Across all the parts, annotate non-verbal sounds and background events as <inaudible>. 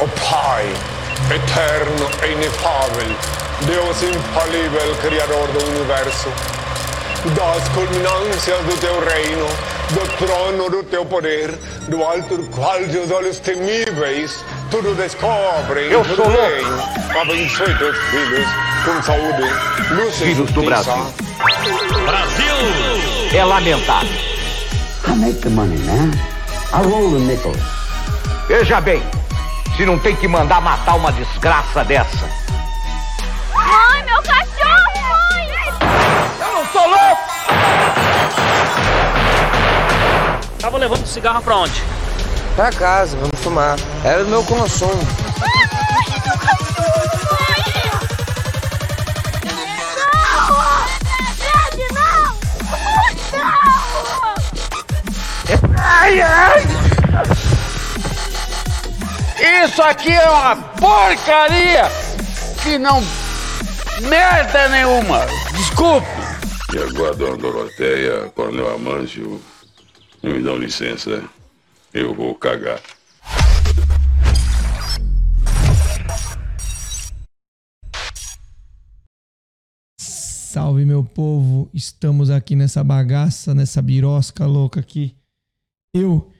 O Pai, eterno e inefável, Deus infalível, Criador do Universo, das culminâncias do teu reino, do trono do teu poder, do alto do qual teus olhos temíveis tudo descobrem, Eu tudo sou louco. bem. Abençoe teus filhos com saúde, luz e Filhos do justiça. Brasil. É lamentável. I make the money, man. I roll the nickels. Veja bem, se não tem que mandar matar uma desgraça dessa. Mãe, meu cachorro, mãe! Eu não sou louco! Tava levando cigarro pra onde? Pra casa, vamos fumar. Era do meu consumo. Ai, ai! Isso aqui é uma porcaria que não. merda nenhuma! Desculpe! E agora, dona Doroteia, Coronel Amâncio, me dão licença, eu vou cagar. Salve, meu povo. Estamos aqui nessa bagaça, nessa birosca louca aqui. Eu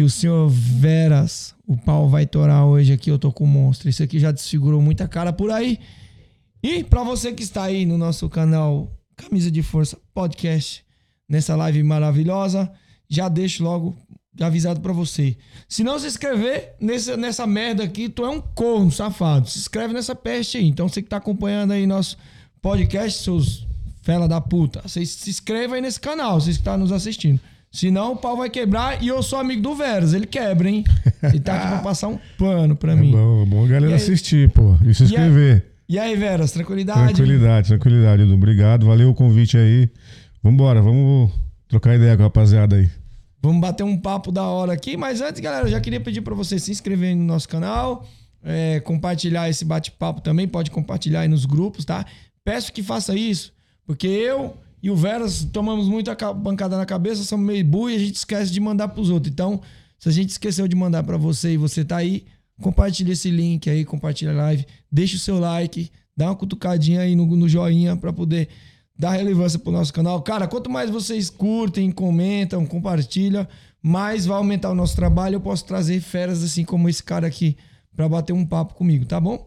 e o senhor Veras. O pau vai torar hoje aqui. Eu tô com o monstro. Isso aqui já desfigurou muita cara por aí. E pra você que está aí no nosso canal Camisa de Força Podcast, nessa live maravilhosa, já deixo logo avisado pra você. Se não se inscrever nessa, nessa merda aqui, tu é um corno, safado. Se inscreve nessa peste aí. Então você que tá acompanhando aí nosso podcast, seus fela da puta, vocês se inscrevam aí nesse canal, vocês que estão nos assistindo. Senão o pau vai quebrar e eu sou amigo do Veras, ele quebra, hein? Ele tá aqui pra <laughs> passar um pano pra mim. É bom, é bom a galera aí? assistir, pô. E se E aí? inscrever. E aí, Veras, tranquilidade? Tranquilidade, tranquilidade, Edu. Obrigado, valeu o convite aí. Vambora, vamos trocar ideia com a rapaziada aí. Vamos bater um papo da hora aqui, mas antes, galera, eu já queria pedir pra você se inscrever no nosso canal, é, compartilhar esse bate-papo também, pode compartilhar aí nos grupos, tá? Peço que faça isso, porque eu e o Veras tomamos muita ca- bancada na cabeça, somos meio burro e a gente esquece de mandar pros outros. Então, se a gente esqueceu de mandar pra você e você tá aí, compartilha esse link aí, compartilha a live, deixa o seu like, dá uma cutucadinha aí no, no joinha pra poder dar relevância pro nosso canal. Cara, quanto mais vocês curtem, comentam, compartilham, mais vai aumentar o nosso trabalho. Eu posso trazer feras assim como esse cara aqui pra bater um papo comigo, tá bom?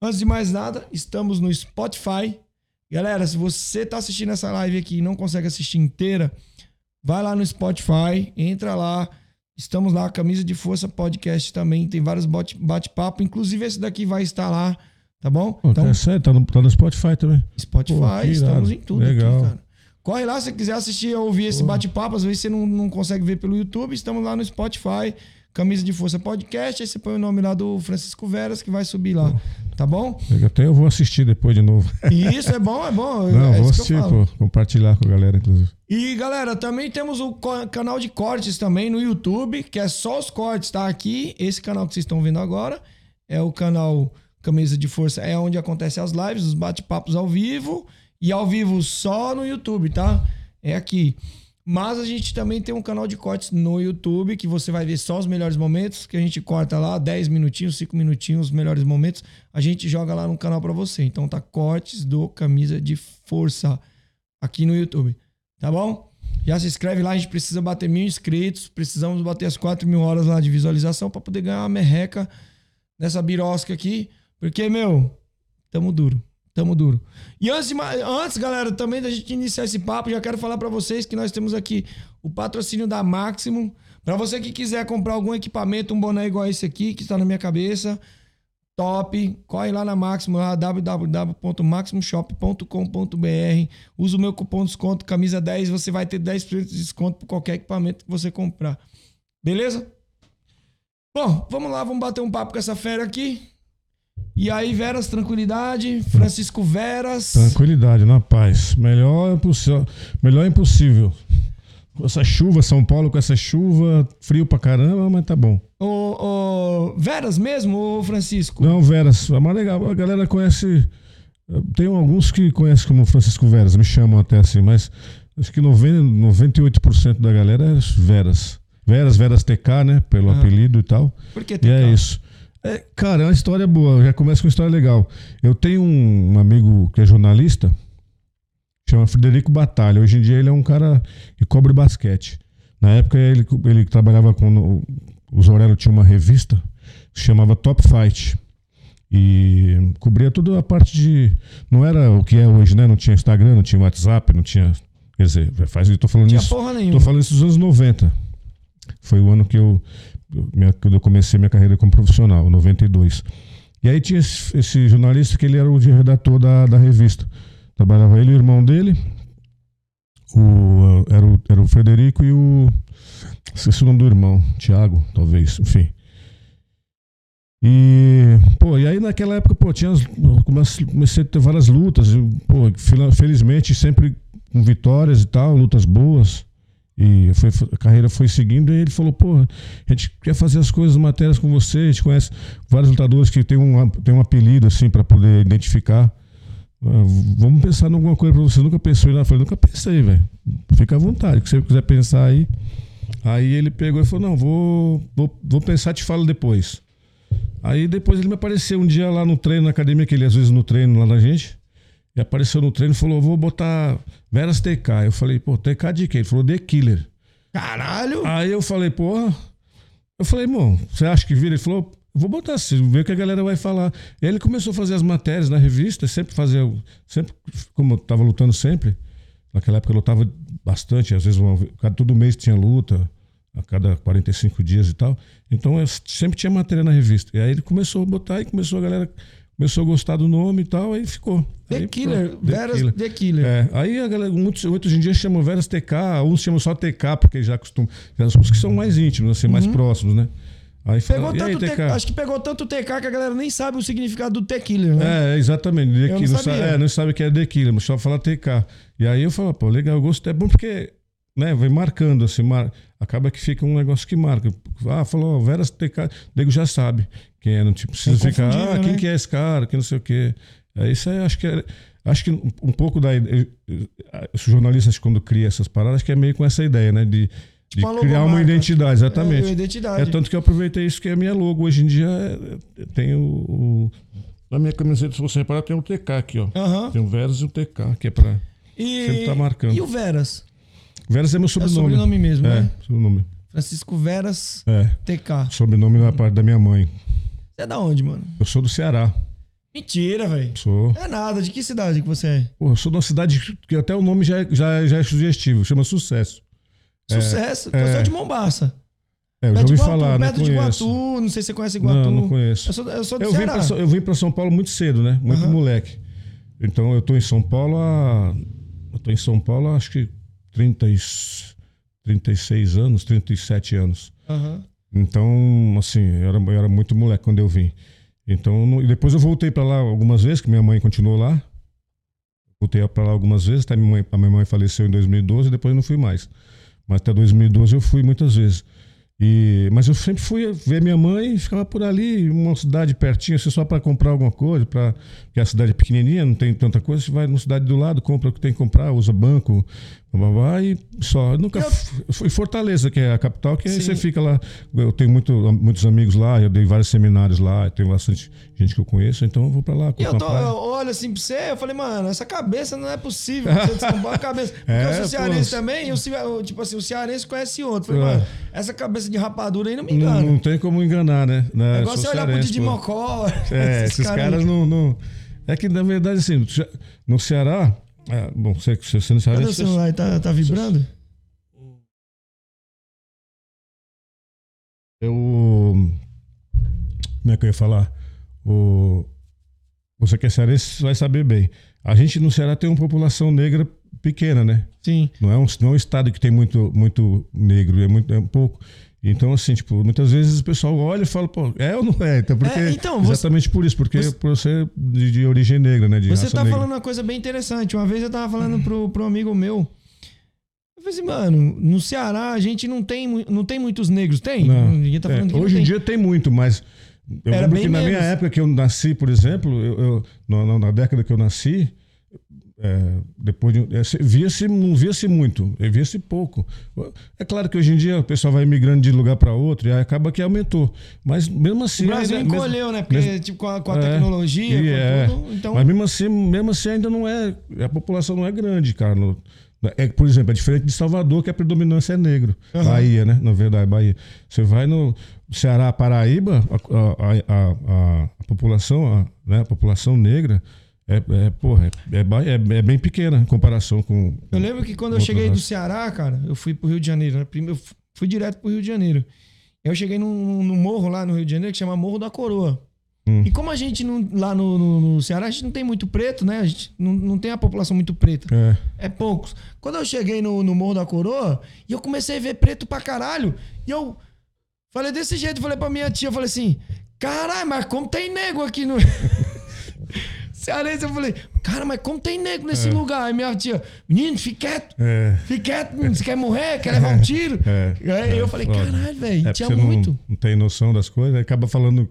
Antes de mais nada, estamos no Spotify. Galera, se você tá assistindo essa live aqui e não consegue assistir inteira, vai lá no Spotify, entra lá. Estamos lá, Camisa de Força Podcast também. Tem vários bate- bate-papo. Inclusive, esse daqui vai estar lá, tá bom? Pô, tá, sério, tá, no, tá no Spotify também. Spotify, Pô, estamos em tudo Legal. aqui, cara. Corre lá se você quiser assistir ou ouvir esse bate-papo. Às vezes você não, não consegue ver pelo YouTube. Estamos lá no Spotify, Camisa de Força Podcast. Aí você põe o nome lá do Francisco Veras que vai subir lá. Tá bom? Até eu vou assistir depois de novo. Isso é bom, é bom. <laughs> Não, é vou assistir, pô. Compartilhar com a galera, inclusive. E galera, também temos o canal de cortes também no YouTube, que é só os cortes, tá? Aqui, esse canal que vocês estão vendo agora é o canal Camisa de Força, é onde acontecem as lives, os bate-papos ao vivo e ao vivo só no YouTube, tá? É aqui. Mas a gente também tem um canal de cortes no YouTube, que você vai ver só os melhores momentos, que a gente corta lá 10 minutinhos, 5 minutinhos, os melhores momentos, a gente joga lá no canal pra você. Então tá cortes do Camisa de Força aqui no YouTube. Tá bom? Já se inscreve lá, a gente precisa bater mil inscritos. Precisamos bater as 4 mil horas lá de visualização para poder ganhar uma merreca nessa birosca aqui. Porque, meu, tamo duro. Tamo duro. E antes, antes, galera, também da gente iniciar esse papo, já quero falar para vocês que nós temos aqui o patrocínio da Maximum. Para você que quiser comprar algum equipamento, um boné igual esse aqui, que está na minha cabeça, top. Corre lá na Máximo, lá www.maximumshop.com.br. Usa o meu cupom de desconto, camisa 10, você vai ter 10% de desconto por qualquer equipamento que você comprar. Beleza? Bom, vamos lá, vamos bater um papo com essa fera aqui. E aí, Veras, tranquilidade. Francisco Veras. Tranquilidade, na paz. Melhor é impossível. Melhor é impossível. Com essa chuva, São Paulo com essa chuva, frio pra caramba, mas tá bom. Ô, ô, Veras mesmo, ô Francisco? Não, Veras, é mais legal. A galera conhece. Tem alguns que conhecem como Francisco Veras, me chamam até assim, mas acho que 90, 98% da galera é Veras. Veras, Veras TK, né? Pelo Ah. apelido e tal. Por que E TK? é isso. É, cara, é uma história boa. Já começa com uma história legal. Eu tenho um, amigo que é jornalista, chama Frederico Batalha. Hoje em dia ele é um cara que cobre basquete. Na época ele, ele trabalhava com. O Zorello tinha uma revista que chamava Top Fight. E cobria toda a parte de. Não era o que é hoje, né? Não tinha Instagram, não tinha WhatsApp, não tinha. Quer dizer, faz, eu tô falando isso. Tô falando isso dos anos 90. Foi o ano que eu- minha- quando eu comecei minha carreira como profissional, 92. E aí tinha esse, esse jornalista que ele era o redator da, da revista. Trabalhava ele e o irmão dele. O, era, o, era o Frederico e o. Esqueci o nome do irmão, Tiago, talvez, enfim. E, pô, e aí naquela época, pô, tinha as, comecei, a ter várias lutas, e, pô, fel- felizmente sempre com vitórias e tal, lutas boas. E foi, a carreira foi seguindo, e ele falou, pô, a gente quer fazer as coisas, matérias com você, a gente conhece vários lutadores que tem um, tem um apelido, assim, para poder identificar. Ah, vamos pensar em alguma coisa pra você. Nunca pensou em nada? Eu falei, nunca pensei, velho. Fica à vontade, que você quiser pensar aí. Aí ele pegou e falou, não, vou, vou, vou pensar, te falo depois. Aí depois ele me apareceu um dia lá no treino, na academia, que ele às vezes no treino lá na gente. E apareceu no treino e falou: vou botar Veras TK. Eu falei, pô, TK de quê? Ele falou, The Killer. Caralho! Aí eu falei, porra. Eu falei, irmão, você acha que vira? Ele falou, vou botar assim, ver o que a galera vai falar. E aí ele começou a fazer as matérias na revista, sempre fazia. Sempre, como eu tava lutando sempre. Naquela época eu lutava bastante, às vezes uma, todo mês tinha luta, a cada 45 dias e tal. Então eu sempre tinha matéria na revista. E aí ele começou a botar e começou a galera. Começou a gostar do nome e tal, aí ficou. The Aí, Killer, pronto, The Veras Killer. The Killer. É, aí a galera, muitos, hoje em dia chamam Veras TK, uns chamam só TK, porque já costumam. Os que são mais íntimos, assim, mais próximos, né? Aí Pegou fala, aí, tanto TK? TK, acho que pegou tanto TK que a galera nem sabe o significado do T-Killer, né? É, exatamente. The não Killer, não, sabia. sabe, é, não sabe que é The Killer, mas só fala TK. E aí eu falo, pô, legal, eu gosto. É bom porque, né, vai marcando, assim, mar... acaba que fica um negócio que marca. Ah, falou, Veras TK, o nego já sabe quem é, não tipo, precisa É ficar, ah, quem né? que é esse cara, que não sei o quê. É, isso aí, acho que é, acho que um pouco da eh, eh, os jornalistas quando cria essas paradas, acho que é meio com essa ideia, né, de, de criar uma identidade, exatamente. É, uma identidade. É tanto que eu aproveitei isso que é a minha logo hoje em dia é, tem o, o- na minha camiseta, se você reparar, tem um TK aqui, ó. Aham. Tem um Veras e um TK, que é pra. E, Sempre tá marcando. e o Veras? Veras é meu É sobrenome. sobrenome mesmo, É, né? sobrenome. Francisco Veras É. TK. Sobrenome da parte da minha mãe. Você é da onde, mano? Eu sou do Ceará. Mentira, velho. Sou. É nada. De que cidade que você é? Pô, eu sou de uma cidade que até o nome já é, já, já é sugestivo, chama Sucesso. Sucesso. é. Eu sou de Mombaça. É, eu já Perto de ouvi Iguatu, falar, não perto de conheço. Iguatu. Não sei se você conhece Iguatu. Não, não conheço. Eu sou, eu sou do Eu vim, Ceará. pra, São- eu vim pra São Paulo muito cedo, né? Muito Aham. moleque. Então eu tô em São Paulo há. Eu tô em São Paulo há acho que 30, e- 36 anos, 37 anos. Aham. Então, assim, eu era, eu era muito moleque quando eu vim. Então, não- depois eu voltei pra lá algumas vezes, que minha mãe continuou lá. Voltei pra lá algumas vezes, até minha mãe, a minha mãe faleceu em 2012 e depois eu não fui mais. Mas até 2012 eu fui muitas vezes. E, mas eu sempre fui ver minha mãe ficava por ali, uma cidade pertinho, assim, só para comprar alguma coisa, pra, porque a cidade é pequenininha, não tem tanta coisa. Você vai numa cidade do lado, compra o que tem que comprar, usa banco, e só. Eu nunca Eu- fui Fortaleza, que é a capital, que aí você fica lá. Eu tenho muito, muitos amigos lá, eu dei vários seminários lá, tem bastante gente que eu conheço, então eu vou para lá. Eu, tô, eu olho assim pra você, eu falei, mano, essa cabeça não é possível. Você a cabeça. <laughs> Porque É, eu sou cearense pô. também, e o- tipo assim, o cearense conhece outro. Falei, É. mano, essa cabeça de rapadura aí não me Não, engana. não tem como enganar, né? né? é Eu igual você olhar pro Didi. Mocó. <laughs> É, esses, caras, aí. não, não. É que, na verdade, assim, no Ceará. É, bom, você, você não sabe. Cadê o celular? Tá, tá vibrando? Eu. Como é que eu ia falar? O, você que é cearense vai saber bem. A gente no Ceará tem uma população negra pequena, né? Sim. Não é um, não é um estado que tem muito, muito negro, é, muito, é um pouco. Então, assim, tipo, muitas vezes o pessoal olha e fala, pô, é ou não é? Então, porque, É, então, você- exatamente por isso, porque você- por ser de, de origem negra, né? De Você tá negra. falando uma coisa bem interessante. Uma vez eu tava falando pro, pro amigo meu. Eu falei assim, mano, no Ceará a gente não tem, não tem muitos negros. Tem? Não. Ninguém tá É, hoje em dia tem muito, mas eu Era lembro que na minha menos. época que eu nasci, por exemplo, eu, eu- na- na década que eu nasci, é, depois de, é, se- via-se, não via-se muito, é, via-se pouco. É claro que hoje em dia o pessoal vai migrando de lugar para outro e aí acaba que aumentou. Mas mesmo assim. O Brasil ainda- encolheu, né? Porque, mesmo- tipo, com a, com a É, tecnologia, com é. tudo. Então, Mas mesmo assim, mesmo assim ainda não é. A população não é grande, cara. No- é, por exemplo, é diferente de Salvador, que a predominância é negro. Aham. Bahia, né? Na verdade, Bahia. Você vai no Ceará, Paraíba, a, a- a- a- população, né? a população negra é, é, porra, é, é é- é bem pequena em comparação com. eu lembro que quando eu cheguei do raças. Ceará, cara, eu fui pro Rio de Janeiro. Né? Primeiro, eu fu- fui direto pro Rio de Janeiro. Eu cheguei num, num morro lá no Rio de Janeiro que chama Morro da Coroa. Hum. E como a gente não, lá no, no- no Ceará, a gente não tem muito preto, né? A gente não, não tem a população muito preta. É. É poucos. Quando eu cheguei no, no Morro da Coroa, e eu comecei a ver preto pra caralho, e eu falei desse jeito, falei pra minha tia, eu falei assim, caralho, mas como tem nego aqui no... <laughs> Cearense, eu falei, cara, mas como tem nego nesse É. lugar? Aí minha tia, menino, fique quieto, É. fique quieto, menino, você quer morrer, quer levar um <laughs> tiro? É, Aí é, eu falei, caralho, velho, É, tinha muito. Não, não tem noção das coisas, acaba falando.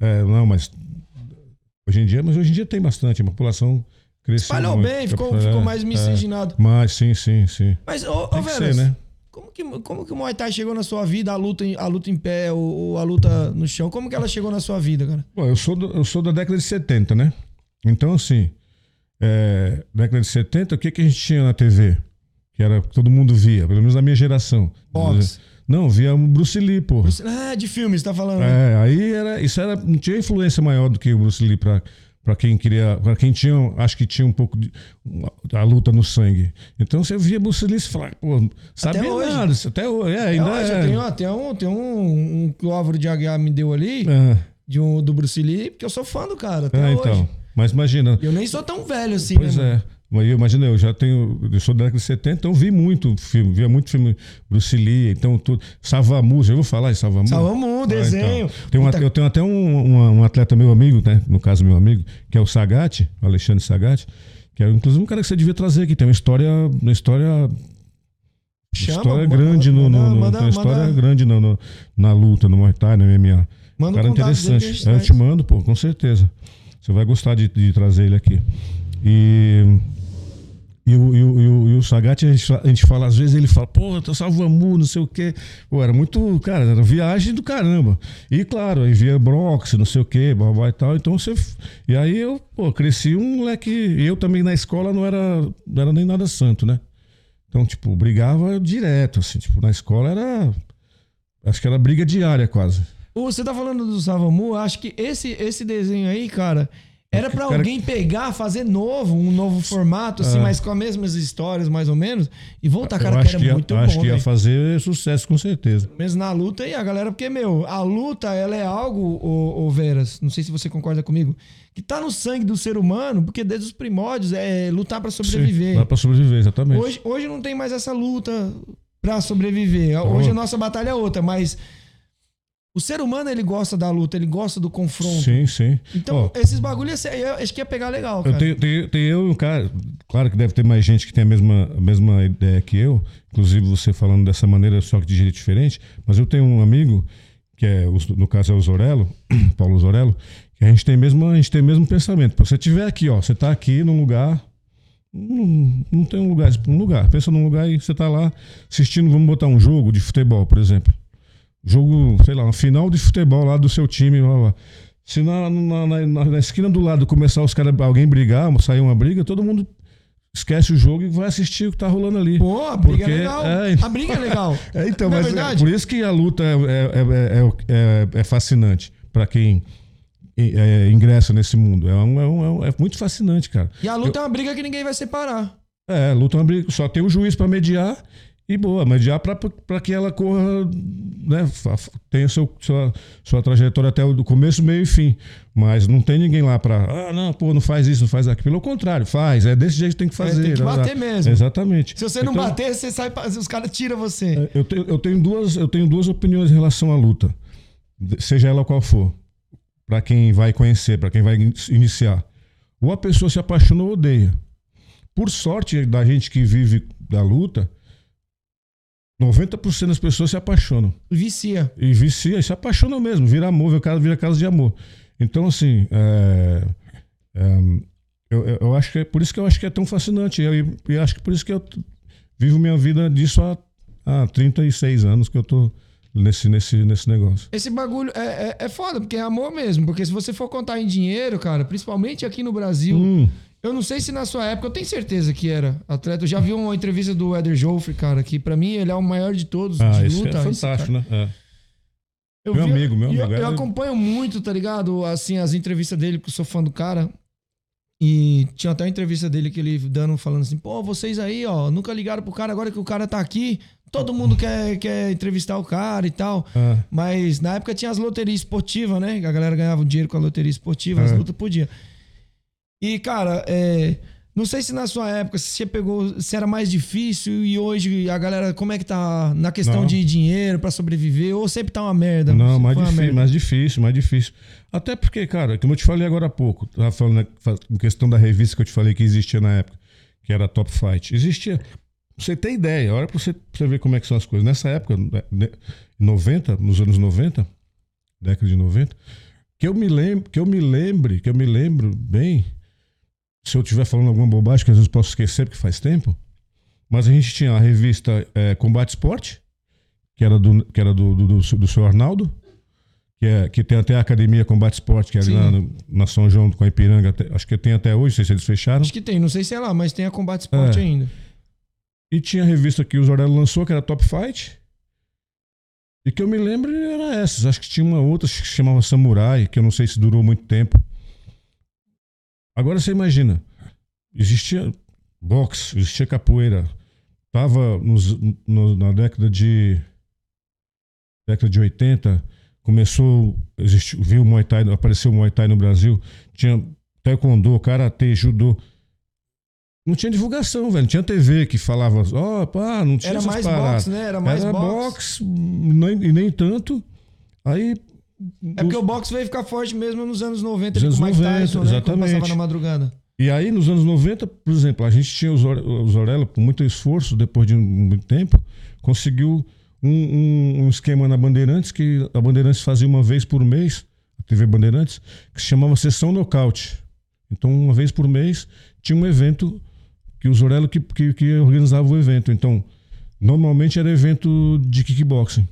é, não, mas. Hoje em dia, mas hoje em dia tem bastante. A população cresceu. Espalhou muito. bem, ficou- É, ficou mais é. miscigenado. Mas sim, sim, sim. Mas, ô, ô ser, né? como, que, como que o Muay Thai chegou na sua vida, a luta em, a luta em pé, ou, ou a luta no chão? Como que ela chegou na sua vida, cara? Bom, eu sou, do- eu sou da década de 70, né? Então, assim, é, década de 70, o que, que a gente tinha na TV? Que era todo mundo via, pelo menos na minha geração. Boxe. Não, via o Bruce Lee, porra. Ah, de filme, você tá falando. É, aí era, isso era, não tinha influência maior do que o Bruce Lee pra, pra quem queria, pra quem tinha, acho que tinha um pouco de a luta no sangue. Então você via Bruce Lee e falava, pô, sabia hoje. nada, isso até hoje, é, ainda Ainda é. Tem, ó, tem um, tem um, um que o Álvaro de Aguiar me deu ali, É, de um, do Bruce Lee, porque eu sou fã do cara, até é, hoje. então, mas imagina, Eu nem sou tão velho assim, pois né? mano? é. Mas eu imagina, eu já tenho, eu sou da década de 70, então vi muito filme, via muito filme Bruce Lee, então tudo, Savamu, já ouviu falar em Savamu? Savamu, Ah, desenho. então. Tem um at- eu tenho até um, uma- um atleta meu amigo, né? No caso, meu amigo, que é o Sagat, o Alexandre Sagat, que é inclusive um cara que você devia trazer aqui. Tem uma história. Uma história. Chama, história manda- grande no, no, no- manda- tem uma história manda- grande no, no- na luta, no Muay Thai, no MMA. Manda o cara interessante. gente Eu te mando, pô, com certeza. Você vai gostar de, de trazer ele aqui. E. E o, e o, e o, Sagat, a gente, a gente fala, às vezes ele fala, pô, eu tô salvamu, não sei o quê. Pô, era muito, cara, era viagem do caramba. E claro, aí via Brox, não sei o quê, babá e tal. Então você. E aí eu, pô, cresci um moleque. Eu também na escola não era, não era nem nada santo, né? Então, tipo, brigava direto, assim, tipo, na escola era. Acho que era briga diária quase. Você tá falando do Savamu, acho que esse, esse desenho aí, cara, era pra cara- alguém pegar, fazer novo, um novo formato, assim, É. mas com as mesmas histórias, mais ou menos, e voltar, eu cara, que acho era que ia, muito acho bom, que ia velho. fazer sucesso, com certeza. Mesmo na luta e a galera, porque, meu, a luta, ela é algo, ô, ô Veras, não sei se você concorda comigo, que tá no sangue do ser humano, porque desde os primórdios é lutar pra sobreviver. Sim, pra sobreviver, exatamente. Hoje, hoje não tem mais essa luta pra sobreviver. Hoje a nossa batalha é outra, mas o ser humano ele gosta da luta, ele gosta do confronto. Sim, sim. Então, Ó, esses bagulho ia ser- eu acho que ia pegar legal, cara. Eu tenho, tenho, eu e um cara. Claro que deve ter mais gente que tem a mesma, a mesma ideia que eu. Inclusive você falando dessa maneira, só que de jeito diferente. Mas eu tenho um amigo, que é, no caso é o Zorello, <clears throat> Paulo Zorello, que a gente tem mesmo, a gente tem o mesmo pensamento. Pô, Você estiver aqui, ó, você tá aqui num lugar. Não, não tem um lugar, um lugar. Pensa num lugar e você tá lá assistindo, vamos botar um jogo de futebol, por exemplo. Jogo, sei lá, uma final de futebol lá do seu time. Se na, na, na- na- na esquina do lado começar os caras, alguém brigar, sair uma briga, todo mundo esquece o jogo e vai assistir o que tá rolando ali. Pô, a briga Porque- é legal. é, A briga é legal. <laughs> É, então, Não é mas é por isso que a luta é, é, é, é- é fascinante para quem é, ingressa nesse mundo. É, um- é um- é um- é muito fascinante, cara. E a luta é uma briga que ninguém vai separar. É, luta é uma briga, só tem o juiz para mediar e boa, mediar para que ela corra, né, tenha seu, sua, sua trajetória até o começo, meio e fim. Mas não tem ninguém lá para, ah, não, pô, não faz isso, não faz aquilo. Pelo contrário, faz, é desse jeito que tem que fazer. tem que né, bater né? mesmo. Exatamente. Se você não Então, bater, você sai, os caras tiram você. eu tenho, eu, tenho duas, eu tenho duas opiniões em relação à luta, seja ela qual for, para quem vai conhecer, para quem vai in- iniciar. Ou a pessoa se apaixona ou odeia. Por sorte da gente que vive da luta, 90% das pessoas se apaixonam. Vicia. E vicia, e se apaixonam mesmo, vira amor, vira casa, vira casa de amor. Então, assim, é, é, Eu, eu, acho que é por isso que eu acho que é tão fascinante. Eu, eu acho que por isso que eu vivo minha vida disso há, há 36 anos que eu tô nesse, nesse, nesse negócio. Esse bagulho é, é, é foda, porque é amor mesmo. Porque se você for contar em dinheiro, cara, principalmente aqui no Brasil, Hum, eu não sei se na sua época, eu tenho certeza que era atleta. Eu já vi uma entrevista do Eder Joffre, cara, que pra mim ele é o maior de todos ah, de isso luta. é fantástico, né? É. Eu Meu vi- amigo, meu eu- amigo, Eu, é- acompanho muito, tá ligado? Assim, as entrevistas dele, porque eu sou fã do cara. E tinha até uma entrevista dele que ele dando, falando assim, pô, vocês aí, ó, nunca ligaram pro cara, agora que o cara tá aqui, todo mundo quer, quer entrevistar o cara e tal. Ah, Mas na época tinha as loterias esportivas, né? A galera ganhava dinheiro com a loteria esportiva, as É. lutas podia. E, cara, é, não sei se na sua época se você pegou, se era mais difícil e hoje a galera, como é que tá na questão Não. de dinheiro pra sobreviver? Ou sempre tá uma merda? Não, mais difícil, merda? mais difícil, mais difícil. Até porque, cara, como eu te falei agora há pouco, tava falando né, em questão da revista que eu te falei que existia na época, que era Top Fight. Existia. Você tem ideia, olha pra você, pra você ver como é que são as coisas. Nessa época, né, né, 90, nos anos 90, década de 90, que eu me lembro, que eu me lembre, que eu me lembro bem, se eu estiver falando alguma bobagem, que às vezes posso esquecer porque faz tempo, mas a gente tinha a revista eh, Combate Esporte, que era do, que era do, do, do, do seu Arnaldo, que, é, que tem até a Academia Combate Esporte, que é ali na, na São João com a Ipiranga, até- acho que tem até hoje, não sei se eles fecharam. Acho que tem, não sei se é lá, mas tem a Combate Esporte É. ainda. E tinha a revista que o Zorello lançou, que era Top Fight. E que eu me lembro era essas. Acho que tinha uma outra que se chamava Samurai, que eu não sei se durou muito tempo. Agora você imagina, existia boxe, existia capoeira. Tava nos- no- na década de década de 80, começou, existiu, viu Muay Thai, apareceu o Muay Thai no Brasil, tinha taekwondo, karatê, judô. Não tinha divulgação, velho. Não tinha TV que falava, ó, pá, não tinha Era mais paradas. boxe, né? Era mais Era boxe. boxe, nem- e nem tanto. Aí. É porque o boxe veio ficar forte mesmo nos anos 90, Nos ali com anos Mike 90, Tyson, né? Quando exatamente. passava na madrugada. E aí, nos anos 90, por exemplo, a gente tinha o Zor- o Zorella, por muito esforço, depois de muito tempo, conseguiu um, um- um esquema na Bandeirantes, que a Bandeirantes fazia uma vez por mês, a TV Bandeirantes, que se chamava Sessão Nocaute. Então, uma vez por mês, tinha um evento que o Zorello que, que, que organizava o evento. Então, normalmente era evento de kickboxing.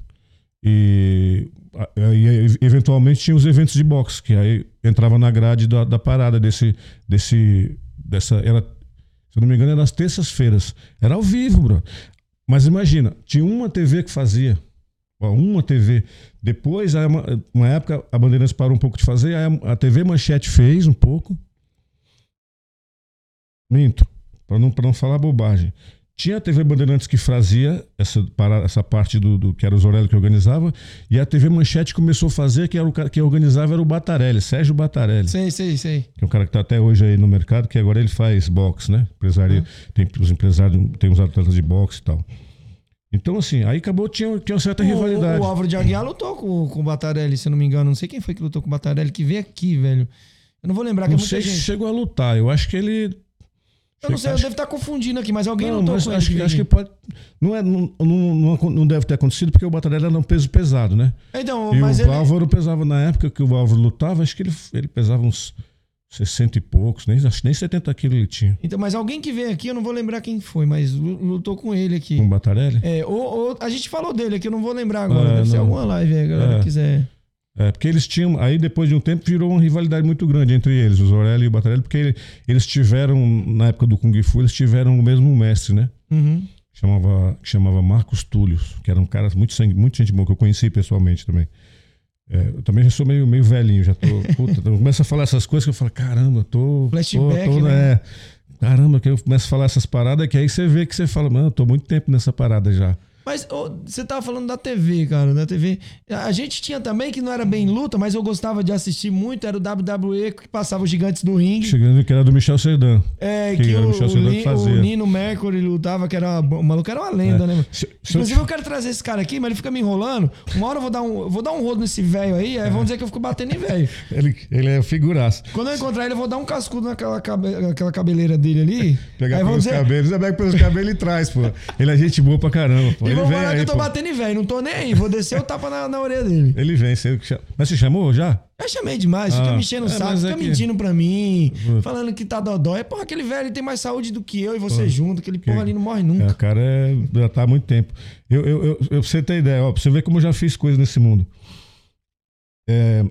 E aí, eventualmente tinha os eventos de boxe, que aí entrava na grade da, da parada desse, desse, dessa, era, se eu não me engano, era nas terças-feiras. Era ao vivo, bro. Mas imagina, tinha uma TV que fazia, uma TV. Depois, uma, uma época, a Bandeirantes parou um pouco de fazer, a, a TV Manchete fez um pouco. Minto, para não, não falar bobagem. Tinha a TV Bandeirantes que fazia essa, para- essa parte do, do- que era o Zorello que organizava, e a TV Manchete começou a fazer, que era o cara que organizava era o Batarelli, Sérgio Batarelli, Sei, sei, sei. que é um cara que está até hoje aí no mercado, que agora ele faz boxe, né? Empresário, tem os empresários, tem os atletas de boxe e tal. Então, assim, aí acabou, tinha, tinha uma certa O, rivalidade. o Álvaro de Aguiar lutou com, com o Batarelli, se eu não me engano. Não sei quem foi que lutou com o Batarelli, que veio aqui, velho. Eu não vou lembrar, que é não muita sei se gente. chegou a lutar, eu acho que ele. Eu não sei, eu devo estar confundindo aqui, mas alguém Não, lutou mas com acho, ele. que, acho que pode. Não, é, não, não, não, não deve ter acontecido porque o Batarelli era um peso pesado, né? Então, E mas o ele... Álvaro pesava, na época que o Álvaro lutava, acho que ele, ele pesava uns 60 e poucos, nem, acho que nem 70 quilos ele tinha. Então, mas alguém que veio aqui, eu não vou lembrar quem foi, mas lu- lutou com ele aqui. Com o Batarelli? É, ou, ou- a gente falou dele aqui, eu não vou lembrar agora. É, Deve ser não. alguma live aí, a galera É. quiser. É, porque eles tinham. Aí depois de um tempo virou uma rivalidade muito grande entre eles, o Zorelli e o Batarelli, porque ele- eles tiveram, na época do Kung Fu, eles tiveram o mesmo mestre, né? Uhum. chamava, que chamava Marcos Túlio, que era um cara muito sangue, muito gente boa, que eu conheci pessoalmente também. É, eu também já sou meio, meio velhinho, já tô. <laughs> Puta, eu começo a falar essas coisas que eu falo, caramba, tô. Flashback, tô, tô, né? é, caramba, que eu começo a falar essas paradas, que aí você vê que você fala, mano, eu tô muito tempo nessa parada já. Mas ô, você tava falando da TV, cara, da TV. A gente tinha também, que não era bem luta, mas eu gostava de assistir muito, era o WWE, que passava os gigantes do ringue. Chegando que era do Michel Serdan. É, que que, o Michel o, Serdan Li- fazia. o Nino Mercury lutava, que era. O maluco era uma lenda, É. né? Se- se eu Inclusive, eu quero trazer esse cara aqui, mas ele fica me enrolando. Uma hora eu vou dar um, vou dar um rodo nesse velho aí, aí vão dizer que eu fico batendo em velho. Ele, ele é figuraça. Quando eu encontrar ele, eu vou dar um cascudo naquela cabe- aquela cabeleira dele ali. Pegar pelos dizer. cabelos, é pega pelos cabelos e traz, pô. Ele é gente boa pra caramba, pô. Ele vem falar aí, que eu tô pô. batendo em velho, não tô nem aí. Vou descer o tapa na, na orelha dele. Ele vem, você... mas você chamou já? Eu chamei demais, fica Ah, me enchendo o é, saco, mas é fica que- mentindo pra mim, falando que tá dodói. Porra, aquele velho tem mais saúde do que eu e você junto, aquele porra ali não morre É, nunca. o cara é, já tá há muito tempo. Eu, eu, eu, eu- pra você ter ideia, ó, pra você ver como eu já fiz coisas nesse mundo. É,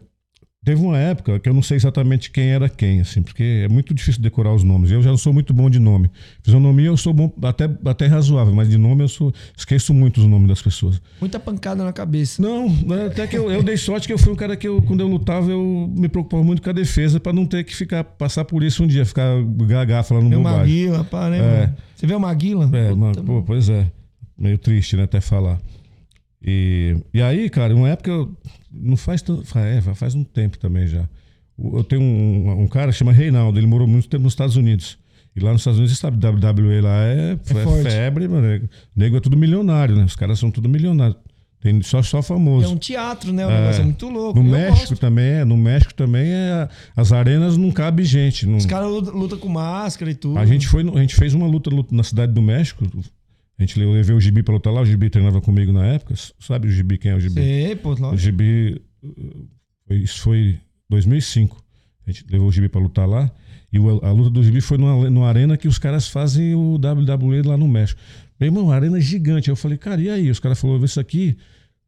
teve uma época que eu não sei exatamente quem era quem, assim, porque é muito difícil decorar os nomes. Eu já não sou muito bom de nome. Fisionomia eu sou bom, até, até razoável, mas de nome eu sou, esqueço muito os nomes das pessoas. Muita pancada na cabeça. Não, é até que eu, eu dei sorte que eu fui um cara que eu, quando eu lutava, eu me preocupava muito com a defesa pra não ter que ficar, passar por isso um dia, ficar gaga falando Meu bobagem. Maguila, pá, né? É. Você vê o Maguila? É, Puta, pô, pois é. Meio triste, né, até falar. E, e aí, cara, uma época, eu- não faz tanto, é, faz um tempo também já. O- Eu tenho um, um cara que chama Reinaldo, ele morou muito tempo nos Estados Unidos. E lá nos Estados Unidos, você sabe, WWE lá é, é forte. febre, mano. é- Nego é tudo milionário, né? Os caras são tudo milionários. Tem só, só famoso. É um teatro, né? O negócio é muito louco. No Eu México gosto. também é. No México também é. As arenas não cabe gente. Não, Os caras lutam luta com máscara e tudo. a gente, foi, a gente fez uma luta, luta na cidade do México. A gente eu levei o Gibi pra lutar lá. O Gibi treinava comigo na época. Sabe o Gibi quem é o Gibi? Sei, pô, O lógico. Gibi. uh, foi- Isso foi 2005. A gente levou o Gibi pra lutar lá. E o- a luta do Gibi foi numa, numa arena que os caras fazem o WWE lá no México. Meu irmão, uma arena gigante. Eu falei, cara, e aí? Os caras falaram, isso aqui,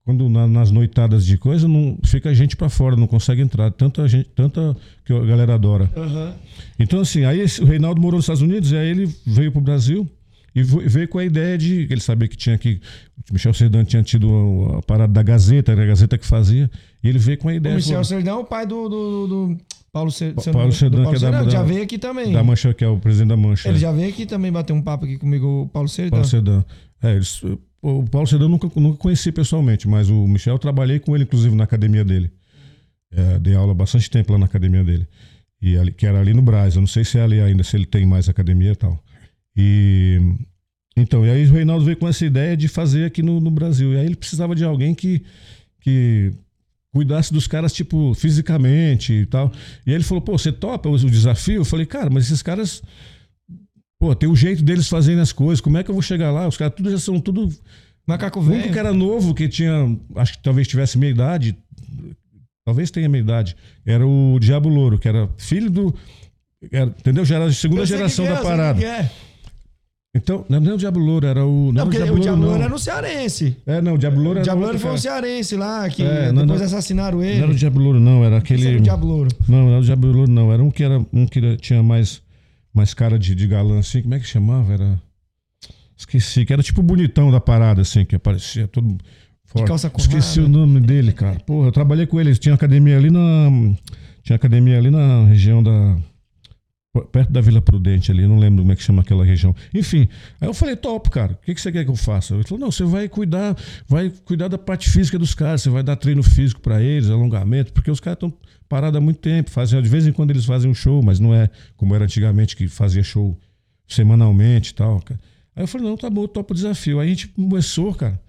quando na- nas noitadas de coisa, não fica gente pra fora, não consegue entrar. Tanta gente, tanta que a galera adora. Aham. Então, assim, aí esse- o Reinaldo morou nos Estados Unidos, e aí ele veio pro Brasil e veio com a ideia de. Ele sabia que tinha que. O Michel Serdan tinha tido a, parada da Gazeta, era a Gazeta que fazia, e ele veio com a O ideia. Michel falou, Serdão é o pai do, do, do- Paulo Serdão. Pa- Paulo Serdão, que é da- Já da- veio aqui também. da Mancha, que é o presidente da Mancha. Ele é. já veio aqui também bater um papo aqui comigo, o Paulo Serdão. Paulo Sedã. É, eles, o Paulo Sedã eu nunca, nunca conheci pessoalmente, mas o Michel eu trabalhei com ele, inclusive, na academia dele. É, dei aula bastante tempo lá na academia dele. E ali, que era ali no Brás. Eu não sei se é ali ainda, se ele tem mais academia e tal. E. Então, e aí o Reinaldo veio com essa ideia de fazer aqui no, no Brasil. E aí ele precisava de alguém que, que cuidasse dos caras, tipo, fisicamente e tal. E aí ele falou, pô, você topa o, desafio? Eu falei, cara, mas esses caras Pô, tem o jeito deles fazerem as coisas. Como é que eu vou chegar lá? Os caras tudo já são tudo. Macaco O único velho. que era novo, que tinha. Acho que talvez tivesse meia idade. Talvez tenha meia idade. Era o Diabo Louro, que era filho do. era- entendeu? Já era a segunda geração é, da parada. É. Então, não, não é o Diabo Louro, era o. Não, Não, era porque o Diabo Louro, não. era no Cearense. É, não, o Diabo Louro O era. Diabo outro Louro foi um cearense lá, que É, não, depois não. assassinaram ele. Não era o Diabo Louro, não, era aquele. era o Louro. Não, não era o Diabo Louro, não. Era um que, era, um que tinha mais, mais cara de, de galã, assim. Como é que chamava? Era. Esqueci, que era tipo o bonitão da parada, assim, que aparecia todo. forte. calça Esqueci colada. o nome dele, cara. Porra, eu trabalhei com ele. Tinha academia ali na. Tinha academia ali na região da. Perto da Vila Prudente ali, não lembro como é que chama aquela região. Enfim, aí eu falei, top, cara, o que, que você quer que eu faça? Ele falou, não, você vai cuidar, vai cuidar da parte física dos caras, você vai dar treino físico pra eles, alongamento, porque os caras estão parados há muito tempo, fazem, de vez em quando eles fazem um show, mas não é como era antigamente, que fazia show semanalmente e tal, cara. Aí eu falei, não, tá bom, eu topo o desafio. Aí a gente começou, cara.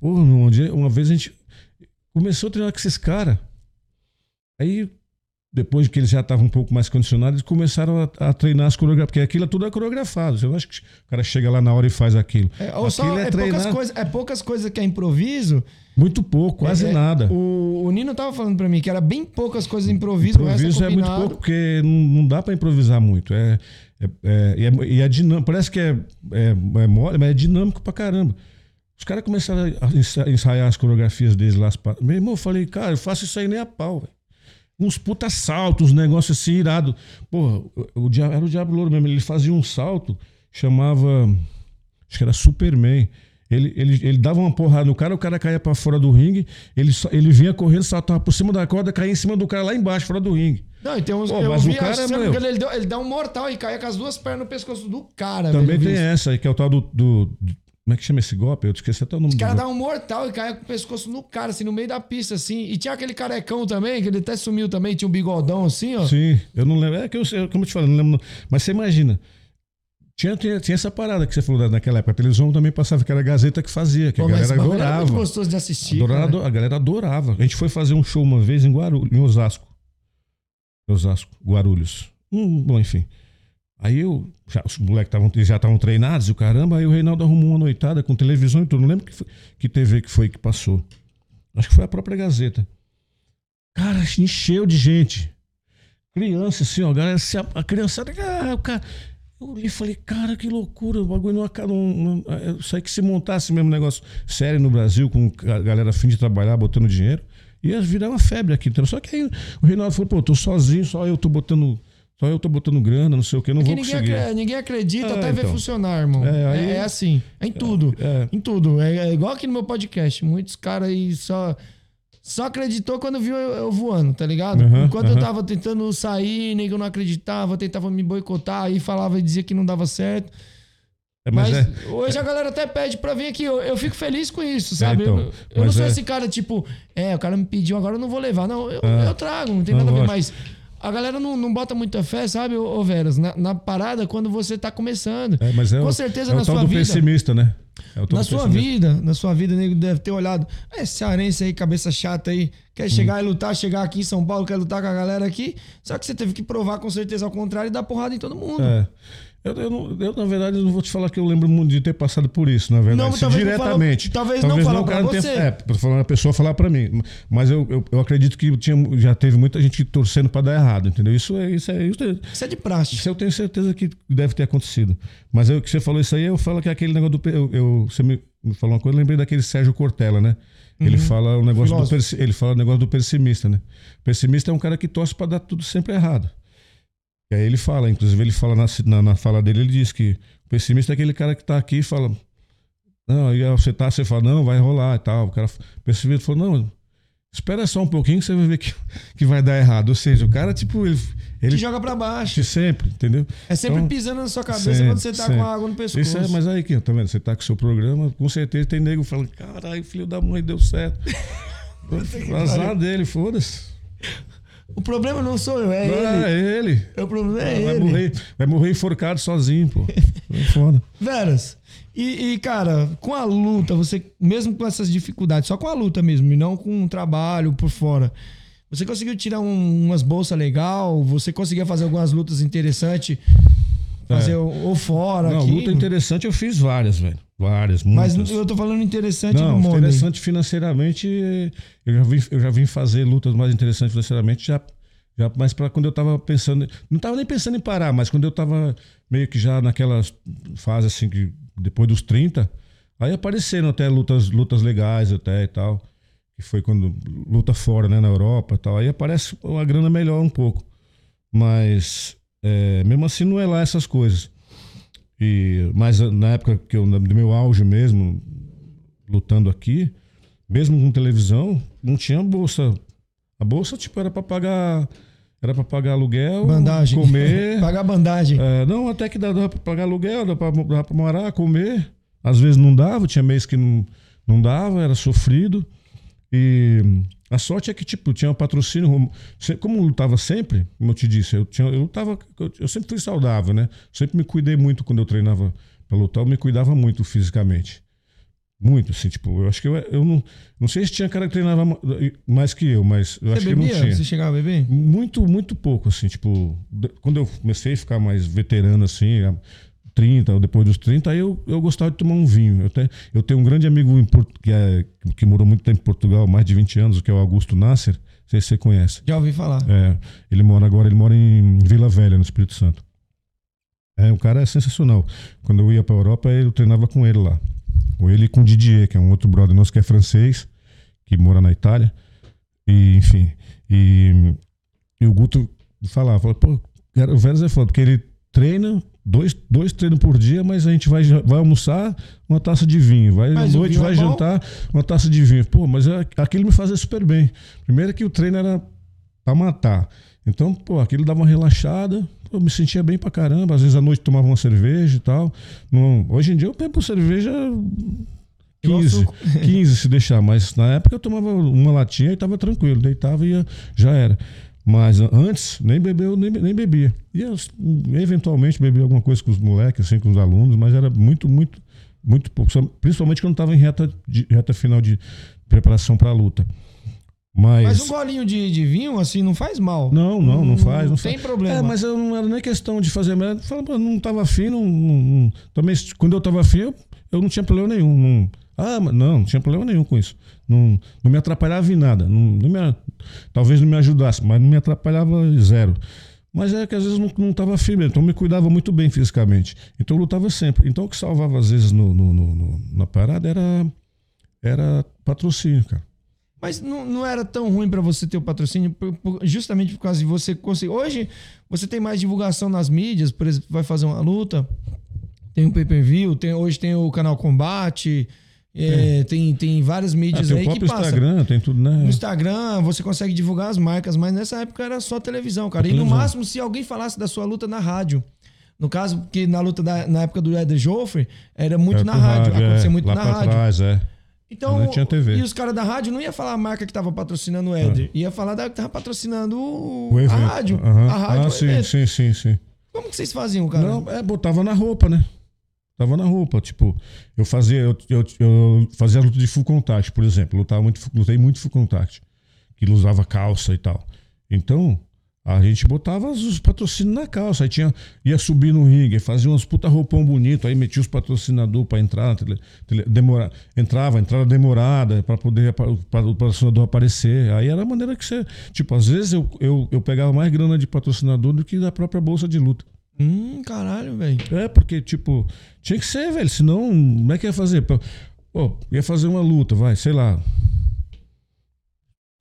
Pô, um dia, uma vez a gente começou a treinar com esses caras. Aí, depois que eles já estavam um pouco mais condicionados, eles começaram a, a treinar as coreografias, porque aquilo é tudo é coreografado. Você não acha que o cara chega lá na hora e faz aquilo. É, ou só, Aquilo é, poucas coisas, é poucas coisas que é improviso. Muito pouco, quase É, é, nada. O, o Nino tava falando pra mim que era bem poucas coisas improviso, resto Improviso é é muito pouco, porque não, não dá pra improvisar muito. É, é, é, e é, é dinâmico. Parece que é, é, é mole, mas é dinâmico pra caramba. Os caras começaram a ensa- ensaiar as coreografias deles lá. Meu irmão, eu falei, cara, eu faço isso aí nem a pau, velho. Uns puta saltos, uns negócios assim irado. Porra, o, o dia- era o Diabo Louro mesmo. Ele fazia um salto, chamava. Acho que era Superman. Ele, ele, ele dava uma porrada no cara, o cara caía pra fora do ringue, ele, ele vinha correndo, saltava por cima da corda, caía em cima do cara lá embaixo, fora do ringue. Não, e tem uns. Pô, eu mas o vi, cara, acho meu- ele, deu- ele dá um mortal e cai com as duas pernas no pescoço do cara. Também tem vi isso. essa aí, que é o tal do, do- do- Como é que chama esse golpe? Eu esqueci até o nome O do cara golpe. dá um mortal e cai com o pescoço no cara, assim, no meio da pista, assim. E tinha aquele carecão também, que ele até sumiu também, tinha um bigodão assim, ó. Sim, eu não lembro. É que eu como eu te falei, não lembro. Mas você imagina. Tinha, tinha, tinha essa parada que você falou naquela época. A televisão também passava, que era a Gazeta que fazia, que Pô, a galera bagulho era adorava. muito gostoso de assistir. Adorava- a galera adorava. A gente foi fazer um show uma vez em Guarulhos, em Osasco. Osasco, Guarulhos. Hum, bom, enfim. Aí eu, já, os moleques tavam, já estavam treinados e o caramba, aí o Reinaldo arrumou uma noitada com televisão e tudo. Não lembro que, foi- que TV que foi que passou. Acho que foi a própria Gazeta. Cara, encheu de gente. Criança, assim, ó, galera, a, a criançada, ah, o cara. Eu olhei e falei, cara, que loucura, o bagulho não. Não, não, é, isso aí que se montasse mesmo negócio sério no Brasil, com a galera a fim de trabalhar, botando dinheiro, ia virar uma febre aqui. Só que aí o Reinaldo falou, pô, tô sozinho, só eu tô botando. Só eu tô botando grana, não sei o que, não É vou ninguém, conseguir. acre- ninguém acredita É, até ver então. funcionar, irmão. É, É, aí- é assim. É em tudo. É. Em tudo. É, é igual aqui no meu podcast. Muitos caras aí só. Só acreditou quando viu eu, eu voando, tá ligado? Aham, Enquanto eu aham. tava tentando sair, nego não acreditava, tentava me boicotar, aí falava e dizia que não dava certo. É, mas, Mas, é. hoje a galera até pede pra vir aqui. Eu, eu fico feliz com isso, sabe? então, eu eu não sou é- esse cara, tipo, é, o cara me pediu, agora eu não vou levar. Não, eu, Ah. eu trago, não tem nada a ver. Mas a galera não, não bota muita fé, sabe, ô, Veras? Na, na parada, quando você tá começando. É, mas é com o, certeza é o na tal sua do vida. pessimista, né? É o tal Na do sua pessimista. vida, na sua vida, nego deve ter olhado. É, cearense aí, cabeça chata aí, quer chegar e lutar, chegar aqui em São Paulo, quer lutar com a galera aqui. Só que você teve que provar com certeza ao contrário e dar porrada em todo mundo. É. Eu, eu, não- eu, na verdade, não vou te falar que eu lembro muito de ter passado por isso, na verdade. Não, talvez não diretamente. falou- talvez não falou pra o cara você. Tenha, é, falar a pessoa falar pra mim. Mas eu, eu, eu acredito que tinha, já teve muita gente torcendo pra dar errado, entendeu? Isso é. Isso é, isso é Isso é de praxe. isso eu tenho certeza que deve ter acontecido. Mas eu, que você falou isso aí, eu falo que é aquele negócio do. Eu, eu- você me, me falou uma coisa, eu lembrei daquele Sérgio Cortella, né? Ele fala o negócio do Uhum. Filósofo. ele fala o negócio do pessimista, né? O pessimista é um cara que torce pra dar tudo sempre errado. E aí ele fala, inclusive ele fala na, na, na fala dele, ele diz que o pessimista é aquele cara que tá aqui e fala. Não, aí você tá, você fala, não, vai rolar e tal. O cara o pessimista falou, não, espera só um pouquinho que você vai ver que, <laughs> que vai dar errado. Ou seja, o cara, tipo, ele. ele Te joga pra baixo. sempre, entendeu? É sempre Então, pisando na sua cabeça sempre, quando você tá sempre. com a água no pescoço. Isso é, mas aí, que tá vendo? Você tá com o seu programa, com certeza tem nego falando, caralho, filho da mãe, deu certo. <laughs> Azar dele, foda-se. O problema não sou eu, é Ah, ele. é ele. O problema é vai, ele. morrer, vai morrer enforcado sozinho, pô. É foda. Veras, e, e, cara, com a luta, você, mesmo com essas dificuldades, só com a luta mesmo, e não com um trabalho por fora, você conseguiu tirar um- umas bolsas legal? Você conseguia fazer algumas lutas interessantes? Fazer É. ou, ou fora Não, aqui? luta interessante eu fiz várias, velho. Várias, Mas muitas. eu tô falando interessante Não, no interessante financeiramente, eu já, vim, eu já vim fazer lutas mais interessantes financeiramente, já, já mas para quando eu tava pensando, não tava nem pensando em parar, mas quando eu tava meio que já naquela fase assim, que depois dos 30, aí apareceram até lutas, lutas legais até e tal, que foi quando luta fora, né, na Europa e tal, aí aparece uma grana melhor um pouco, mas é, mesmo assim não é lá essas coisas. E, mas na época que eu, do meu auge mesmo, lutando aqui, mesmo com televisão, não tinha bolsa. A bolsa, tipo, era pra pagar. Era pra pagar aluguel, Bandagem. comer. <laughs> Pagar bandagem. É, não, até que dava pra pagar aluguel, dava pra morar, comer. Às vezes não dava, tinha mês que não, não dava, era sofrido. E a sorte é que, tipo, tinha um patrocínio. Como eu lutava sempre, como eu te disse, eu, tinha, eu lutava. Eu, eu sempre fui saudável, né? Sempre me cuidei muito quando eu treinava pra lutar, eu me cuidava muito fisicamente. Muito, assim, tipo, eu acho que eu, eu não. Não sei se tinha cara que treinava ma- mais que eu, mas eu Você acho que não bebia? tinha. Você chegava a beber? Muito, muito pouco, assim, tipo, quando eu comecei a ficar mais veterano, assim, 30, ou depois dos 30, aí eu, eu gostava de tomar um vinho. Eu, te- eu tenho um grande amigo em Porto- que, é, que morou muito tempo em Portugal, mais de 20 anos, que é o Augusto Nasser, não sei se você conhece. Já ouvi falar. É, ele mora agora, ele mora em Vila Velha, no Espírito Santo. É, o cara é sensacional. Quando eu ia pra Europa, eu treinava com ele lá. Com ele e com o Didier, que é um outro brother nosso que é francês, que mora na Itália. E, enfim. E, e o Guto falava, pô, o Veras é foda, porque ele treina, dois, dois treinos por dia, mas a gente vai, vai almoçar uma taça de vinho, vai Mas à noite vinho vai é jantar uma taça de vinho. Pô, mas é- aquilo me fazia super bem. Primeiro que o treino era pra matar. Então, pô, aquilo dava uma relaxada, eu me sentia bem pra caramba. Às vezes à noite tomava uma cerveja e tal. Não, hoje em dia eu bebo cerveja Igual 15, suco. 15 se deixar, mas na época eu tomava uma latinha e tava tranquilo, deitava e ia, já era. Mas antes, nem bebeu, nem, nem bebia. Ia eventualmente bebia alguma coisa com os moleques, assim, com os alunos, mas era muito, muito, muito pouco. Principalmente quando estava em reta, de, reta final de preparação para a luta. Mas, Mas um golinho de, de vinho, assim, não faz mal. Não, não, não faz. Não tem faz. problema. É, mas eu não era nem questão de fazer. Eu pô, não tava afim, não, não- não- Também, quando eu tava afim, eu, eu não tinha problema nenhum. Não, ah, mas não, não tinha problema nenhum com isso. Não, não me atrapalhava em nada. Não, não me, talvez não me ajudasse, mas não me atrapalhava zero. Mas é que às vezes não, não tava afim mesmo. Então me cuidava muito bem fisicamente. Então eu lutava sempre. Então o que salvava às vezes no, no- no- na parada era, era patrocínio, cara. Mas não, não era tão ruim pra você ter o patrocínio, por- por- justamente por causa de você conseguir. Hoje, você tem mais divulgação nas mídias, por exemplo, vai fazer uma luta, tem o pay per view, tem, hoje tem o canal Combate, é, tem, tem várias Ah, mídias o aí que passam. Instagram, tem tudo, né? No Instagram, você consegue divulgar as marcas, mas nessa época era só televisão, cara. E no Televisão. máximo, se alguém falasse da sua luta na rádio. No caso, porque na luta da, na época do Eder Joffre, era muito Era na por rádio, acontecia é, muito na rádio. Trás, é. Então, Não tinha TV. e os caras da rádio não ia falar a marca que tava patrocinando o Éder. Ia falar da que tava patrocinando o, O a rádio. A rádio, Ah, sim, evento. sim, sim, sim. Como que vocês faziam, cara? Não, é, botava na roupa, né? Tava na roupa, tipo, eu fazia, eu, eu, eu fazia luta de full contact, por exemplo, lutava muito, lutei muito full contact, que usava calça e tal. Então, a gente botava os patrocínios na calça, aí tinha, ia subir no ringue, fazia umas puta roupão bonito, aí metia os patrocinadores pra entrar, tele, tele- demora, entrava, demorada, pra poder o patrocinador aparecer. Aí era a maneira que você, tipo, às vezes eu, eu, eu pegava mais grana de patrocinador do que da própria bolsa de luta. Hum, caralho, velho. É, porque, tipo, tinha que ser, velho. Senão, como é que ia fazer? Pô, ia fazer uma luta, vai, sei lá.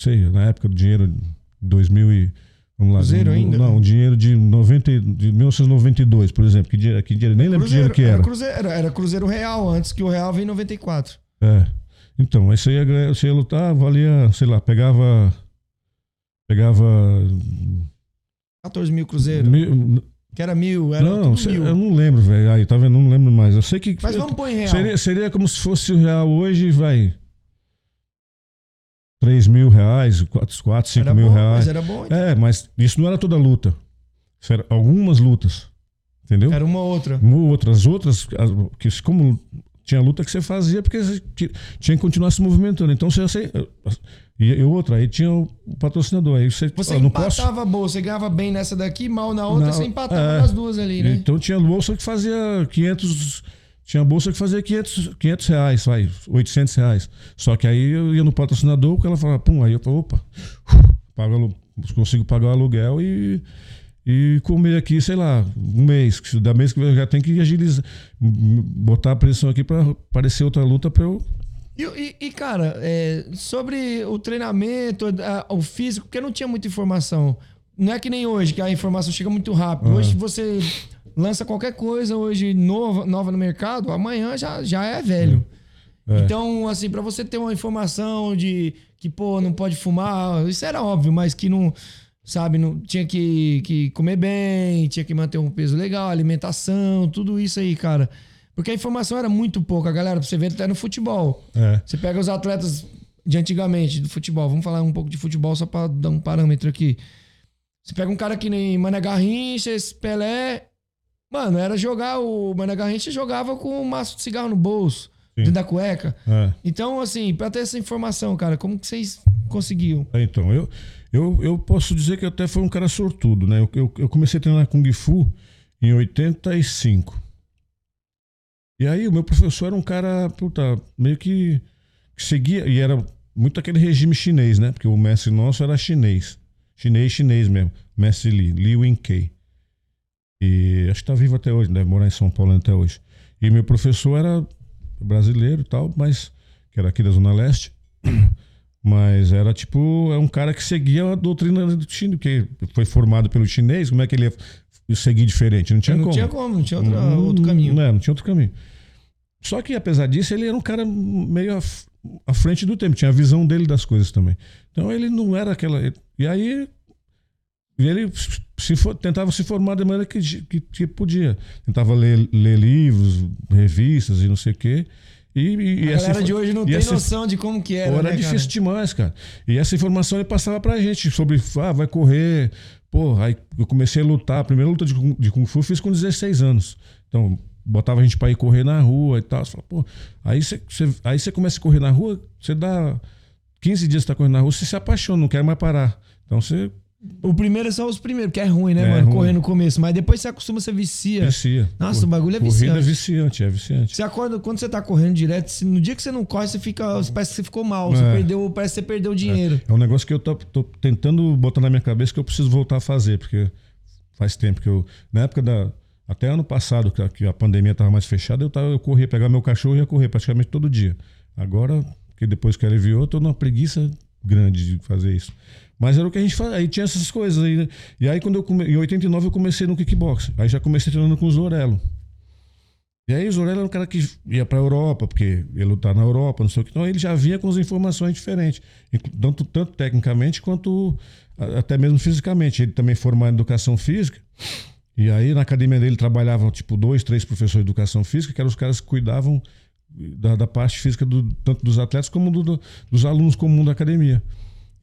Sei, na época do dinheiro de 2000 e... Vamos lá. Cruzeiro no- ainda? Não, dinheiro de, 90, e- de 1992, por exemplo. Que dinheiro, que dinheiro nem lembro que dinheiro que era. era. Cruzeiro, era, Cruzeiro Real, antes que o Real veio em 94. É. Então, aí você ia, você ia lutar, valia, sei lá, pegava... Pegava... 14 mil Cruzeiro. mil- Que era mil, era não, mil. eu não lembro, velho. Aí, tá vendo? Não lembro mais. Eu sei que... Mas vamos pôr em real. Seria, seria como se fosse o real hoje, vai. 3 mil reais, 4, 4 5 Era mil bom, reais. mas era bom, então. É, mas isso não era toda luta. Isso era algumas lutas. Entendeu? Era uma outra. Uma ou outra. As outras, as- que como tinha luta que você fazia porque você ti- tinha que continuar se movimentando. Então você você- e, e outra, aí tinha o patrocinador. Aí você, Você ó, não posso. empatava boa, você ganhava bem nessa daqui, mal na outra, Não, você empatava é. nas duas ali, né? Então tinha bolsa que fazia 500. Tinha bolsa que fazia 500, 500 reais, vai, 800 reais. Só que aí eu ia no patrocinador, que ela falava, pum, aí eu falava, opa, pago, consigo pagar o aluguel e, e comer aqui, sei lá, um mês. Da mês que eu já tenho que agilizar, botar a pressão aqui para aparecer outra luta para eu. E, e- e, cara, é, sobre o treinamento, a- o físico, porque não tinha muita informação. Não é que nem hoje, que a informação chega muito rápido. Uhum. Hoje você lança qualquer coisa hoje nova, nova no mercado, amanhã já, já é velho. É. Então, assim, pra você ter uma informação de que, pô, não pode fumar, isso era óbvio, mas que não, sabe, não tinha que, que comer bem, tinha que manter um peso legal, alimentação, tudo isso aí, cara. Porque a informação era muito pouca, galera, você ver até no futebol. É. Você pega os atletas de antigamente, do futebol. Vamos falar um pouco de futebol só pra dar um parâmetro aqui. Você pega um cara que nem Mané Garrincha, esse Pelé. Mano, era jogar o Mané Garrincha jogava com um maço de cigarro no bolso, dentro da cueca. É. Então, assim, pra ter essa informação, cara, como que vocês conseguiam? É, Então, eu, eu, eu posso dizer que até fui um cara sortudo, né? Eu, eu, eu comecei a treinar Kung Fu em 85. E aí o meu professor era um cara, puta, meio que, que seguia, e era muito aquele regime chinês, né? Porque o mestre nosso era chinês. Chinês, chinês mesmo. Mestre Li, Li Wing-Kei. E acho que tá vivo até hoje, deve morar em São Paulo até hoje. E meu professor era brasileiro e tal, mas que era aqui da Zona Leste. <clears throat> Mas era tipo, é um cara que seguia a doutrina do chinês, porque foi formado pelo chinês, como é que ele ia seguir diferente? Não tinha não como. tinha como, não tinha outra- Não- outro caminho. Não, não tinha outro caminho. Só que apesar disso, ele era um cara meio à, frente do tempo, tinha a visão dele das coisas também. Então ele não era aquela. E aí ele se for- tentava se formar da maneira que, que, que podia. Tentava ler, ler livros, revistas e não sei o quê. E, e, A galera de hoje não tem essa- noção de como que era, era né, difícil cara? demais, cara. E essa informação ele passava pra gente sobre, ah, vai correr. Pô, aí eu comecei a lutar. A primeira luta de, Kung- de Kung Fu eu fiz com 16 anos. Então, botava a gente pra ir correr na rua e tal. Você fala, pô, aí você, você- aí você começa a correr na rua, você dá 15 dias você tá correndo na rua, você se apaixona, não quer mais parar. Então você O primeiro é só os primeiros, que é ruim, né, É mano? ruim. Correr no começo. Mas depois você acostuma, você vicia. vicia. Nossa, Cor- o bagulho é Corrida viciante. é viciante, é viciante. Você acorda, quando você tá correndo direto, se- no dia que você não corre, você fica. Parece que você ficou mal. Você É. perdeu, parece que você perdeu dinheiro. É um negócio que eu tô, tô tentando botar na minha cabeça que eu preciso voltar a fazer, porque faz tempo que eu. Na época da. Até ano passado, que a, que a pandemia estava mais fechada, eu, tava, eu corria, pegar meu cachorro e ia correr praticamente todo dia. Agora, que depois que aliviou, eu tô numa preguiça grande de fazer isso. Mas era o que a gente fazia. Aí tinha essas coisas aí. né? E aí, quando eu come... em 89, eu comecei no kickbox. Aí já comecei treinando com o Zorello. E aí o Zorello era um cara que ia pra Europa, porque ia lutar na Europa, não sei o que. Então ele já vinha com as informações diferentes. Tanto, tanto tecnicamente quanto a- até mesmo fisicamente. Ele também formado em educação física. E aí na academia dele trabalhavam tipo dois, três professores de educação física, que eram os caras que cuidavam da, da parte física do- tanto dos atletas como do- do- dos alunos comuns da academia.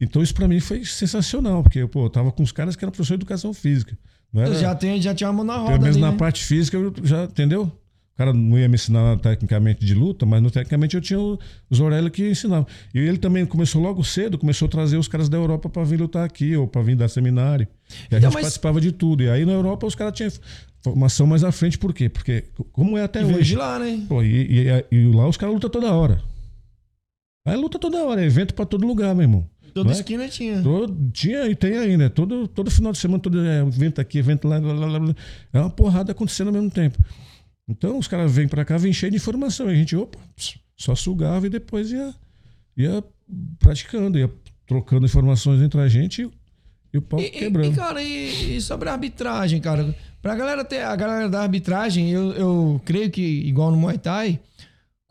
Então isso pra mim foi sensacional, porque pô, eu tava com os caras que eram professor de educação física. Era, Já, tem, já tinha uma mão na roda. pelo menos ali, na né? parte física, eu já, entendeu? O cara não ia me ensinar tecnicamente de luta, mas no, tecnicamente eu tinha o Zorelli que ensinava. E ele também começou logo cedo, começou a trazer os caras da Europa para vir lutar aqui, ou para vir dar seminário. E a Então, gente mas- participava de tudo. E aí na Europa os caras tinham formação mais à frente, por quê? Porque como é até E hoje. lá, né? Pô, e, e- e lá os caras lutam toda hora. Aí luta toda hora, é evento pra todo lugar, meu irmão. Toda é? esquina tinha. Todo, tinha e tem ainda. Todo, todo final de semana, todo é, evento aqui, evento lá, lá, lá, lá. É uma porrada acontecendo ao mesmo tempo. Então os caras vêm pra cá, vêm cheio de informação. E a gente, opa, só sugava e depois ia, ia praticando, ia trocando informações entre a gente e, o pau e- quebrando. e, cara, e, e sobre a arbitragem, cara? Pra galera ter. A galera da arbitragem, eu, eu creio que, igual no Muay Thai,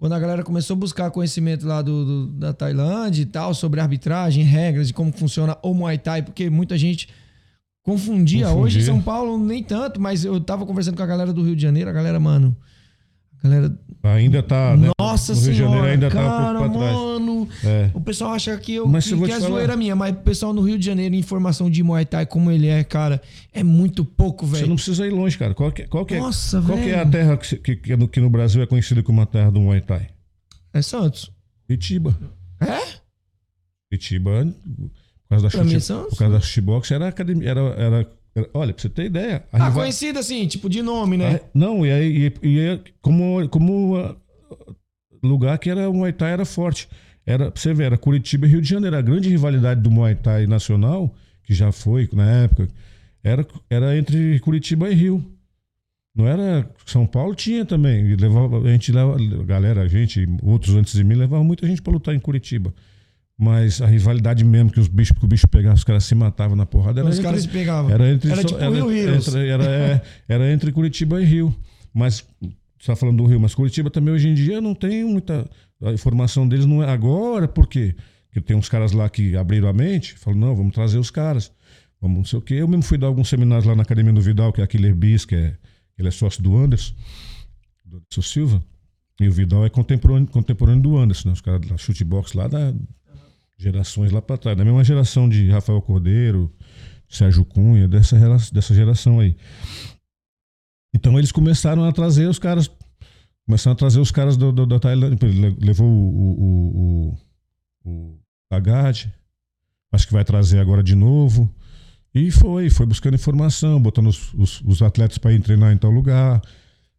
quando a galera começou a buscar conhecimento lá do, do- da Tailândia e tal, sobre arbitragem, regras de como funciona o Muay Thai, porque muita gente confundia. Confundia. Hoje em São Paulo, nem tanto, mas eu tava conversando com a galera do Rio de Janeiro, a galera, mano. Galera. Ainda tá. né, Nossa no Rio senhora, Janeiro ainda cara, tá um pouco pra trás. mano. É. O pessoal acha que, eu, Mas que, eu que é zoeira minha, mas o pessoal no Rio de Janeiro, informação de Muay Thai, como ele é, cara, é muito pouco, Você velho. não precisa ir longe, cara. Qual que, qual que, é- Nossa, qual que é a terra que, que, que no, que no Brasil é conhecida como a terra do Muay Thai? É Santos. Curitiba. É? Curitiba, por causa da chute, por causa da chutebox, era academia, era, era- olha, pra você ter ideia. Ah, rival- conhecido assim, tipo de nome, né? a- não, e aí e, e é como como ah, lugar que era o Muay Thai era forte. Era, você ver, era Curitiba e Rio de Janeiro. A grande rivalidade do Muay Thai nacional, que já foi na época, era, era entre Curitiba e Rio. Não era. São Paulo tinha também. Levava, a gente leva, a galera, a gente, outros antes de mim, levavam muita gente pra lutar em Curitiba. Mas a rivalidade mesmo, que os bichos, que o bicho pegava, os caras se matavam na porrada, era Os entre, caras se pegavam. era entre, Era tipo era, Rio entre- <laughs> era, é, era entre Curitiba e Rio. Mas você tá falando do Rio, mas Curitiba também hoje em dia não tem muita. A informação deles não é agora, por quê? Porque tem uns caras lá que abriram a mente, falaram, não, vamos trazer os caras. Vamos não sei o quê. Eu mesmo fui dar alguns seminários lá na Academia do Vidal, que é aquele Bis, que é, ele é sócio do Anderson, do Anderson Silva. E o Vidal é contemporâneo, contemporâneo do Anderson, né? Os caras da chutebox lá da gerações lá pra trás. Da mesma geração de Rafael Cordeiro, Sérgio Cunha, dessa, dessa geração aí. Então eles começaram a trazer os caras. Começaram a trazer os caras do, do- da Tailândia. Levou o, o, o, o acho que vai trazer agora de novo. E foi, foi buscando informação, botando os, os, os atletas para ir treinar em tal lugar.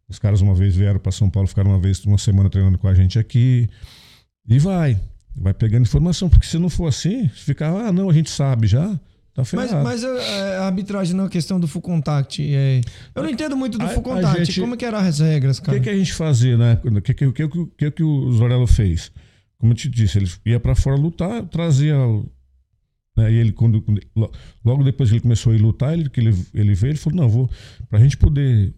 Os caras uma vez vieram para São Paulo, ficaram uma vez, uma semana treinando com a gente aqui. E vai, vai pegando informação, porque se não for assim, ficar, ah, não, a gente sabe já, tá Mas, mas a, a arbitragem na questão do full contact. É... Eu não entendo muito do A- full contact. gente- Como que eram as regras, O cara? que, que a gente fazia época? O que, que, o que, o que, que o Zorello fez? Como eu te disse, ele ia para fora lutar, trazia. o- Né, e ele, quando, quando- lo- logo depois que ele começou a ir lutar, ele, que ele, ele veio, ele falou: não, vou. Para a gente poder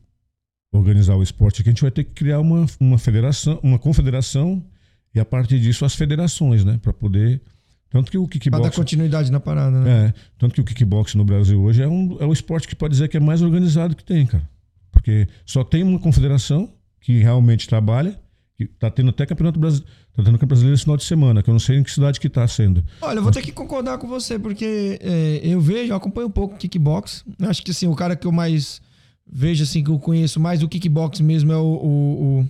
organizar o esporte aqui, a gente vai ter que criar uma, uma federação, uma confederação, e a partir disso as federações, né? Para poder. Tanto que o Pra dar kickbox. continuidade na parada, né? É, tanto que o kickbox no Brasil hoje é um, é o esporte que pode dizer que é mais organizado que tem, cara. Porque só tem uma confederação que realmente trabalha, que tá tendo até campeonato brasileiro, tá tendo campeonato brasileiro esse final de semana, que eu não sei em que cidade que tá sendo. Olha, eu vou ter que concordar com você, porque é, eu vejo, eu acompanho um pouco kickbox. Acho que assim, o cara que eu mais vejo, assim, que eu conheço mais do kickbox mesmo é o, o, o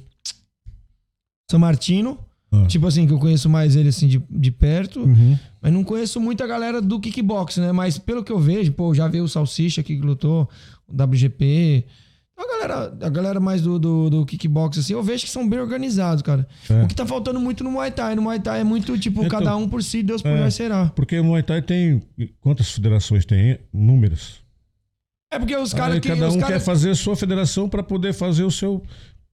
San Martino. Ah. Tipo assim, que eu conheço mais ele assim de, de perto. Uhum. Mas não conheço muita galera do kickbox, né? Mas pelo que eu vejo, pô, já veio o Salsicha aqui que lutou, o WGP. A galera, a galera mais do, do, do kickbox, assim, eu vejo que são bem organizados, cara. É. O que tá faltando muito no Muay Thai. No Muay Thai é muito, tipo, Então, cada um por si, Deus por é. nós será. Porque o Muay Thai tem. Quantas federações tem? Números. É porque os caras que. cada um cara- quer fazer a sua federação para poder fazer o seu.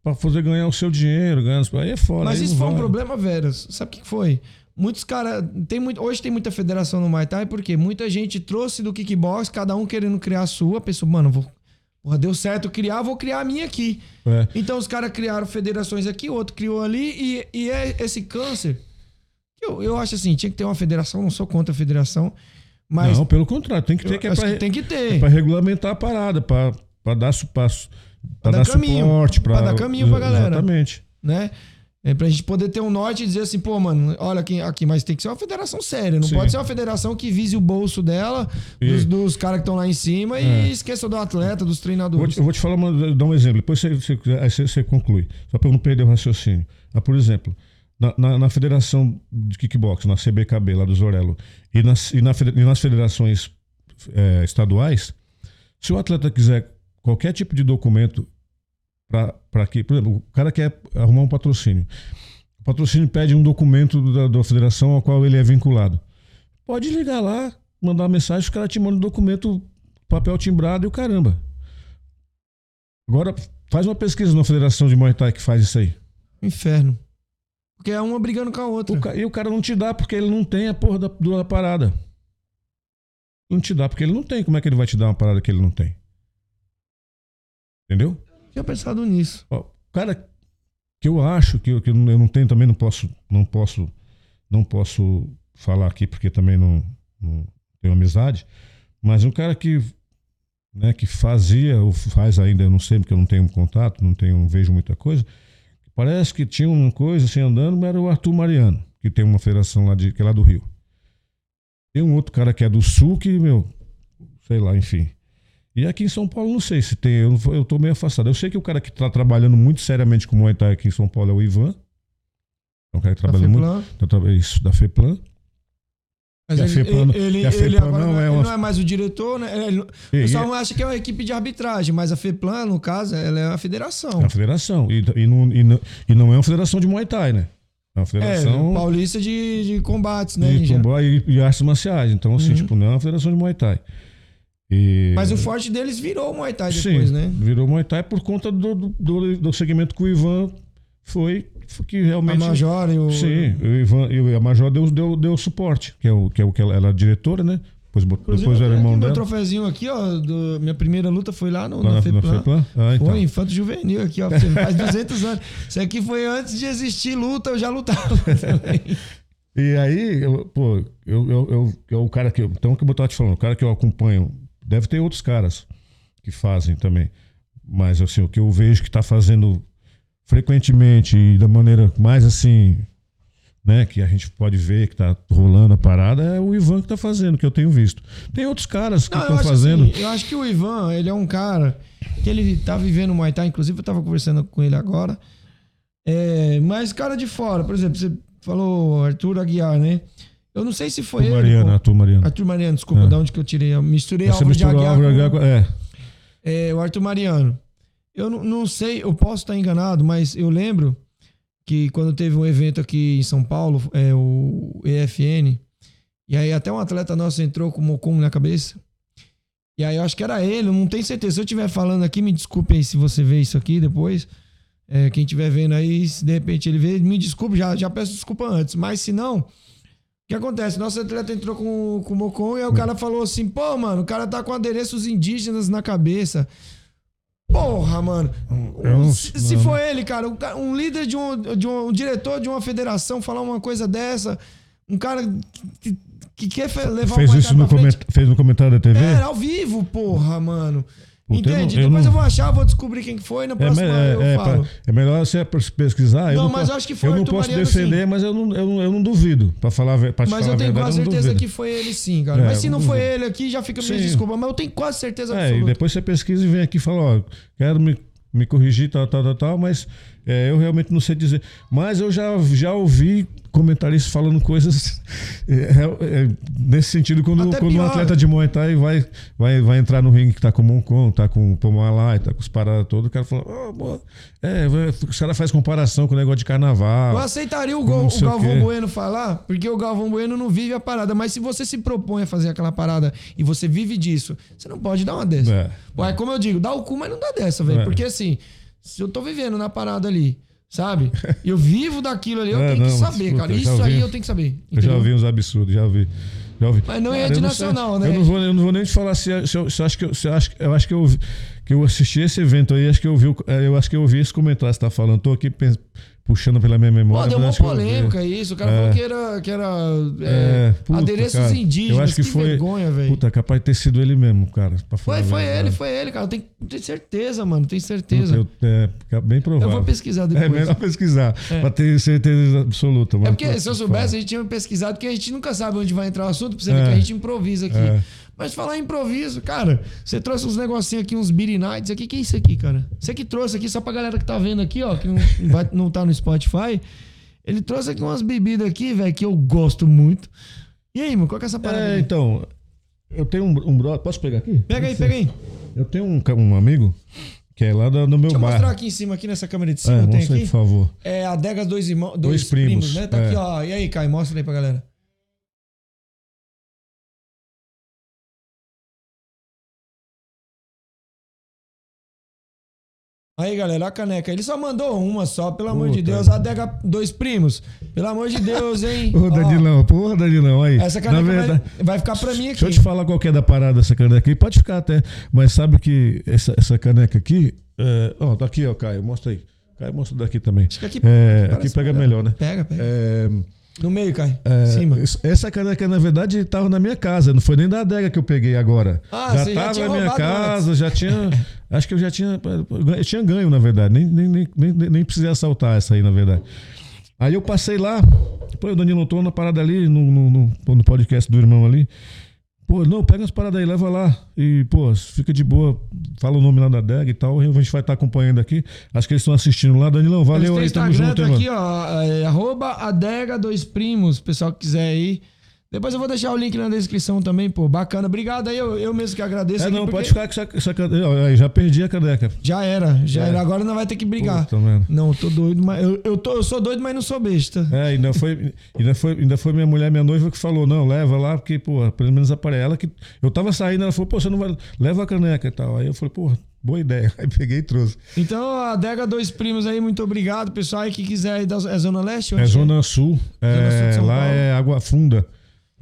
Para poder ganhar o seu dinheiro. Ganhar, aí é fora. Mas isso foi um vai. problema, velho. Sabe o que foi? Muitos caras. Tem muito, hoje tem muita federação no Muay Thai, porque muita gente trouxe do kickbox, cada um querendo criar a sua. A pessoa, mano, vou, porra, deu certo criar, vou criar a minha aqui. É. Então os caras criaram federações aqui, o outro criou ali, e, e é esse câncer. Eu, eu acho assim, tinha que ter uma federação, não sou contra a federação, mas. Não, pelo contrário, tem que ter que, é pra, que tem que ter. é pra regulamentar a parada, pra, pra dar, su- pra, pra dar dar caminho, suporte, pra, pra dar caminho pra galera. Exatamente. né? É pra gente poder ter um norte e dizer assim, pô, mano, olha aqui, aqui, mas tem que ser uma federação séria. Não Sim. pode ser uma federação que vise o bolso dela, E- dos, dos caras que estão lá em cima É. e esqueça do atleta, dos Vou treinadores. te- eu vou te falar, uma, dar um exemplo, depois você, você, você, você conclui, só para eu não perder o raciocínio. Ah, por exemplo, na, na, na federação de kickbox, na CBKB, lá do Zorello, e nas, e na e nas federações eh, estaduais, se o atleta quiser qualquer tipo de documento para que, por exemplo, o cara quer arrumar um patrocínio, o patrocínio pede um documento da, da federação ao qual ele é vinculado. Pode ligar lá, mandar uma mensagem, o cara te manda o documento, papel timbrado e o caramba. Agora, faz uma pesquisa na Federação de Muay Thai que faz isso aí. Inferno. Porque é uma brigando com a outra. O ca- e o cara não te dá porque ele não tem a porra da, da parada. Não te dá porque ele não tem. Como é que ele vai te dar uma parada que ele não tem? Entendeu? Tinha pensado nisso. Ó, cara, que eu acho que, eu- que eu não tenho também, não posso, não posso, não posso falar aqui porque também não, não tenho amizade, mas um cara que, né, que fazia ou faz ainda, eu não sei porque eu não tenho contato, não tenho, não vejo muita coisa. Parece que tinha uma coisa assim andando, mas era o Arthur Mariano, que tem uma federação lá de, que é lá do Rio. Tem um outro cara que é do Sul que, meu, sei lá, enfim. E aqui em São Paulo, não sei se tem. Eu, eu tô meio afastado. Eu sei que o cara que está trabalhando muito seriamente com Muay Thai aqui em São Paulo é o Ivan. É um cara que trabalha muito. FEPLAN. tá Isso, da FEPLAN. Mas E ele, FEPLAN não- ele, e ele FEPLAN agora não é é, ele uma- não é mais o diretor, né? Ele- o E- e pessoal é- acha que é uma equipe de arbitragem, mas a FEPLAN, no caso, ela é uma federação. É uma federação. E, e, não, e, não, e não é uma federação de Muay Thai, né? É uma É, federação paulista de, de combates, né? de e, e artes marciais. Então, assim, Uhum. tipo, não é uma federação de Muay Thai. E- Mas o forte deles virou o Muay Thai Sim, depois, né? virou Muay Thai por conta do, do, do, segmento que o Ivan foi, que A realmente... Major e o. Sim, o Ivan, e a Major deu, deu, deu suporte, que é o que, é o que ela, ela é diretora, né? Depois, Inclusive, depois era irmão aqui meu dela. troféuzinho aqui, ó. do- minha primeira luta foi lá no, Lá na, na, na FEPLAN. FEPLAN? Ah, então. Foi infanto juvenil aqui, ó. Faz 200 anos. Isso aqui foi antes de existir luta, eu já lutava <laughs> também. E aí, eu, pô, eu, eu, eu, eu- o cara que. Então, o que eu tava te falando, o cara que eu acompanho, deve ter outros caras que fazem também. Mas, assim, o que eu vejo que tá fazendo frequentemente e da maneira mais assim, né, que a gente pode ver que tá rolando a parada, é o Ivan que tá fazendo, que eu tenho visto. Tem outros caras que estão acho fazendo. assim, eu acho que o Ivan, ele é um cara que ele tá vivendo Muay Thai, inclusive eu tava conversando com ele agora. É, mas cara de fora, por exemplo, você falou Arthur Aguiar, né? Eu não sei se foi ele. Mariana, pô. Arthur Mariano. Arthur Mariano, desculpa, É. de onde que eu tirei? Eu misturei Você Álvaro de Aguiar Álvaro com- Aguiar com- É. É, o Arthur Mariano. Eu não, não sei, eu posso estar enganado, mas eu lembro que quando teve um evento aqui em São Paulo, é, o EFN, e aí até um atleta nosso entrou com o Mocum na cabeça. E aí eu acho que era ele, eu não tenho certeza. Se eu estiver falando aqui, me desculpe aí se você vê isso aqui depois. É, quem estiver vendo aí, se de repente ele vê, me desculpe, já, já peço desculpa antes. Mas se não, que acontece? Nosso atleta entrou com, com o Mocon e aí o cara falou assim: pô, mano, o cara tá com adereços indígenas na cabeça. Porra, mano. Não- se, se for ele, cara, um, líder de um, de um, um diretor de uma federação falar uma coisa dessa, um cara que, que quer levar Fez Muay isso no, frente, fez no comentário da TV? é, ao vivo, porra, mano. Puta, eu Entende? não- eu Depois não- eu vou achar, vou descobrir quem que foi, na É, próxima é, falo. pra- é melhor você pesquisar. Não, eu mas po- eu acho que foi Eu não posso Mariano, defender, sim. mas eu não, eu, não, eu não duvido. Pra falar, pra Mas falar eu tenho verdade, quase não certeza que foi ele sim, cara. É, mas se não não foi ele aqui, já fica me desculpa. Mas eu tenho quase certeza É, e absoluta. depois você pesquisa e vem aqui e fala, ó, quero me, me corrigir, tal, tal, tal, tal, mas É, eu realmente não sei dizer. Mas eu já, já ouvi comentaristas falando coisas <laughs> é, é, nesse sentido quando, Até quando um atleta de Muay Thai vai, vai, vai entrar no ringue que tá com o Moncon, tá com o Pomalai, tá com os paradas todos, o cara fala, "Ah, boa." é, os caras fazem comparação com o negócio de carnaval. Eu aceitaria o, Gal- o o Galvão quê. Bueno falar, porque o Galvão Bueno não vive a parada. Mas se você se propõe a fazer aquela parada e você vive disso, você não pode dar uma dessa. É. Pô, é como eu digo, dá o cu, mas não dá dessa, velho. É. Porque assim, se eu tô vivendo na parada ali, sabe? Eu vivo daquilo ali, eu É, tenho que não, saber, puta, cara. eu Isso aí ouvi. eu tenho que saber. Eu já ouvi uns absurdos, já ouvi. Já ouvi. Mas não é Cara, de eu sei- nacional, né? Eu não vou, eu não vou nem te falar se, se, eu, se eu acho que eu, se eu acho, eu acho que eu, que eu assisti esse evento aí, acho que eu ouvi, o- eu acho que eu ouvi esse comentário que você tá falando. Tô aqui pens- puxando pela minha memória. Pô, deu uma que eu polêmica isso. O cara É. falou que era, que era É, é, puta, adereços cara, indígenas. Eu acho que, foi. vergonha, velho. Puta, capaz de ter sido ele mesmo, cara. Foi, foi ele, foi ele, cara. Eu tenho, certeza, mano. Tenho certeza. Eu, é, bem provável. Eu vou pesquisar É depois. melhor pesquisar, É. pra ter certeza absoluta. É mas- porque se eu soubesse, a gente tinha pesquisado, porque a gente nunca sabe onde vai entrar o assunto, pra você ver É. que a gente improvisa aqui. É. Mas falar improviso, cara, você trouxe uns negocinhos aqui, uns Beer Nights aqui. que é isso aqui, cara? Você que trouxe aqui, só pra galera que tá vendo aqui, ó, que não, vai, não tá no Spotify. Ele trouxe aqui umas bebidas aqui, velho, que eu gosto muito. E aí, mano, qual que é essa parada? É, aí? então, eu tenho um, um brother. Posso pegar aqui? Pega aí, pega aí. Eu tenho um, um amigo que é lá do, do meu Deixa eu mostrar aqui em cima, aqui nessa câmera de cima, É, tem mostra aqui. por favor. É Adegas Dois Irmãos, dois, Dois primos, primos, né? Tá aqui, é. ó. E aí, Caio, mostra aí pra galera. Aí, galera, a caneca. Ele só mandou uma só, pelo amor de. Deus. Adega dois primos. Pelo amor de Deus, hein? Ô, Danilão, porra, Danilão, aí. essa caneca verdade, vai, vai ficar pra mim aqui. Deixa eu te falar qual que é da parada dessa caneca aqui. Pode ficar até. Mas sabe que essa, essa caneca aqui. É... Ó, tá aqui, ó, Caio. Mostra aí. Caio, mostra daqui também. Acho que aqui É, aqui pega melhor. né? Pega, pega. É, No meio, Caio. é, Cima. Essa caneca, na verdade, estava na minha casa. Não foi nem da adega que eu peguei agora. Ah, já você já tava tinha na minha casa, já tinha. <laughs> acho que eu já tinha. Eu tinha ganho, na verdade. Nem, nem, nem, nem, nem precisei assaltar essa aí, na verdade. Aí eu passei lá. Pô, o Danilo tô na parada ali, no, no, no, podcast do irmão ali. Pô, não, pega as paradas aí, leva lá. E, pô, fica de boa, fala o nome lá da adega e tal. A gente vai estar acompanhando aqui. Acho que eles estão assistindo lá. Danilão, valeu aí, tamo Instagram, junto, tá aqui, mano. ó. É, arroba adega dois primos, pessoal que quiser aí. Depois eu vou deixar o link na descrição também, pô. Bacana. Obrigado aí, eu, eu mesmo que agradeço. É, não, porque pode ficar com essa, aí, Já perdi a caneca. Já era, já É. era. Agora não vai ter que brigar. Puta. Não, tô doido, mas eu, eu, tô, eu sou doido, mas não sou besta. É, ainda foi, ainda foi, ainda foi minha mulher, minha noiva que falou, não, leva lá, porque, pô, pelo menos aparece ela que. Eu tava saindo, ela falou, pô, você não vai. Leva a caneca e tal. Aí eu falei, pô, boa ideia. <laughs> Aí peguei e trouxe. Então, a Adega Dois Primos aí, muito obrigado. Pessoal aí que quiser aí da é Zona Leste? É Onde Zona Sul. Zona Sul É, lá Paulo. é Água Funda.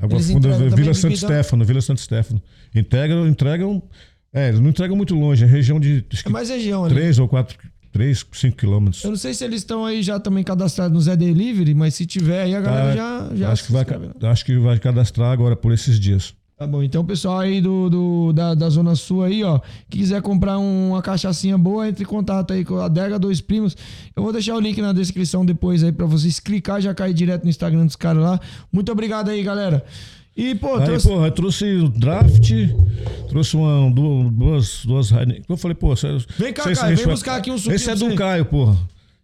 Funda, entregam também Vila Santo? Stefano, Vila Santo Stefano. Entregam, entregam. É, eles não entregam muito longe, é região de É mais região ali. 3 ou 4, 3, 5 quilômetros. Eu não sei se eles estão aí já também cadastrados no Zé Delivery, mas se tiver aí, a galera Tá, já, já acho, que vai, né? acho que vai cadastrar agora por esses dias. Tá bom, então pessoal aí do, do- da, da Zona Sul aí, ó, que quiser comprar um- uma cachaçinha boa, entre em contato aí com a Adega Dois Primos. Eu vou deixar o link na descrição depois aí pra vocês clicar, já cair direto no Instagram dos caras lá. Muito obrigado aí, galera. E, pô, Aí, trouxe... porra, eu trouxe o draft, trouxe uma, du- duas, duas Heineken. Eu falei, pô, sério. Vem cá, Caio, vem buscar aqui um suquinho Esse é do. Caio, porra.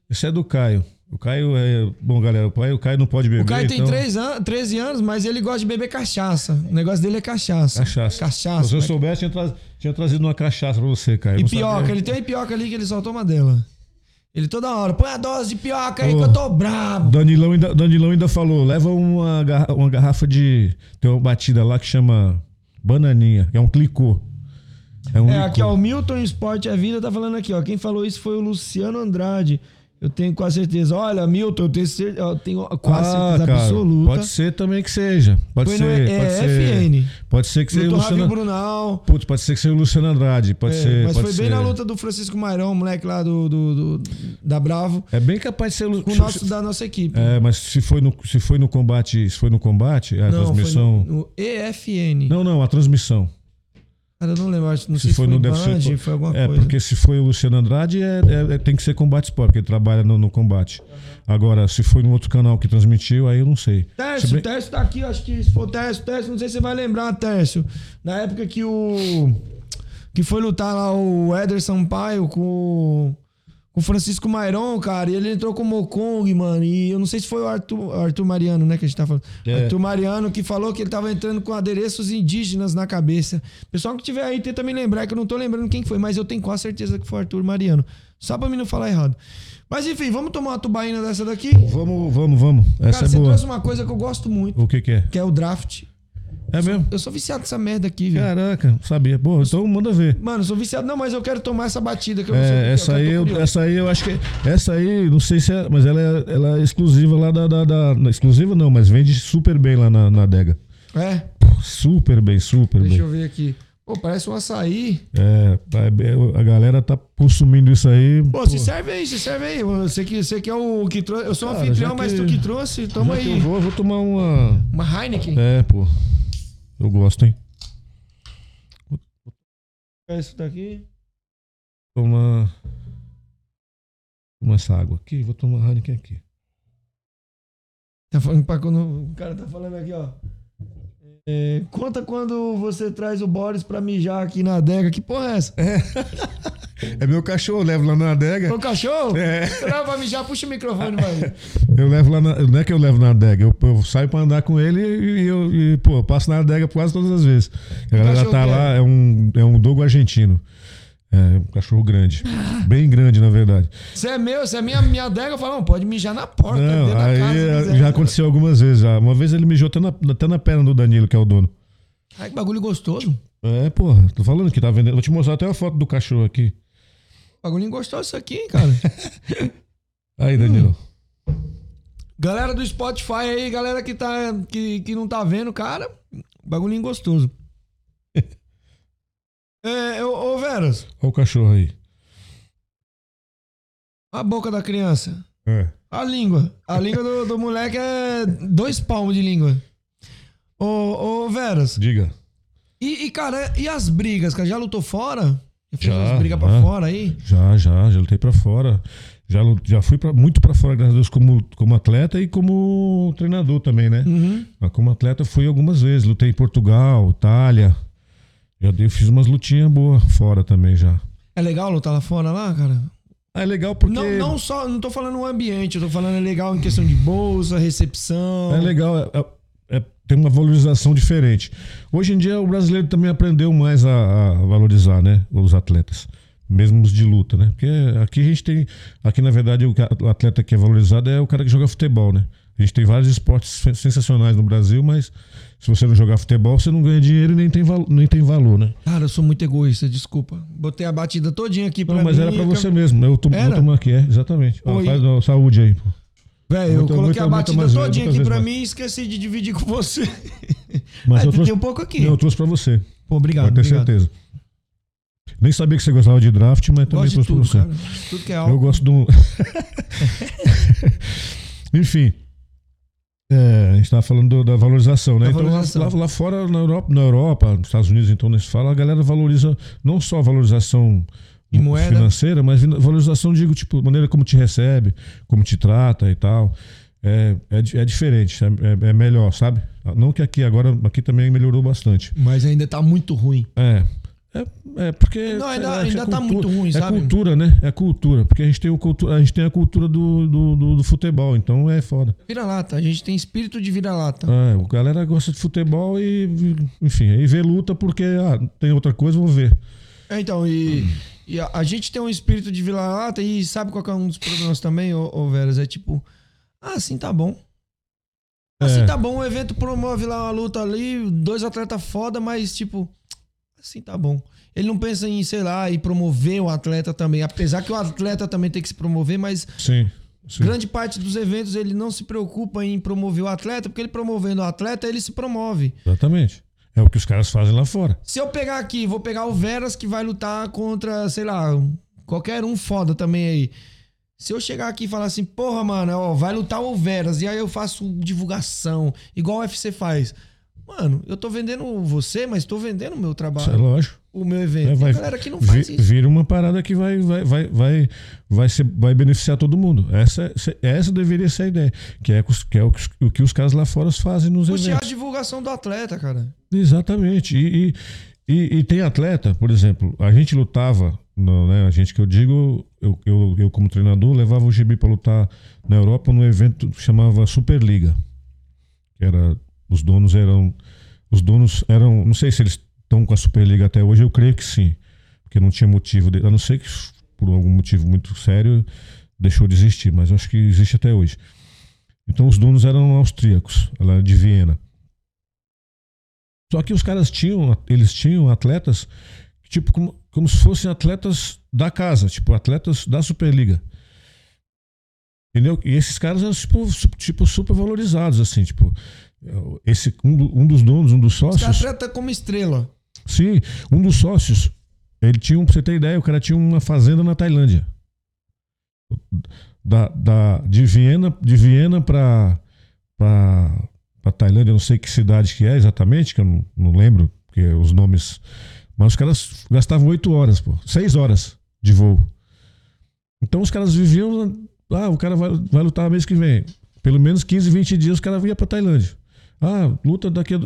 Esse é do Caio. O Caio é. Bom, galera, o Caio, o Caio não pode beber. O Caio tem então... 3 an 13 anos, mas ele gosta de beber cachaça. O negócio dele é cachaça. Cachaça. Cachaça. Se eu né? soubesse, tinha, tra- tinha trazido uma cachaça pra você, Caio. E pioca, sabia. ele tem uma pioca ali que ele só toma dela. Ele toda hora, põe a dose de pioca aí Ô. que eu tô brabo. Danilão ainda, Danilão ainda falou: leva uma, garra- uma garrafa de. Tem uma batida lá que chama Bananinha, que é um clicô. É um É, aqui, ó, o Milton Esporte é Vida tá falando aqui, ó. Quem falou isso foi o Luciano Andrade. Eu tenho quase certeza. Olha, Milton, eu tenho, cer- eu tenho quase Ah, certeza cara, absoluta. Pode ser também que seja. Pode Foi ser. é, pode ser. FN. Pode ser que seja o Luciano. Brunal. Putz, pode ser que seja o Luciano Andrade. Pode É, ser. mas pode foi bem ser. na luta do Francisco Mairão, moleque lá do, do- do- da Bravo, É bem capaz de ser o com o nosso, da nossa equipe. É, mas se foi no, se foi no combate, se foi no combate, a não, transmissão. foi no, no EFN. Não, não, a transmissão. Cara, eu não lembro, acho- não Se sei se foi foi, no Band, deve ser- foi alguma É, coisa. porque se foi o Luciano Andrade, é, é- é- tem que ser combate esporte, porque ele trabalha no, no combate. Agora, se foi no outro canal que transmitiu, aí eu não sei. Se Tércio, bem- o Tércio tá aqui, acho que se for Tércio, Tércio, não sei se você vai lembrar, Tércio. Na época que o. Que foi lutar lá o Éder Sampaio com, com o Francisco Mairon, cara, e ele entrou com o Mokong, mano. E eu não sei se foi o Arthur, Arthur Mariano, né, que a gente tá falando. É. Arthur Mariano que falou que ele tava entrando com adereços indígenas na cabeça. Pessoal que tiver aí, tenta me lembrar, que eu não tô lembrando quem foi, mas eu tenho quase certeza que foi o Arthur Mariano. Só pra mim não falar errado. Mas enfim, vamos tomar uma tubaína dessa daqui? Vamos, vamos, vamos. Essa cara, é você boa. trouxe uma coisa que eu gosto muito, O que que é? que é o draft. É mesmo? Eu sou viciado nessa merda aqui, velho. Caraca, sabia. Pô, então manda ver. Mano, eu sou viciado. Não, mas eu quero tomar essa batida que eu não sei. É, essa aí, eu, essa aí eu acho que. Essa aí, não sei se é. Mas ela é, ela é exclusiva lá da, da, da- Exclusiva não, mas vende super bem lá na, na adega. É, Super bem, super deixa bem. eu ver aqui. Pô, parece um açaí. É, tá bem- a galera tá consumindo isso aí. Pô, se serve aí, se serve aí. Você que, você que é o que trouxe. Eu sou um Cara, anfitrião, mas tu que trouxe, toma aí. Eu vou, eu vou tomar uma. Uma Heineken. É, pô. Eu gosto, hein? É isso daqui. Tomar. Tomar essa água aqui. Vou tomar Heineken aqui. Tá falando pra quando. O cara tá falando aqui, ó. É, conta quando você traz o Boris pra mijar aqui na adega. Que porra é essa? É meu cachorro, eu levo lá na adega. O cachorro? É. Você leva pra mijar, puxa o microfone, vai. Eu levo lá na, Não é que eu levo na adega, eu, eu saio pra andar com ele e, eu, e, pô, eu passo na adega quase todas as vezes. A galera tá é? lá, é um, é um dogo argentino. É, um cachorro grande. <laughs> Bem grande, na verdade. Você é meu, você é minha, minha adega. Eu falo, não, pode mijar na porta, Não, da aí casa. é, já aconteceu algumas vezes. Já. Uma vez ele mijou até na, até na perna do Danilo, que é o dono. Ai, que bagulho gostoso. É, porra, tô falando que tá vendendo. Vou te mostrar até a foto do cachorro aqui. Bagulhinho gostoso isso aqui, hein, cara. <laughs> Aí, Danilo. galera do Spotify aí, galera que, tá, que, que não tá vendo, cara, bagulhinho gostoso. É, ô, ô Veras, Olha o cachorro aí. a boca da criança. É. A língua. A língua do, do moleque é dois palmos de língua. Ô, ô Veras, Diga. e, e, cara, e as brigas, cara? Já lutou fora? Já brigas pra já. fora aí? Já, já, já lutei pra fora. Já, já fui pra, muito pra fora, graças a Deus, como, como atleta e como treinador também, né? Uhum. Mas como atleta fui algumas vezes. Lutei em Portugal, Itália. Já dei, fiz umas lutinhas boas fora também já. É legal lutar lá fora, lá, cara? É legal porque. Não, não só, não tô falando o ambiente, eu tô falando é legal em questão de bolsa, recepção. É legal, é- é- é- tem uma valorização diferente. Hoje em dia o brasileiro também aprendeu mais a, a valorizar, né? Os atletas, mesmo os de luta, né? Porque aqui a gente tem, aqui na verdade o atleta que é valorizado é o cara que joga futebol, né? A gente tem vários esportes sen- sensacionais no Brasil, mas se você não jogar futebol, você não ganha dinheiro e nem tem, nem tem valor, né? Cara, eu sou muito egoísta, desculpa. Botei a batida todinha aqui pra Não, mas mim. era pra você acabou. mesmo. Eu tô, vou tomar aqui, é, exatamente. Ó, Oi. faz ó, saúde aí, pô. Velho, eu Muito- coloquei muito- a muito batida mais- todinha aqui pra mim e esqueci de dividir com você. <laughs> Mas Ah, eu trouxe, um pouco aqui. Não, eu trouxe pra você. Pô, obrigado. Pode ter obrigado. certeza. Nem sabia que você gostava de draft, mas também trouxe tudo, pra você. cara. Tudo que é Eu álcool. gosto de um. <laughs> <laughs> Enfim. É, a gente tava falando do- da valorização, né? Da então lá- valorização. Lá, lá fora, na Europa, na Europa, nos Estados Unidos, então, nesse fala, a galera valoriza não só a valorização financeira, mas valorização, digo, tipo, maneira como te recebe, como te trata e tal. É, é, é diferente, é, é- é melhor, sabe? Não que aqui, agora, aqui também melhorou bastante. Mas ainda tá muito ruim. É. É, é porque. Não, ainda- sei lá, ainda é tá muito ruim, é sabe? cultura, né? É cultura. Porque a gente tem, o cultu- a, gente tem a cultura do, do, do- do futebol, então é foda. Vira-lata. A gente tem espírito de vira-lata. É, a galera gosta de futebol e, enfim, aí vê luta porque ah, tem outra coisa, vou ver. É, então, e, e a, a gente tem um espírito de vira-lata e sabe qual que é um dos problemas também, ô, ô Veras? É tipo, ah, assim tá bom. Assim É. tá bom, o evento promove lá uma luta ali, dois atletas foda, mas tipo, assim tá bom. Ele não pensa em, sei lá, em promover o atleta também. Apesar que o atleta também tem que se promover, mas Sim. sim. grande parte dos eventos ele não se preocupa em promover o atleta, porque ele promovendo o atleta, ele se promove. Exatamente. É o que os caras fazem lá fora. Se eu pegar aqui, vou pegar o Veras que vai lutar contra, sei lá, qualquer um foda também aí. Se eu chegar aqui e falar assim, porra, mano, ó, vai lutar o Veras, e aí eu faço divulgação, igual o UFC faz. Mano, eu tô vendendo você, mas tô vendendo o meu Isso é trabalho, lógico. o meu evento. É, vai, galera que não faz vi- isso. Vira uma parada que vai, vai, vai, vai, vai, ser, vai beneficiar todo mundo. Essa, essa deveria ser a ideia. Que é, que é o, que os- o que os caras lá fora fazem nos Puxar a eventos. divulgação do atleta, cara. Exatamente. E, e, E, e tem atleta, por exemplo, a gente lutava, no, né, a gente que eu digo, eu, eu, eu como treinador levava o Gibi para lutar na Europa num evento que chamava Superliga. Que era, os donos eram, os donos eram, não sei se eles estão com a Superliga até hoje, eu creio que sim, porque não tinha motivo, de, a não ser que por algum motivo muito sério deixou de existir, mas acho que existe até hoje. Então os donos eram austríacos, ela era de Viena. Só que os caras tinham, eles tinham atletas, tipo, como, como se fossem atletas da casa, tipo, atletas da Superliga. Entendeu? E esses caras eram, tipo, tipo super valorizados, assim, tipo. Esse, um, um dos donos, um dos Os sócios. caras tratam como estrela. Sim, um dos sócios, ele tinha, um- pra você ter ideia, o cara tinha uma fazenda na Tailândia. Da, da, de Viena, de Viena pra, pra, pra Tailândia, eu não sei que cidade que é exatamente, que eu não, não lembro, porque os nomes. Mas os caras gastavam oito horas, pô, seis horas de voo. Então os caras viviam. Ah, o cara vai, vai lutar mês que vem. Pelo menos 15, 20 dias os caras iam pra Tailândia. Ah, luta daqui a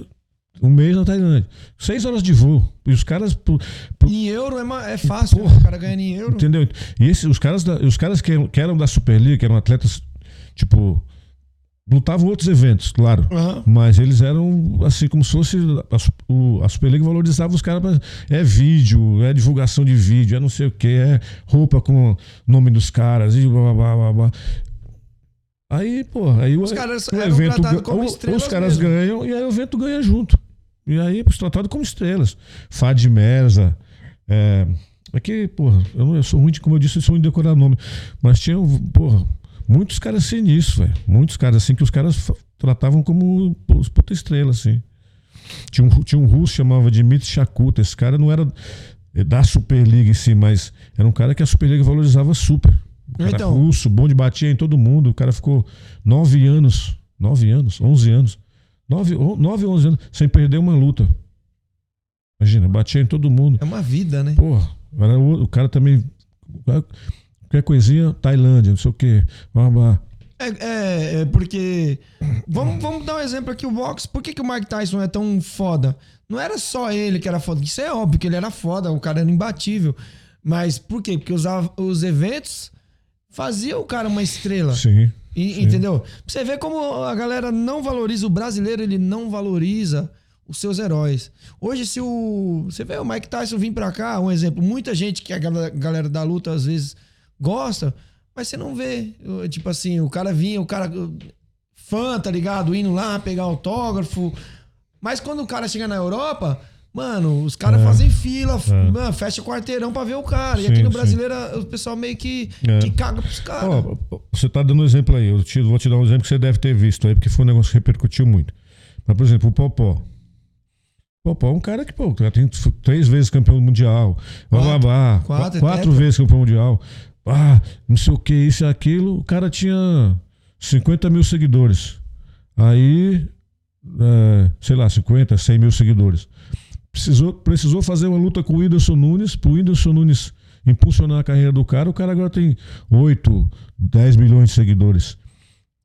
um mês na Tailândia. Seis horas de voo. E os caras. por- por- Em euro é, é fácil, Porra. né? o cara ganhando em euro. entendeu? E esses, os caras, da- os caras que, que eram da Superliga, que eram atletas, tipo. Lutavam outros eventos, claro. Aham. Mas eles eram assim como se fosse. A, o- a Superliga valorizava os caras. pra- É vídeo, é divulgação de vídeo, é não sei o que, é roupa com o nome dos caras e blá blá blá blá. Aí, pô, aí o, Os caras o evento. o- os caras mesmo. ganham e aí o evento ganha junto. E aí, pô, tratado como estrelas. Fad Merza. É, é que, porra, eu, não, eu sou ruim, de- como eu disse, eu sou ruim de decorar nome. Mas tinha, porra, muitos caras assim nisso, velho. Muitos caras assim que os caras tratavam como pô, os puta estrelas, assim. Tinha um, tinha um russo que chamava Dmitry Shakuta. Esse cara não era da Superliga em si, mas era um cara que a Superliga valorizava super. Cara Então. russo, bom de batia em todo mundo. O cara ficou nove anos, nove anos, onze anos. Nove, nove onze anos, sem perder uma luta. Imagina, batia em todo mundo. É uma vida, né? Porra, o, cara também. Qualquer coisinha, Tailândia, não sei o quê. Blá. É, é, é porque. Vamos, vamos dar um exemplo aqui: o boxe. Por que, que o Mike Tyson é tão foda? Não era só ele que era foda. Isso é óbvio que ele era foda, o cara era imbatível. Mas por quê? Porque os, a- os eventos faziam o cara uma estrela. Sim. E- Sim. Entendeu? Pra você ver como a galera não valoriza, o brasileiro ele não valoriza os seus heróis. Hoje, se o. Você vê o Mike Tyson vir pra cá, um exemplo, muita gente que a galera, da luta às vezes gosta, mas você não vê. Eu, Tipo assim, o cara vinha, o cara. fã, tá ligado? Indo lá pegar autógrafo. Mas quando o cara chega na Europa. Mano, os caras É. fazem fila, É. mano, fecha quarteirão pra ver o cara. e Sim, aqui no sim. brasileiro, o pessoal meio que, É. que caga pros caras. Você tá dando um exemplo aí. Eu te- vou te dar um exemplo que você deve ter visto aí, porque foi um negócio que repercutiu muito. Mas, por exemplo, o Popó. O Popó é um cara que, pô, o cara tem três vezes campeão mundial. Quatro, Qu- quatro tetra. vezes campeão mundial. Ah, não sei o que, isso e aquilo. O cara tinha 50 mil seguidores. Aí, é, sei lá, 50, 100 mil seguidores. Precisou, precisou fazer uma luta com o Whindersson Nunes, pro Whindersson Nunes impulsionar a carreira do cara. O cara agora tem 8, 10 milhões de seguidores.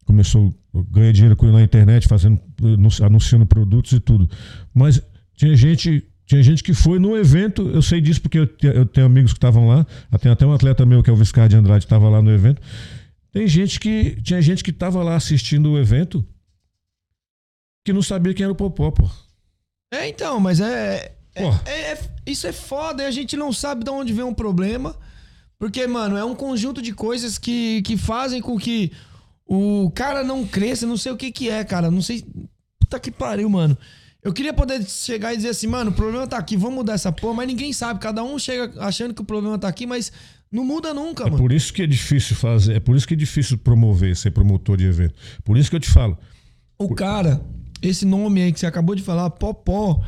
Começou, ganha dinheiro com- na internet, fazendo, anunci- anunciando produtos e tudo. Mas tinha gente, tinha gente que foi no evento, eu sei disso porque eu, eu tenho amigos que estavam lá. Tem até um atleta meu que é o Viscar de Andrade, estava lá no evento. Tem gente que. Tinha gente que estava lá assistindo o evento que não sabia quem era o Popó, pô. É, então, mas é. é- é- é- isso é foda e a gente não sabe de onde vem um problema. Porque, mano, é um conjunto de coisas que, que fazem com que o cara não cresça. Não sei o que que é, cara. Não sei. Puta que pariu, mano. Eu queria poder chegar e dizer assim, mano, o problema tá aqui, vamos mudar essa porra, mas ninguém sabe. Cada um chega achando que o problema tá aqui, mas não muda nunca, É mano. por isso que é difícil fazer, é por isso que é difícil promover, ser promotor de evento. Por isso que eu te falo. O cara, esse nome aí que você acabou de falar, Popó,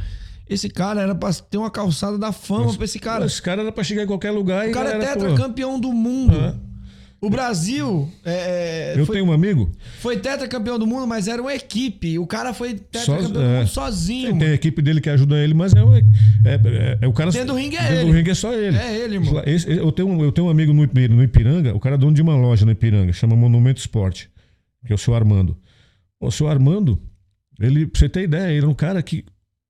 esse cara era pra ter uma calçada da fama pra esse cara. Esse cara era pra chegar em qualquer lugar e O cara é galera, pô, tetracampeão do mundo. É. O Brasil é, é, Eu foi, tenho um amigo, foi tetracampeão do mundo, mas era uma equipe. O cara foi tetracampeão do é. mundo sozinho. tem, a equipe dele que ajuda ele, mas é, o- é, é- é o cara. Dentro do ringue é dentro ele. do ringue é só ele. É ele, irmão. Esse- eu, tenho, um- eu tenho um amigo no, no Ipiranga, o cara é dono de uma loja no Ipiranga, chama Monumento Esporte, que é o seu Armando. O seu Armando, ele, pra você ter ideia, ele era um cara que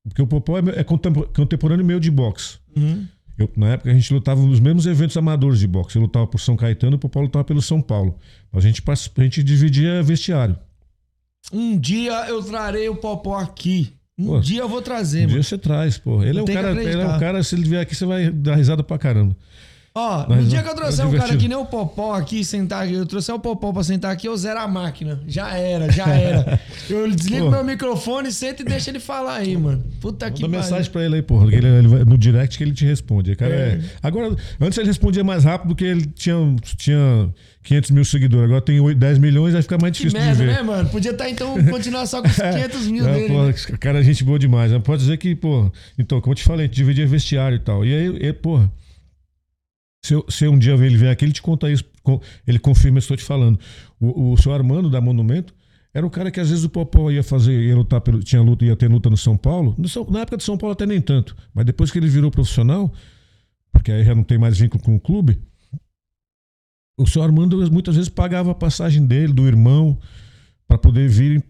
Porque o Popó é, é contempo- contemporâneo meu de boxe. Uhum. Eu- na época a gente lutava nos mesmos eventos amadores de boxe. Eu lutava por São Caetano, o Popó lutava pelo São Paulo. A gente, a gente dividia vestiário. Um dia eu trarei o Popó aqui. Um Pô, dia eu vou trazer, Um mano. dia você traz, pô. Ele é, um cara, ele é um cara, se ele vier aqui, você vai dar risada pra caramba. Ó, Mas no dia é- que eu é trouxer um cara que nem o Popó aqui, sentar aqui, eu trouxer o Popó pra sentar aqui, eu zero a máquina. Já era, já era. <laughs> Eu desligo Pô. meu microfone, sento e deixa ele falar aí, mano. Puta que Manda pariu. mensagem pra ele aí, porra. que Ele, ele vai- no direct que ele te responde. Cara É. é- Agora, antes ele respondia mais rápido porque ele tinha, tinha 500 mil seguidores. Agora tem 8, 10 milhões, vai ficar mais Que difícil merda, de ver. né, mano? Podia estar então continuar só com os <laughs> 500 mil Não, dele. porra, né? cara é gente boa demais. Né? Pode dizer que, pô. Então, como eu te falei, a gente dividia vestiário e tal. E aí, e, porra. Se, eu- se um dia ele vier aqui, ele te conta isso. Ele confirma isso que tô te falando. O, o seu Armando da Monumento era o cara que às vezes o Popó ia fazer, ia lutar pelo. Tinha luta, ia ter luta no São Paulo. No na época de São Paulo até nem tanto. Mas depois que ele virou profissional, porque aí já não tem mais vínculo com o clube, o seu Armando muitas vezes pagava a passagem dele, do irmão, para poder vir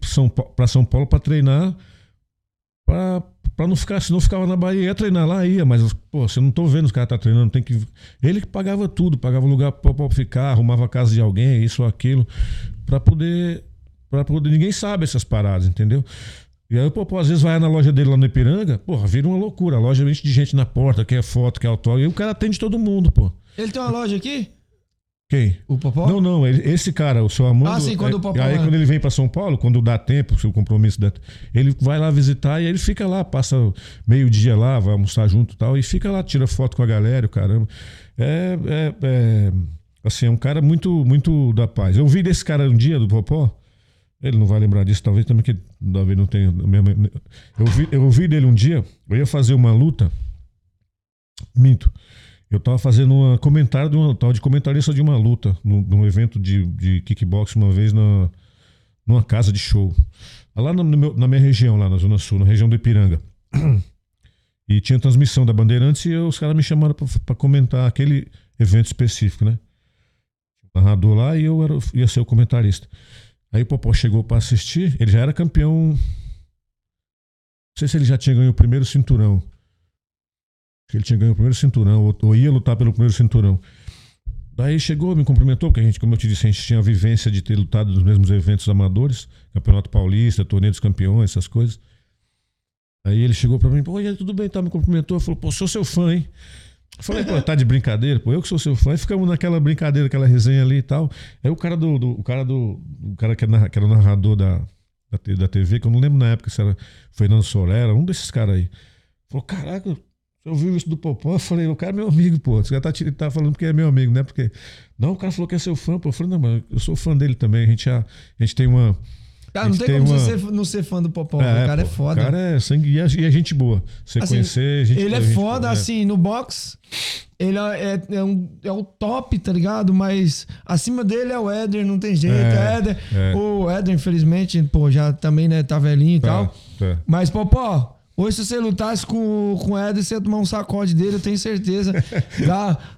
para São Paulo para treinar, para não ficar, se não ficava na Bahia, ia treinar lá, ia, mas, pô, você não tô vendo os caras tá treinando, tem que. Ele que pagava tudo, pagava lugar para ficar, arrumava a casa de alguém, isso ou aquilo, para poder. para poder. Ninguém sabe essas paradas, entendeu? E aí o Popó às vezes vai na loja dele lá no Ipiranga, porra, vira uma loucura. A loja enche de gente na porta, quer foto, quer autógrafo. E o cara atende todo mundo, pô. Ele tem uma loja aqui? Quem? O Popó? Não, não, ele- esse cara, o seu Armando. Ah, sim, quando é- o Popó Aí quando ele vem pra São Paulo, quando dá tempo, se o compromisso der, ele vai lá visitar e ele fica lá, passa meio-dia lá, vai almoçar junto e tal, e fica lá, tira foto com a galera, o caramba. É, é, é, assim, é um cara muito, muito da paz. Eu vi desse cara um dia, do Popó, ele não vai lembrar disso, talvez também que talvez não tenha. Eu vi, eu vi dele um dia, eu ia fazer uma luta. Minto. Eu tava fazendo um comentário de uma tava de comentarista de uma luta num, num evento de, de kickbox uma vez na numa casa de show. Lá no- no meu- na minha região, lá na Zona Sul, na região do Ipiranga. E tinha transmissão da Bandeirantes e os caras me chamaram pra comentar aquele evento específico, né? Narrador lá e eu era, ia ser o comentarista. Aí o Popó chegou pra assistir, ele já era campeão. Não sei se ele já tinha ganho o primeiro cinturão. Ele tinha ganho o primeiro cinturão, ou, ia lutar pelo primeiro cinturão. Daí chegou, me cumprimentou, porque a gente, como eu te disse, a gente tinha a vivência de ter lutado nos mesmos eventos amadores, Campeonato Paulista, Torneio dos Campeões, essas coisas. Aí ele chegou pra mim, pô, e aí, tudo bem, tá? Me cumprimentou, falou, pô, sou seu fã, hein? Eu falei, pô, tá de brincadeira? Pô, eu que sou seu fã. Aí ficamos naquela brincadeira, aquela resenha ali e tal. Aí o cara do. do- o cara do. O cara que, é narra- que era narrador da, da, da TV, que eu não lembro na época se era Fernando Sorella, um desses caras aí. Falou, caraca, você ouviu isso do Popó? Eu falei, o cara é meu amigo, pô. Você tá, tir- tá falando porque é meu amigo, né? Porque. Não, o cara falou que é seu fã, pô. Eu falei, não, mas eu sou fã dele também. A gente, já, a gente tem uma. Cara, a não gente tem como uma- você não ser fã do Popó. o cara é pô, foda. O cara é sangue e é, e é gente boa. Você Assim, conhecer, gente ele é gente foda, boa, é. assim, no box. Ele é, é, é um, é o top, tá ligado? Mas acima dele é o Éder, não tem jeito. É, Éder, é. O Éder, infelizmente, pô, já também, né, tá velhinho e Tá, tal. tá. Mas, Popó, hoje se você lutasse com, com o Éder, você ia tomar um sacode dele, eu tenho certeza. <laughs>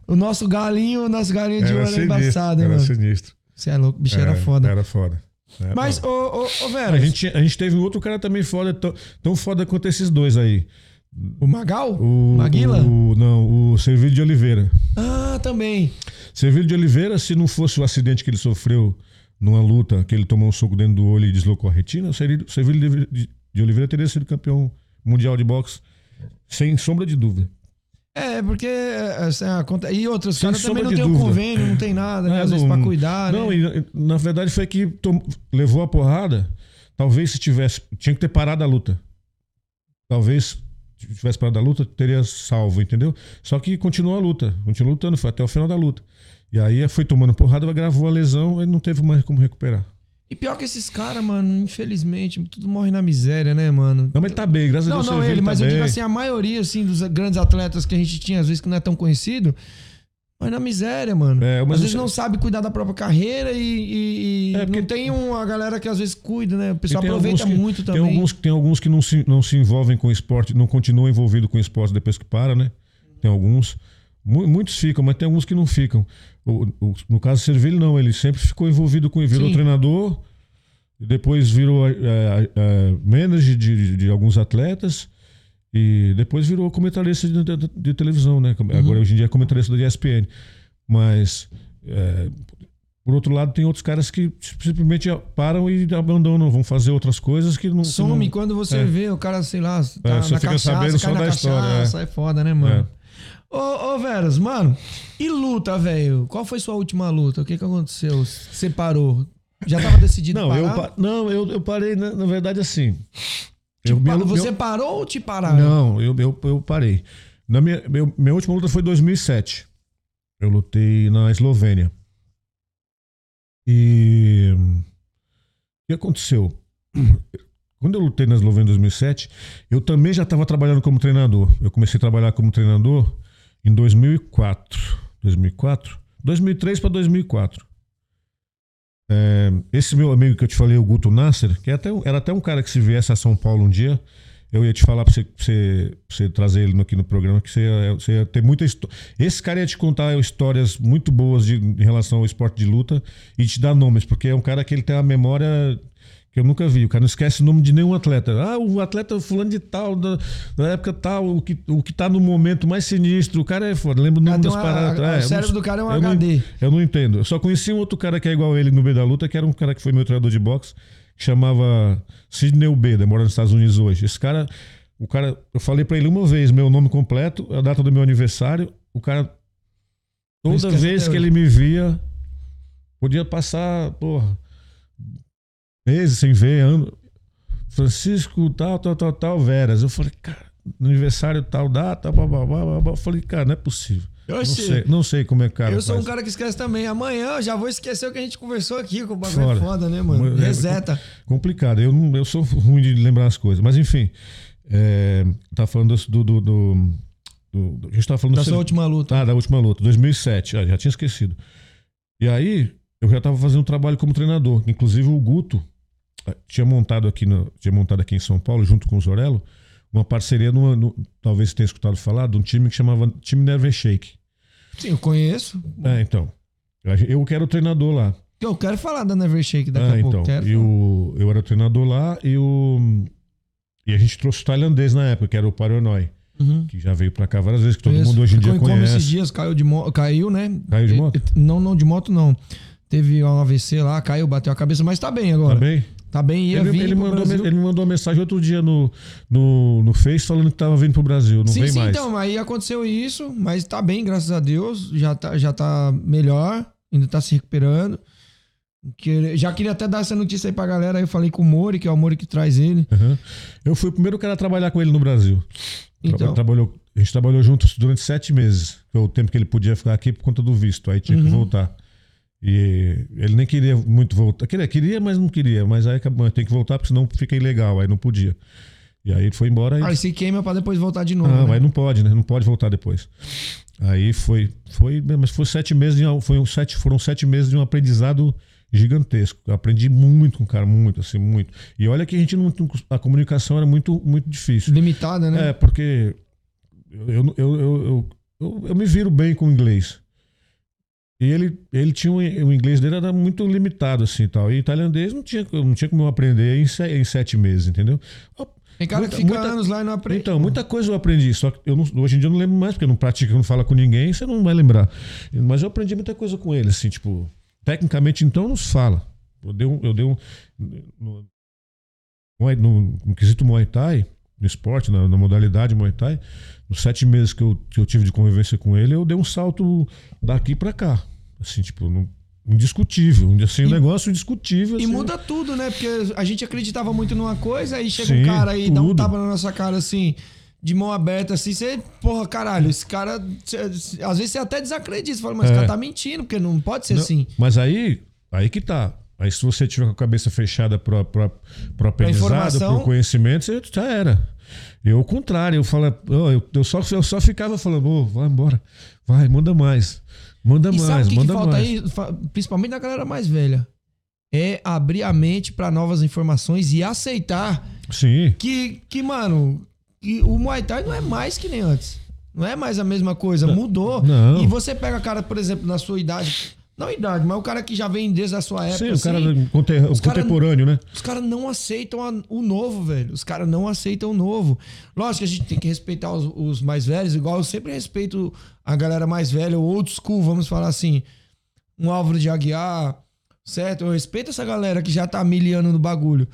O nosso galinho, o nosso galinho de Era ouro é embaçado, hein, era mano. sinistro. Você é louco, o bicho era É, foda. Era foda. É, Mas, ô, ô, ô, Vera, A gente, a gente teve um outro cara também foda, tão, tão foda quanto esses dois aí. o Magal? O, Maguila? O, não, o Servilho de Oliveira. Ah, também. Servilho de Oliveira, se não fosse o acidente que ele sofreu numa luta, que ele tomou um soco dentro do olho e deslocou a retina, o Servilho Servilho de, de Oliveira teria sido campeão mundial de boxe, sem sombra de dúvida. É, porque. Assim, aconte- e outros Sem caras também não tem um dúvida. convênio, não tem nada, né? É, Às vezes não- pra cuidar, Não, né? e, na verdade foi que tom- levou a porrada. Talvez se tivesse. Tinha que ter parado a luta. Talvez se tivesse parado a luta, teria salvo, entendeu? Só que continuou a luta. Continuou lutando, foi até o final da luta. E aí foi tomando porrada, gravou a lesão e não teve mais como recuperar. E pior que esses caras, mano, infelizmente, tudo morre na miséria, né, mano? Não, mas ele tá bem, graças a Não, Deus. não Servilho ele, tá mas eu bem. digo assim, a maioria, assim, dos grandes atletas que a gente tinha, às vezes que não é tão conhecido, mas na miséria, mano. É, mas às vezes não sabe cuidar da própria carreira e, e- É, porque- não tem uma galera que às vezes cuida, né? O pessoal tem aproveita que- muito tem também. Alguns, tem alguns que não se, não se envolvem com o esporte, não continuam envolvidos com o esporte depois que para, né? Tem alguns. Mu- Muitos ficam, mas tem alguns que não ficam. O- o- no caso do Cervelho, não. Ele sempre ficou envolvido com. Virou Sim. treinador, e depois virou é, é, manager de, de alguns atletas. E depois virou comentarista de, de- de televisão, né? Uhum. Agora, hoje em dia, é comentarista da ESPN. Mas, é, por outro lado, tem outros caras que simplesmente param e abandonam, vão fazer outras coisas que não. que Some não- quando você é. vê o cara, sei lá, tá É, você na fica cachaça, sabendo só da história, cachaça, é. é foda, né, mano? Ô, ô, Veras, mano, e luta, velho? Qual foi sua última luta? O que que aconteceu? Você parou? Já tava decidido Não, parar? eu, pa- não eu, eu parei, na, na verdade, assim. Eu, pa- meu- você meu- parou ou te pararam? Não, eu, eu, eu parei. Na minha, meu- minha última luta foi em 2007. Eu lutei na Eslovênia. E. O que aconteceu? <clears throat> Quando eu lutei na Eslovênia em 2007, eu também já estava trabalhando como treinador. Eu comecei a trabalhar como treinador em 2004. 2004? 2003 para 2004. É, esse meu amigo que eu te falei, o Guto Nasser, que é até era até um cara que se viesse a São Paulo um dia, eu ia te falar pra você, você, você trazer ele aqui no programa, que você ia, você ia ter muita história. Esse cara ia te contar histórias muito boas de- em relação ao esporte de luta e te dar nomes, porque é um cara que ele tem uma memória que eu nunca vi. O cara não esquece o nome de nenhum atleta. Ah, o atleta fulano de tal, da, da época tal, o que, o que tá no momento mais sinistro. O cara é foda, lembra o nome das uma- paradas. a- É, o eu cérebro não- do cara é um eu não- HD. eu não entendo. Eu só conheci um outro cara que é igual a ele no meio da luta, que era um cara que foi meu treinador de boxe, que chamava Sidney Ubeda, mora nos Estados Unidos hoje. Esse cara, o cara, eu falei pra ele uma vez meu nome completo, a data do meu aniversário, o cara Não toda vez que ele me via, podia passar, porra, meses sem ver, ano. Francisco, tal, tal, tal, tal, Veras. Eu falei, cara, aniversário tal data, blá, blá, blá, blá, blá. Eu falei, cara, não é possível. Eu não, sei. sei, não sei como é cara eu sou um faz. cara que esquece também. Amanhã eu já vou esquecer o que a gente conversou aqui, com o bagulho Fora. é foda, né, mano? É, Reseta. Complicado. Eu, não, eu sou ruim de lembrar as coisas. Mas enfim, é, tá falando do. do, do, do- a gente tava falando Da sua última luta. Ah, da última luta, 2007. Ah, já tinha esquecido. E aí, eu já tava fazendo trabalho como treinador. Inclusive, o Guto tinha montado aqui, no, tinha montado aqui em São Paulo, junto com o Zorello, uma parceria, numa, no- talvez você tenha escutado falar, de um time que chamava Time Never Shake. Sim, eu conheço. É, então. Eu que era o treinador lá. Eu quero falar da Never Shake daqui Ah, a então. pouco. Quero E o, eu era treinador lá e o. E a gente trouxe o tailandês na época, que era o Paranoi, Uhum. que já veio pra cá várias vezes, que todo Conheço. mundo hoje em dia em coma conhece. esses dias, caiu de moto. Caiu, né? Caiu de moto? Não, não, de moto não. Teve um AVC lá, caiu, bateu a cabeça, mas tá bem agora. Tá bem? Tá bem, ia Ele, vir ele mandou, Brasil. ele mandou uma mensagem outro dia no, no, no Face falando que tava vindo pro Brasil. Não sim, vem sim, mais. então, aí aconteceu isso, mas tá bem, graças a Deus. Já tá, já tá melhor, ainda tá se recuperando. Que- já queria até dar essa notícia aí pra galera. Aí eu falei com o Mori, que é o Mori que traz ele. Uhum. Eu fui o primeiro cara a trabalhar com ele no Brasil. Então. trabalhou, a gente trabalhou juntos durante sete meses. Foi o tempo que ele podia ficar aqui por conta do visto. Aí tinha que Uhum. voltar. E ele nem queria muito voltar. Queria, queria, mas não queria. Mas aí acabou, tem que voltar porque senão fica ilegal. Aí não podia. E aí ele foi embora. E... Aí se queima pra depois voltar de novo. Não, né? aí não pode, né? Não pode voltar depois. Aí foi, foi, mas foi sete meses, de, foi um sete, foram sete meses de um aprendizado gigantesco. Eu aprendi muito com o cara, muito, assim, muito. E olha que a gente não, a comunicação era muito, muito difícil. Limitada, né? É, porque eu, eu, eu, eu, eu, eu me viro bem com o inglês. E ele, ele tinha um, o inglês dele era muito limitado, assim, tal. E tailandês não tinha, não tinha como eu aprender em, se- em sete meses, entendeu? Tem cara muita- que fica muita- anos lá e não aprende. Então, muita coisa eu aprendi, só que eu não- hoje em dia eu não lembro mais, porque eu não pratico, eu não falo com ninguém, você não vai lembrar. Mas eu aprendi muita coisa com ele, assim, tipo, tecnicamente então não se fala. Eu dei um. Eu dei um no, no, no- no quesito Muay Thai, no esporte, na, na modalidade Muay Thai, nos sete meses que eu, que eu tive de convivência com ele, eu dei um salto daqui pra cá. Assim, tipo, não- indiscutível. Assim, um negócio indiscutível. E assim. muda tudo, né? Porque a gente acreditava muito numa coisa, aí chega Sim, um cara aí, dá um tapa na nossa cara assim, de mão aberta, assim, você, porra, caralho, esse cara. cê- às vezes você até desacredita, você fala, mas É. esse cara tá mentindo, porque não pode ser Não, assim. Mas aí, aí que tá. Aí se você tiver com a cabeça fechada pro, pro, pro aprendizado, pro conhecimento, você já era. Eu, ao contrário, eu falo, eu, eu, só, eu só ficava falando, ô, vai embora, vai, manda mais, manda E sabe mais, o que, que manda falta mais. aí, principalmente na galera mais velha? É abrir a mente pra novas informações e aceitar Sim, que, que mano, que o Muay Thai não é mais que nem antes. Não é mais a mesma coisa, mudou. não. E você pega cara, por exemplo, na sua idade. Não idade, mas o cara que já vem desde a sua época. Sim, o assim, cara conte- o os cara- contemporâneo, né? Os caras não aceitam a- o novo, velho. Os caras não aceitam o novo. Lógico que a gente tem que respeitar os, os mais velhos, igual eu sempre respeito a galera mais velha, o old school, vamos falar assim. Um Álvaro de Aguiar, certo? Eu respeito essa galera que já tá miliano no bagulho.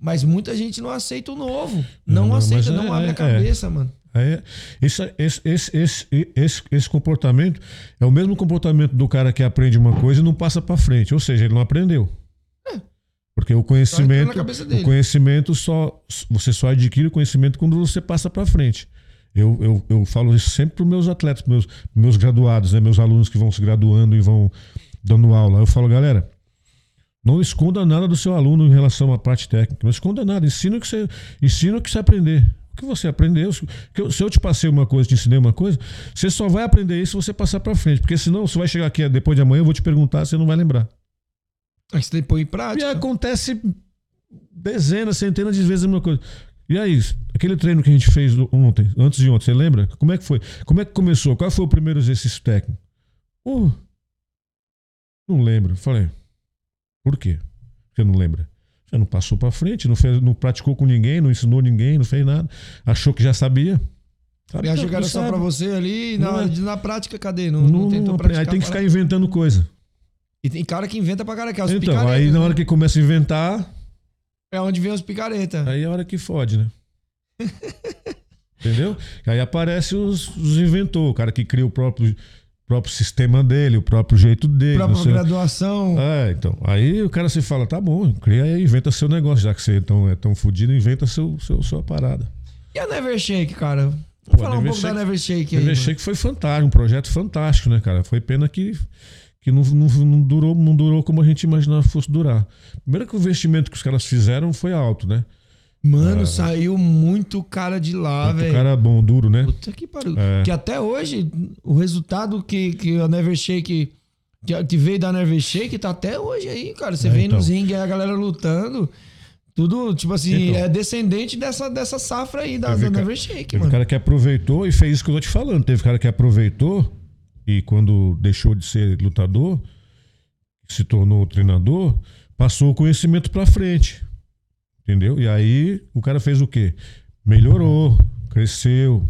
Mas muita gente não aceita o novo. Não, Hum. Não, não, aceita, mas não é- abre é- a cabeça, mano. Aí, esse, esse, esse, esse, comportamento é o mesmo comportamento do cara que aprende uma coisa e não passa pra frente. Ou seja, ele não aprendeu. Porque o conhecimento, o conhecimento só você só adquire o conhecimento quando você passa pra frente. Eu, eu, eu falo isso sempre para meus atletas, pros meus, meus graduados, né, meus alunos que vão se graduando e vão dando aula. Eu falo, galera, não esconda nada do seu aluno em relação à parte técnica. Não esconda nada. Ensina o que você, ensina o que você aprender. Que você aprendeu. Se eu- te passei uma coisa, te ensinei uma coisa, você só vai aprender isso se você passar pra frente. Porque senão você vai chegar aqui depois de amanhã, eu vou te perguntar, você não vai lembrar. Aí você tem que pôr em E prática. acontece dezenas, centenas de vezes a mesma coisa. E aí, aquele treino que a gente fez ontem, antes de ontem, você lembra? Como é que foi? Como é que começou? Qual foi o primeiro exercício técnico? Uh, não lembro. Falei, por quê? Você não lembra? Você não passou pra frente, não, fez, não praticou com ninguém, não ensinou ninguém, não fez nada. Achou que já sabia. Sabe? E achou Não, que era não só pra você ali, na, Não é. na prática, cadê? Não, Não, não tentou praticar. aí tem que para- ficar inventando coisa. E tem cara que inventa pra cara que é os Então, aí na né? hora que começa a inventar, É onde vem os picareta. Aí é a hora que fode, né? <laughs> Entendeu? Aí aparece os, os inventores, o cara que cria o próprio, próprio sistema dele, o próprio jeito dele. Própria não sei. graduação. É, então. Aí o cara se fala, tá bom, cria aí, inventa seu negócio, já que você é tão, é tão fudido, inventa seu, seu, sua parada. E a Never Shake, cara? Vamos Pô, falar um pouco da Shake- Never Shake aí. Never mano. Shake foi fantástico, um projeto fantástico, né, cara? Foi pena que, que não, não, não durou, não durou como a gente imaginava que fosse durar. Primeiro que o investimento que os caras fizeram foi alto, né? Mano, saiu muito cara de lá, velho. cara bom, duro, né? Puta que pariu. É. Que até hoje, o resultado que, que a Never Shake. Que, que veio da Never Shake tá até hoje aí, cara. Você É, vê então. nos ringues aí a galera lutando. Tudo, tipo assim, Então. é descendente dessa, dessa safra aí da, da Never Shake, Teve mano. cara que aproveitou e fez isso que eu tô te falando. Teve cara que aproveitou e quando deixou de ser lutador, se tornou treinador, passou o conhecimento pra frente. Entendeu? E aí o cara fez o quê? Melhorou, cresceu.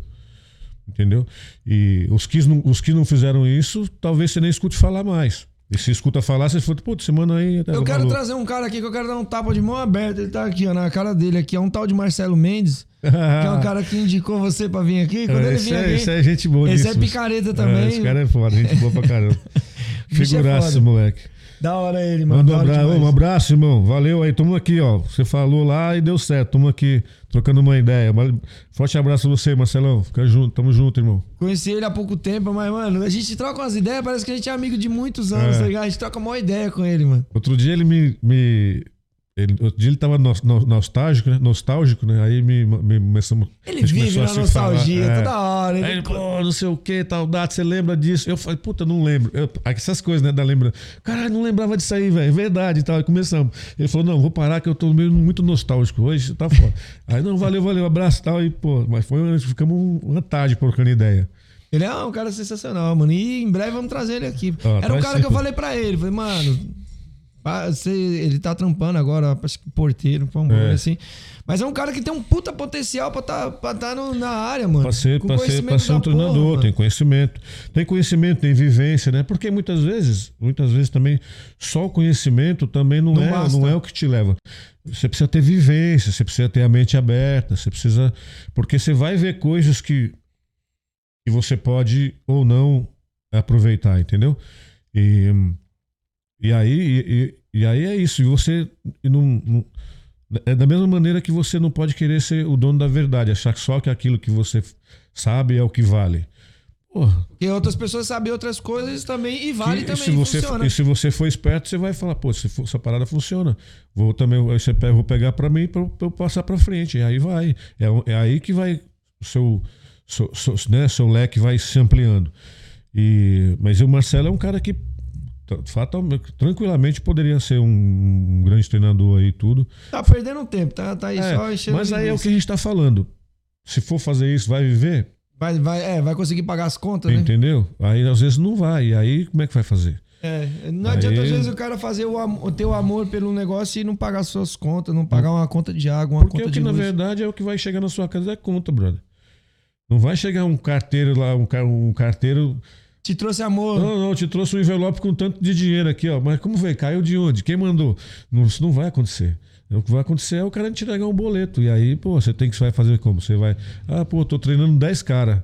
Entendeu? E os que não, os que não fizeram isso, talvez você nem escute falar mais. E se escuta falar, você fala, putz, semana aí. tá Eu quero maluco." trazer um cara aqui que eu quero dar um tapa de mão aberta. Ele tá aqui, ó, na cara dele aqui. É um tal de Marcelo Mendes, que é um cara que indicou você pra vir aqui. Quando <laughs> ele esse, vir é, aqui. esse é gente boa Esse disso. é picareta também. É, esse cara é foda, gente boa pra caramba. <laughs> Bicho é moleque. Da hora ele, mano. Manda um demais. um abraço, irmão. Valeu aí, tamo aqui, ó. Você falou lá e deu certo. Tamo aqui trocando uma ideia. Forte abraço pra você, Marcelão. Fica junto, tamo junto, irmão. Conheci ele há pouco tempo, mas, mano, a gente troca umas ideias, parece que a gente é amigo de muitos anos, É. tá ligado? A gente troca uma ideia com ele, mano. Outro dia ele me. me- ele, outro dia ele tava nos- no- nostálgico, né? Nostálgico, né? Aí me, me começamos. Ele vive na nostalgia falar, é. toda hora. Ele... Aí ele, pô, não sei o que, tal data, você lembra disso? Eu falei, puta, não lembro. Eu, essas coisas, né, da lembrança. Caralho, não lembrava disso aí, velho. É verdade e tal. Aí começamos. Ele falou, não, vou parar que eu tô meio muito nostálgico hoje, tá foda. <laughs> aí, não, valeu, valeu, abraço e tal. E, pô, mas foi, ficamos uma tarde trocando ideia. Ele é um cara sensacional, mano. E em breve vamos trazer ele aqui. Ah, Era um traz cara que eu falei pra ele. Falei, mano, pá, você- ele tá trampando agora, acho que porteiro, um bagulho É. assim. Mas é um cara que tem um puta potencial pra tá, pra tá no- na área, mano. Pra ser, pra ser, pra ser um porra, treinador, tem conhecimento. Tem conhecimento, tem vivência, né? Porque muitas vezes, muitas vezes também, só o conhecimento também não, Não é, basta. não é o que te leva. Você precisa ter vivência, você precisa ter a mente aberta, você precisa. Porque você vai ver coisas que, que você pode ou não aproveitar, entendeu? E, e aí, e, e- aí é isso. E você e não, não- é da mesma maneira que você não pode querer ser o dono da verdade, achar que só que aquilo que você sabe é o que vale. Porra, Porque outras pessoas sabem outras coisas também e vale e, também, se você, funciona. e se você for esperto, você vai falar, pô, se for- essa parada funciona. Vou também, você pega, vou pegar pra mim pra eu passar pra frente. E aí vai. É, é aí que vai o seu, seu, seu, né, seu leque vai se ampliando. E, mas o Marcelo é um cara que fatalmente, tranquilamente poderia ser um, grande treinador aí tudo. Tá perdendo tempo, tá, tá aí É, só enchendo mas aí é o que a gente tá falando. Se for fazer isso, vai viver? Vai, vai, é, vai conseguir pagar as contas, né? Entendeu? Aí às vezes não vai. E aí como é que vai fazer? É, não Aí- adianta às vezes o cara fazer o, o teu amor pelo negócio e não pagar suas contas, não pagar uma conta de água, uma Porque conta o de que na verdade é o que vai chegar na sua casa é conta, brother. Não vai chegar um carteiro lá, um, um carteiro. Te trouxe amor. Não, não, te trouxe um envelope com tanto de dinheiro aqui, ó. Mas como veio? Caiu de onde? Quem mandou? Não, isso não vai acontecer. O que vai acontecer é o cara te entregar um boleto. E aí, pô, você tem que você vai fazer como? Você vai. Ah, pô, tô treinando 10 caras.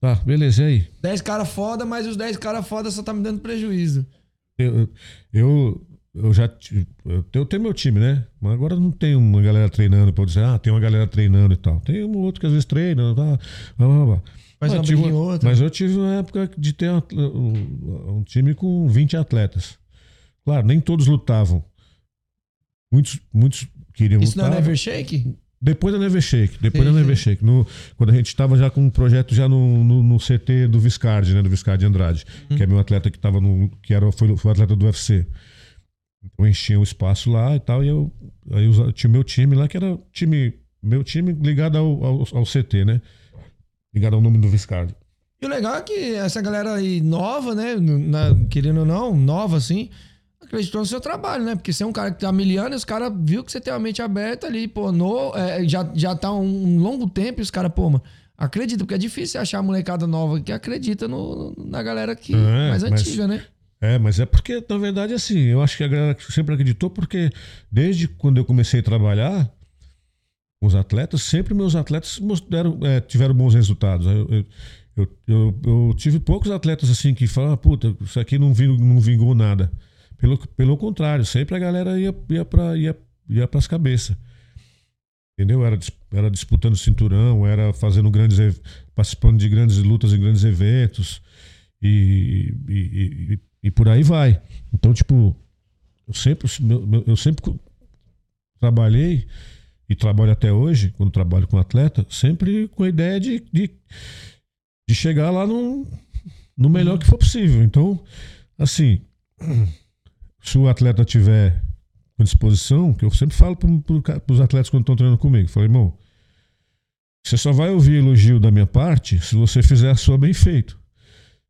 Tá, beleza, e aí? 10 caras foda, mas os 10 caras foda só tá me dando prejuízo. Eu, eu, eu já eu tenho, eu tenho meu time, né? Mas agora não tem uma galera treinando pra eu dizer, ah, tem uma galera treinando e tal. Tem um outro que às vezes treina, tá, blá, blá, blá. Mas eu tive outra. Mas eu tive uma época de ter um, um- time com 20 atletas. Claro, nem todos lutavam. Muitos, muitos queriam Isso é lutar. Never Shake? Depois da Never Shake. Depois Sim, da sim. Never Shake. No, quando a gente estava já com um projeto já no, no, no CT do Viscardi, né? Do Viscardi Andrade. Uhum. Que é meu atleta que tava no. que era, foi, foi o atleta do UFC. Então enchia o espaço lá e tal. E eu. Aí eu tinha meu time lá, que era time. Meu time ligado ao, ao, ao CT, né? Ligado ao nome do Viscardi. E o legal é que essa galera aí nova, né? na- querendo ou não, nova assim, acreditou no seu trabalho, né? Porque você é um cara que tá miliano e os caras viu que você tem a mente aberta ali, pô, no, é, já, já tá um longo tempo e os caras, pô, mano, acredita, porque é difícil achar molecada nova que acredita no, na galera que É, mais mas- antiga, né? É, mas é porque, na verdade, assim, eu acho que a galera sempre acreditou, porque desde quando eu comecei a trabalhar com os atletas, sempre meus atletas mostraram, é, tiveram bons resultados. Eu, eu, eu, eu- eu tive poucos atletas assim que falaram, puta, isso aqui não, vingou, não vingou nada. Pelo, pelo contrário, sempre a galera ia, ia para ia, ia as cabeças. Entendeu? Era, era disputando cinturão, era fazendo grandes. participando de grandes lutas em grandes eventos. E, e, e- e por aí vai. Então, tipo, eu sempre, eu sempre trabalhei e trabalho até hoje, quando trabalho com atleta, sempre com a ideia de, de, de chegar lá no, no melhor que for possível. Então, assim, <clears throat> se o atleta tiver com disposição, que eu sempre falo para os atletas quando estão treinando comigo, falo, irmão, você só vai ouvir elogio da minha parte se você fizer a sua bem feito.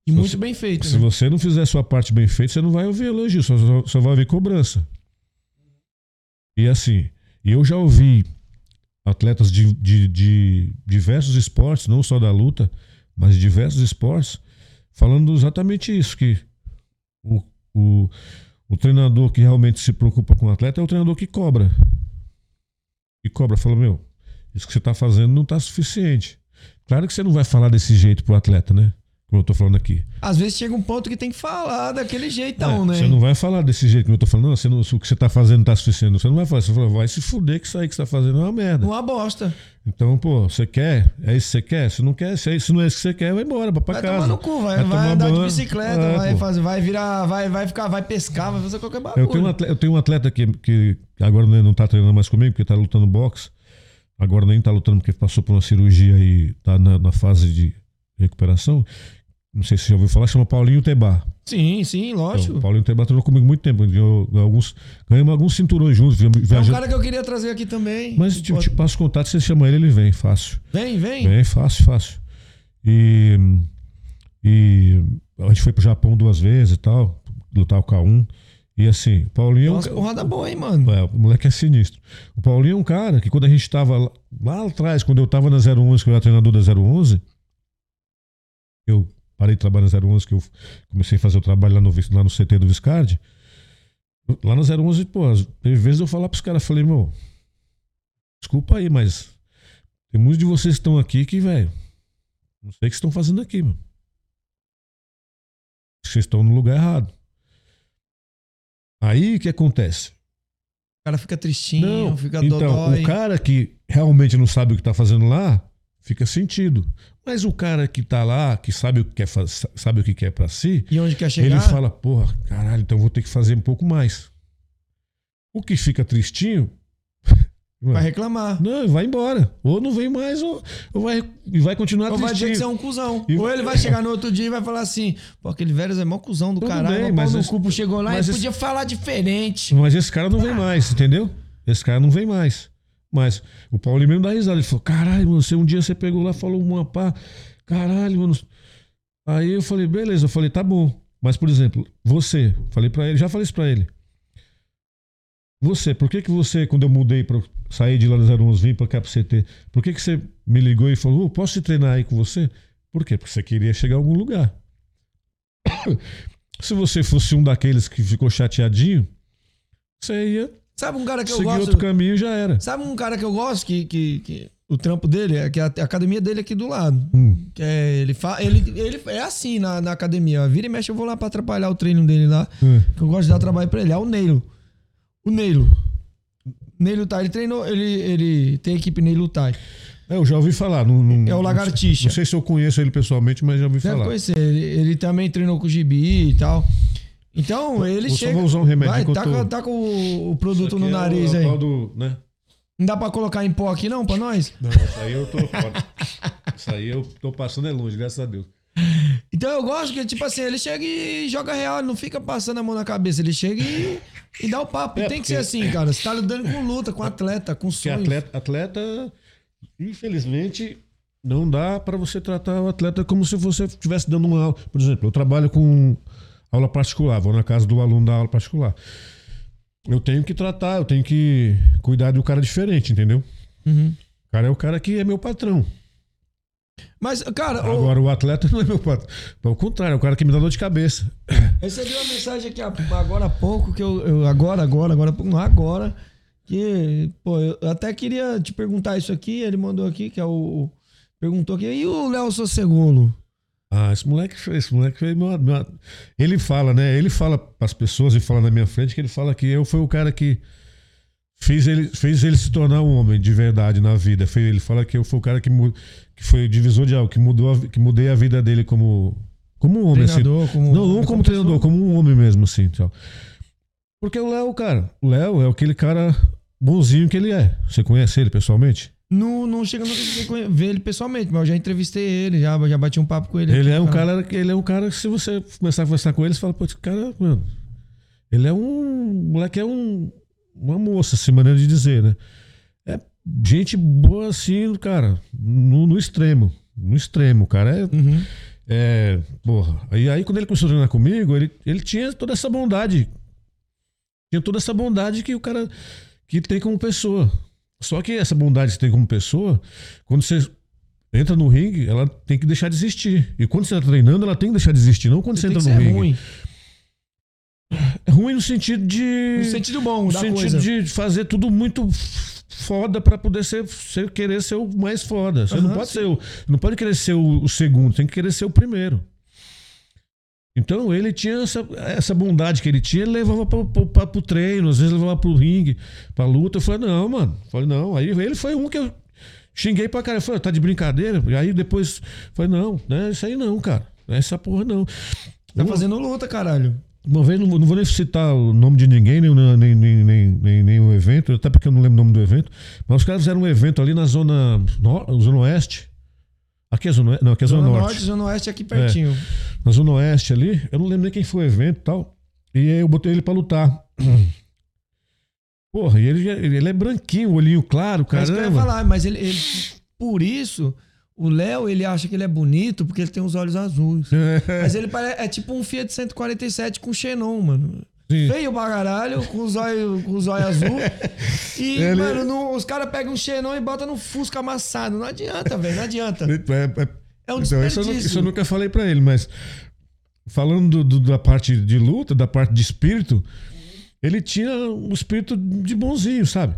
E Se muito você- bem feito, Se né? você não fizer a sua parte bem feita, você não vai ouvir elogio, só, só, só vai ouvir cobrança. E assim, eu já ouvi atletas de, de, de diversos esportes, não só da luta, mas de diversos esportes, falando exatamente isso, que o, o, o treinador que realmente se preocupa com o atleta é o treinador que cobra. E cobra, fala, meu, isso que você está fazendo não está suficiente. Claro que você não vai falar desse jeito pro atleta, né? Como eu tô falando aqui. Às vezes chega um ponto que tem que falar daquele jeitão, É, né? Você não vai falar desse jeito que eu tô falando, não, você não, o que você tá fazendo não tá suficiente. Você não vai falar, você fala, vai se fuder que isso aí que você tá fazendo é uma merda. Uma bosta. Então, pô, você quer? É isso que você quer? Se não quer, se, é isso- se não é isso que você quer, vai embora, vai pra Vai casa. tomar no cu, vai, vai, tomar andar de banho. bicicleta, É, vai, fazer, vai virar, vai, vai ficar, vai pescar, vai fazer qualquer bagulho. Eu tenho um atleta, eu tenho um atleta que, que agora né, não tá treinando mais comigo, porque tá lutando boxe. Agora nem tá lutando porque passou por uma cirurgia e tá na, na fase de recuperação. Não sei se você já ouviu falar, chama Paulinho Tebar. Sim, sim, lógico. Então, Paulinho Tebar treinou comigo muito tempo. Ganhou, alguns, ganhamos alguns cinturões juntos. é um Viajando. cara que eu queria trazer aqui também. Mas tipo, te passo contato, você chama ele, ele vem, fácil. Vem, vem. Vem, fácil, fácil. E, e a gente foi pro Japão duas vezes e tal, lutar o K1. E assim, o Paulinho. é um Nossa, porrada boa, hein, mano? é, o moleque é sinistro. O Paulinho é um cara que quando a gente tava lá, lá atrás, quando eu tava na 011, que eu era treinador da 011, eu parei de trabalhar na 011, que eu comecei a fazer o trabalho lá no, lá no CT do Viscardi. Lá na 011, pô, teve vezes eu falar pros caras, falei, meu, desculpa aí, mas tem muitos de vocês que estão aqui que, velho, não sei o que estão fazendo aqui, mano. Vocês estão no lugar errado. Aí o que acontece? O cara fica tristinho, Não, fica então, dodói. o cara que realmente não sabe o que tá fazendo lá, fica sentido. Mas o cara que tá lá, que sabe o que quer, sabe o que quer para si, E onde quer chegar? ele fala, porra, caralho, então vou ter que fazer um pouco mais. O que fica tristinho, <laughs> Vai reclamar. não, vai embora. Ou não vem mais, ou, ou vai, e vai continuar Ou vai dizer tristinho. que você é um cuzão. E- Ou ele vai <laughs> chegar no outro dia e vai falar assim: pô, aquele velho é mó cuzão do Tudo caralho, bem, mas esse- cu, chegou lá e esse- podia falar diferente. Mas esse cara não vem mais, entendeu? Esse cara não vem mais. Mas o Paulinho mesmo dá risada. Ele falou: caralho, mano, você, um dia você pegou lá falou uma pá. Caralho, mano. Aí eu falei: beleza. Eu falei: tá bom. Mas, por exemplo, você, falei pra ele, já falei isso pra ele. Você, por que que você, quando eu mudei para sair de lá do 011 vim pra cá pro CT, por que que você me ligou e falou, "Ô, posso te treinar aí com você? Por quê? Porque você queria chegar a algum lugar. <coughs> Se você fosse um daqueles que ficou chateadinho, você ia Sabe um cara que eu seguir gosto? outro caminho já era. Sabe um cara que eu gosto que, que, que o trampo dele é que a, a academia dele é aqui do lado. Hum. Que é, ele, fa, ele, ele é assim na, na academia. Vira e mexe, eu vou lá pra atrapalhar o treino dele lá. Hum. Que eu gosto de dar trabalho pra ele. É o Neilo. O Neilo. Neilo Tai. Ele treinou. Ele, ele tem equipe Neilo Tai. É, eu já ouvi falar. Não, não- É o não Lagartixa. sei- Não sei se eu conheço ele pessoalmente, mas já ouvi Deve falar. conhecer. Ele, ele também treinou com o Gibi e tal. Então, ele Vou só chega. usar um remédio Vai, tá, tô- com, tá com o- produto no é nariz o, aí. do, né? Não dá pra colocar em pó aqui, não, pra nós? Não, isso aí eu tô fora. Isso aí eu tô passando é longe, graças a Deus. Então eu gosto que, tipo assim, ele chega e joga real, não fica passando a mão na cabeça, ele chega e, e dá o papo. É, Tem que porque- ser assim, cara. Você tá lidando com luta, com atleta, com Porque sonhos. atleta, atleta, infelizmente, não dá pra você tratar o atleta como se você estivesse dando uma aula. Por exemplo, eu trabalho com aula particular, vou na casa do aluno da aula particular. Eu tenho que tratar, eu tenho que cuidar do cara diferente, entendeu? Uhum. O cara é o cara que é meu patrão. Mas, cara, Agora o atleta não é meu patrão. Pelo contrário, é o cara que me dá dor de cabeça. recebi uma mensagem aqui agora há pouco, que eu, eu- agora, agora, agora, não agora, que, pô, eu até queria te perguntar isso aqui, ele mandou aqui, que é o, perguntou aqui, e o Léo Sossegolo? Ah, esse moleque fez, esse moleque fez meu- meu- Ele fala, né? Ele fala pras pessoas e fala na minha frente que ele fala que eu fui o cara que fez ele, fez ele se tornar um homem de verdade na vida. Foi- Ele fala que eu fui o cara que, que foi o divisor de algo, que mudou a que mudei a vida dele como como um homem Treinador, assim. como- não, não como, treinador, como um homem mesmo assim, tal. Porque o Léo, cara, o Léo é aquele cara bonzinho que ele é. Você conhece ele pessoalmente? Não, não chega nunca ver ele pessoalmente, mas eu já entrevistei ele, já, já bati um papo com ele. Ele é um cara, que- ele é um cara que se você começar a conversar com ele, você fala, pô, esse cara, mano, ele é um, o moleque é um, uma moça, assim, maneira de dizer, né? É gente boa assim, cara, no, no extremo, no extremo, cara, é, Uhum. é porra. Aí, aí quando ele começou a treinar comigo, ele, ele tinha toda essa bondade, tinha toda essa bondade que o cara, que tem como pessoa. Só que essa bondade que tem como pessoa, quando você entra no ringue, ela tem que deixar de existir. E quando você está treinando, ela tem que deixar de existir, não quando você, que entra no ser ringue. ruim. É ruim no sentido de. No sentido bom no da sentido coisa. de fazer tudo muito foda pra poder ser, ser- querer ser o mais foda. Você não Aham, pode sim. ser o, não pode querer ser o, o segundo, tem que querer ser o primeiro. Então ele tinha essa, essa bondade que ele tinha, ele levava para pro treino, às vezes levava pro ringue, pra luta. Eu falei, não, mano. Eu falei, não. Aí ele foi um que eu xinguei pra cara. Eu falei, tá de brincadeira? E aí depois, falei, não, não é isso aí não, cara. É essa porra não. Tá fazendo luta, caralho. Uma vez, não, não vou nem citar o nome de ninguém, nem, o- nem, nem, nem, nem, nem o evento, até porque eu não lembro o nome do evento, mas os caras fizeram um evento ali na zona, no, zona oeste. Aqui é zona oeste? Não, aqui é zona, Zona norte. Norte, Zona Oeste aqui pertinho. Na zona oeste ali, eu não lembro nem quem foi o evento e tal. E aí eu botei ele pra lutar. <clears throat> Porra, e ele, ele é branquinho, olhinho claro, Mas eu ia falar, mas ele, ele- por isso, o Léo, ele acha que ele é bonito porque ele tem os olhos azuis. Mas ele parece, é tipo um Fiat 147 com Xenon, mano. Sim. Feio pra caralho, com os olhos com os olhos azul. E, <laughs> Ele- mano, não- os caras pegam um Xenon e botam no Fusca amassado. Não adianta, velho, não adianta. É, é- É um então, isso, eu, nu- desperdício. isso eu nunca falei pra ele, mas falando do- do- da parte de luta, da parte de espírito, ele tinha um espírito de bonzinho, sabe?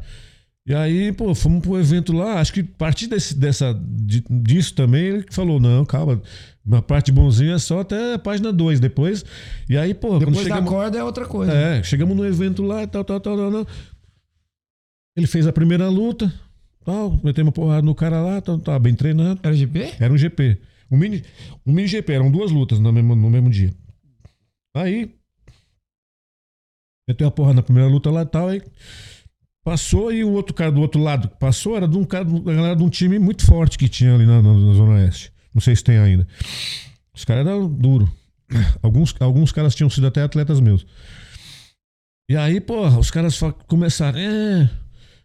E aí, pô, fomos pro evento lá, acho que a partir desse, dessa, de- disso também, ele falou, não, calma, uma parte de bonzinho é só até a página 2 depois. E aí, pô, Depois da chegamos... corda é outra coisa. É, chegamos no evento lá e tal, tal, tal, tal, tal. Ele fez a primeira luta, tal, metemos uma porrada no cara lá, tal, tava bem treinado. Era GP? Era um GP. Um mini, um mini GP, eram duas lutas no mesmo, no mesmo dia. Aí. Meteu a porra na primeira luta lá e tal, aí. Passou e o outro cara do outro lado que passou era de um cara, da galera de um time muito forte que tinha ali na, na- na Zona Oeste. Não sei se tem ainda. Os caras eram duro. Alguns, alguns caras tinham sido até atletas meus. E aí, porra, os caras começaram. É,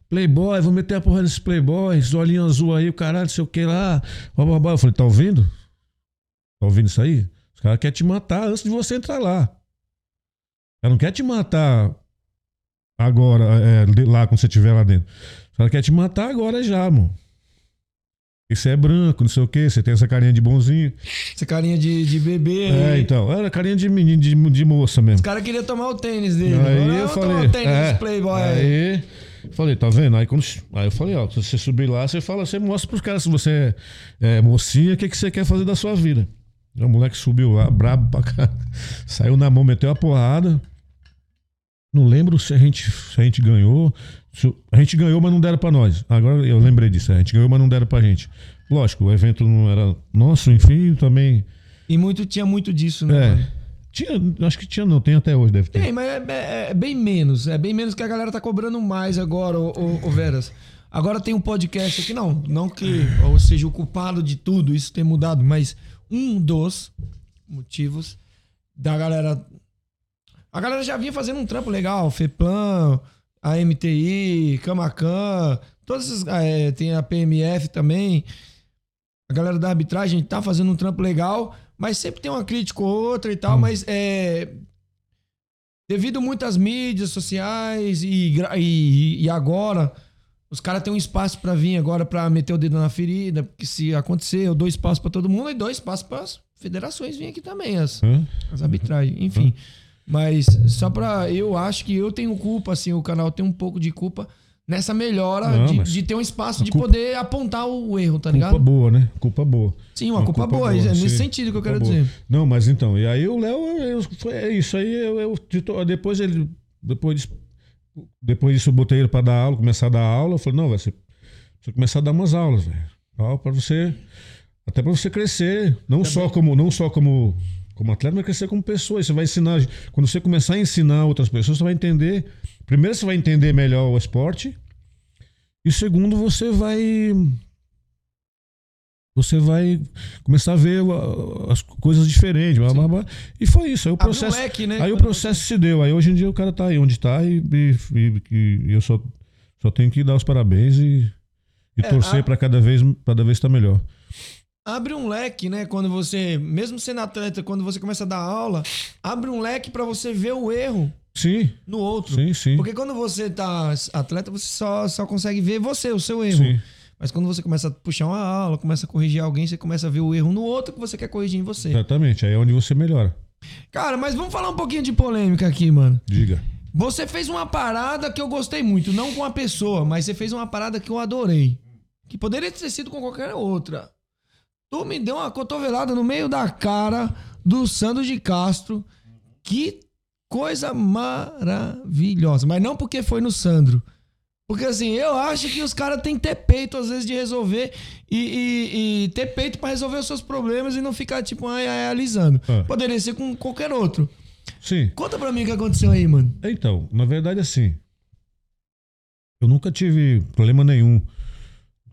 Playboy, vou meter a porra nesses Playboys, olhinho azul aí, o caralho, sei o que lá. Blá. Eu falei, tá ouvindo? Tá ouvindo isso aí? Os caras querem te matar antes de você entrar lá. Ela não quer te matar agora, é, lá quando você estiver lá dentro. Ela quer te matar agora já, mano. Você é branco, não sei o quê, você tem essa carinha de bonzinho. Essa carinha de, de bebê. É, aí. então. Era carinha de menino, de, de moça mesmo. Os caras queriam tomar o tênis dele. Aí Agora, eu falei. o tênis é, Playboy. aí. aí, falei, tá vendo? Aí, quando, aí eu falei, ó, se você subir lá, você fala, você mostra pros caras se você é, é mocinha, o que, que você quer fazer da sua vida. O moleque subiu lá, brabo pra cá. <laughs> Saiu na mão, meteu a porrada. Não lembro se a gente, se a gente ganhou. o- a gente ganhou, mas não deram pra nós. Agora eu lembrei disso. A gente ganhou, mas não deram pra gente. Lógico, o evento não era nosso, enfim, também. E muito, tinha muito disso, né? É. Tinha, acho que tinha, não, tem até hoje, deve ter. Tem, mas é, é- é bem menos. É bem menos que a galera tá cobrando mais agora, ô, ô- ô Veras. Agora tem um podcast aqui, não. Não que ou seja o culpado de tudo isso ter mudado, mas um dos motivos da galera. A galera já vinha fazendo um trampo legal, FEPLAN, a MTI, Camacan, todas essas. é, tem a PMF também. A galera da arbitragem tá fazendo um trampo legal, mas sempre tem uma crítica ou outra e tal, mas é. Devido muito às mídias sociais e, e, e agora, os caras têm um espaço pra vir agora pra meter o dedo na ferida, porque se acontecer, eu dou espaço pra todo mundo e dou espaço pras federações vir aqui também, as, Hã? as arbitragens, enfim. Mas só pra. Eu acho que eu tenho culpa, assim, o canal tem um pouco de culpa nessa melhora Não, de, de ter um espaço de culpa- poder apontar o erro, tá ligado? Culpa boa, né? Culpa boa. Sim, uma, culpa, boa, é nesse sim. sentido que eu Culpa quero boa. dizer. Não, mas então, e aí o Léo, é isso aí, eu, eu- depois ele, depois disso, depois disso eu botei ele pra dar aula, começar a dar aula, eu falei, não, vai ser, você começar a dar umas aulas, velho. Tal, Pra você, até pra você crescer, não só como, não só como, como atleta, mas crescer como pessoa. E Você vai ensinar, quando você começar a ensinar outras pessoas, você vai entender, primeiro você vai entender melhor o esporte, e segundo, você vai. Você vai começar a ver uh, as coisas diferentes. blá, blá, blá. E foi isso. Aí o processo, leque, né? aí o processo se deu. Aí hoje em dia o cara tá aí onde tá e, e- e- eu só, só tenho que dar os parabéns e, e É, torcer a- pra cada vez cada vez estar melhor. Abre um leque, né? Quando você, mesmo sendo atleta, quando você começa a dar aula, abre um leque pra você ver o erro Sim, no outro. sim, sim. Porque quando você tá atleta, você só, só consegue ver você, o seu erro. Sim. Mas quando você começa a puxar uma aula, começa a corrigir alguém, você começa a ver o erro no outro que você quer corrigir em você. Exatamente. Aí é onde você melhora. Cara, mas vamos falar um pouquinho de polêmica aqui, mano. Diga. Você fez uma parada que eu gostei muito, não com a pessoa, mas você fez uma parada que eu adorei. Que poderia ter sido com qualquer outra. Tu me deu uma cotovelada no meio da cara do Sandro de Castro. Que coisa maravilhosa. Mas não porque foi no Sandro. Porque assim, eu acho que os caras têm que ter peito, às vezes, de resolver e, e- e ter peito pra resolver os seus problemas e não ficar, tipo, ai, ai, alisando. É. Poderia ser com qualquer outro. Sim. Conta pra mim o que aconteceu aí, mano. Então, na verdade, assim, eu nunca tive problema nenhum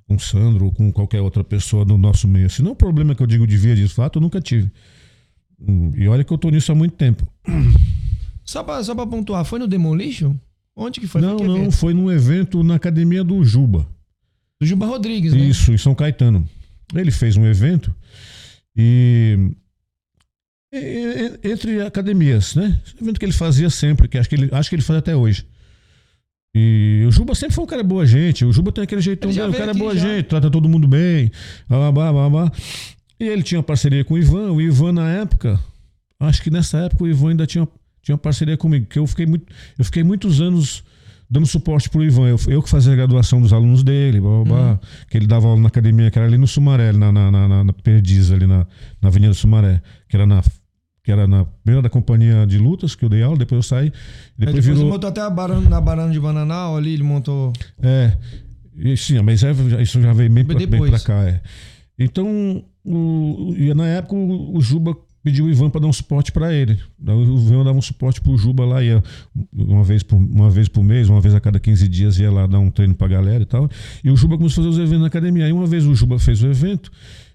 com o Sandro ou com qualquer outra pessoa do nosso meio. Assim, não é um problema que eu digo de via de fato, eu nunca tive. Hum, E olha que eu tô nisso há muito tempo. <clears throat> Só pra, só pra pontuar, foi no Demolition? Onde que foi? não, que não, evento? foi num evento na academia do Juba. Do Juba Rodrigues, né? Isso, em São Caetano. Ele fez um evento e. Entre academias, né? Evento que ele fazia sempre, que acho que ele, acho que ele faz até hoje. E o Juba sempre foi um cara boa gente. O Juba tem aquele jeitão dele, o cara é boa já. gente, trata todo mundo bem. Blá, blá, blá, blá. E ele tinha parceria com o Ivan. O Ivan, na época, acho que nessa época o Ivan ainda tinha, tinha parceria comigo, porque eu fiquei, muito, eu fiquei muitos anos dando suporte pro Ivan. Eu, eu que fazia a graduação dos alunos dele, blá, blá, blá, Uhum. que ele dava aula na academia, que era ali no Sumaré, na, na, na, na- na Perdiz, ali na, na Avenida Sumaré, que era na. Que era na primeira da companhia de lutas, que eu dei aula, depois eu saí. Aí Depois, depois ele virou. montou até a barana, na Barana de Bananal ali, ele montou. É. E, sim, mas é- isso já veio bem pra, bem Depois. pra cá, é. Então, o, e na época, o, o Juba pediu o Ivan para dar um suporte para ele. O Ivan dava um suporte pro Juba lá, ia uma vez, por, uma vez por mês, uma vez a cada 15 dias, ia lá dar um treino pra galera e tal. E o Juba começou a fazer os eventos na academia. Aí uma vez o Juba fez o evento,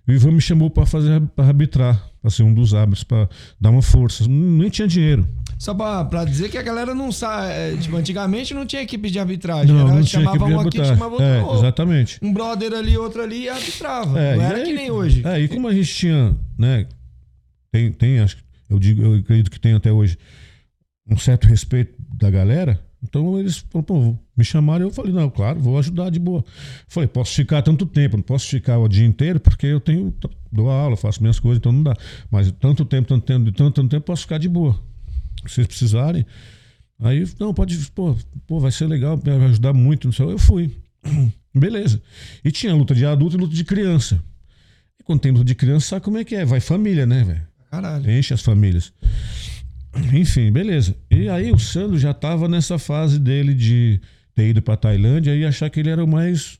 o Ivan me chamou para fazer para arbitrar, para ser um dos árbitros, para dar uma força. Nem tinha dinheiro. Só pra dizer que a galera não sabe. é, Tipo, antigamente não tinha equipe de arbitragem. Não, era, não tinha chamava equipe de um aqui, chamava outro. É, outro. exatamente. Um brother ali, outro ali e arbitrava. É, não era aí- que nem hoje. É, e como a gente tinha, né? tem, tem acho, que- eu digo, eu acredito que tem até hoje um certo respeito da galera. Então eles falaram, pô, me chamaram e eu falei, não, claro, vou ajudar de boa. Falei, posso ficar tanto tempo, não posso ficar o dia inteiro, porque eu tenho, dou aula, faço minhas coisas, então não dá. Mas tanto tempo, tanto tempo, tanto, tanto tempo, posso ficar de boa. Se vocês precisarem. Aí, não, pode, pô, pô, vai ser legal, vai ajudar muito, não sei. Eu fui. <clears throat> Beleza. E tinha luta de adulto e luta de criança. E quando tem luta de criança, sabe como é que é? Vai família, né, velho? Caralho. Enche as famílias. Enfim, beleza. E aí o Sandro já tava nessa fase dele de ter ido pra Tailândia e achar que ele era o mais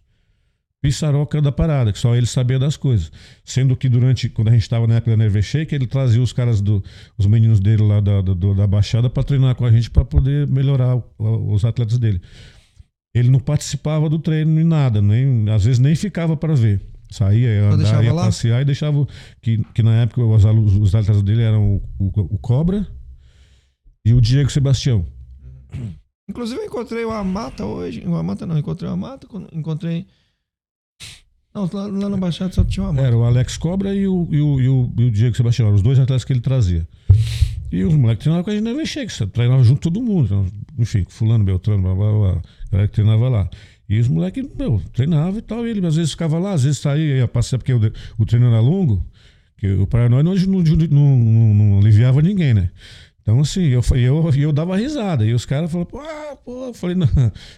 pissaroca da parada, que só ele sabia das coisas. Sendo que durante, quando a gente tava na época da Nerve Shake, ele trazia os caras do, os meninos dele lá da, da, da Baixada pra treinar com a gente pra poder melhorar o- os atletas dele. Ele não participava do treino nem nada, nem, às vezes nem ficava pra ver. Saía, ia andar, ia lá? passear e deixava. Que, que na época os, os atletas dele eram o, o- o Cobra e o Diego Sebastião. Inclusive, eu encontrei o Amata hoje. O Amata não, encontrei o Amata. Encontrei. Não, lá, lá no Baixada só tinha o Amata. Era o Alex Cobra e o, e o, e o, e o Diego Sebastião, eram os dois atletas que ele trazia. E os moleques treinavam com a gente na Vexex, treinava junto todo mundo. então, enfim, fulano, Beltrano, blá, blá, blá, galera que treinava lá. E os moleques, meu, treinavam e tal. E ele às vezes ficava lá, às vezes saía, ia passear, porque o, o treino era longo, que o Paranói não, não, não, não, não aliviava ninguém, né? Então, assim, eu, eu, eu dava risada. E os caras falaram, pô, ah, pô, eu falei, não.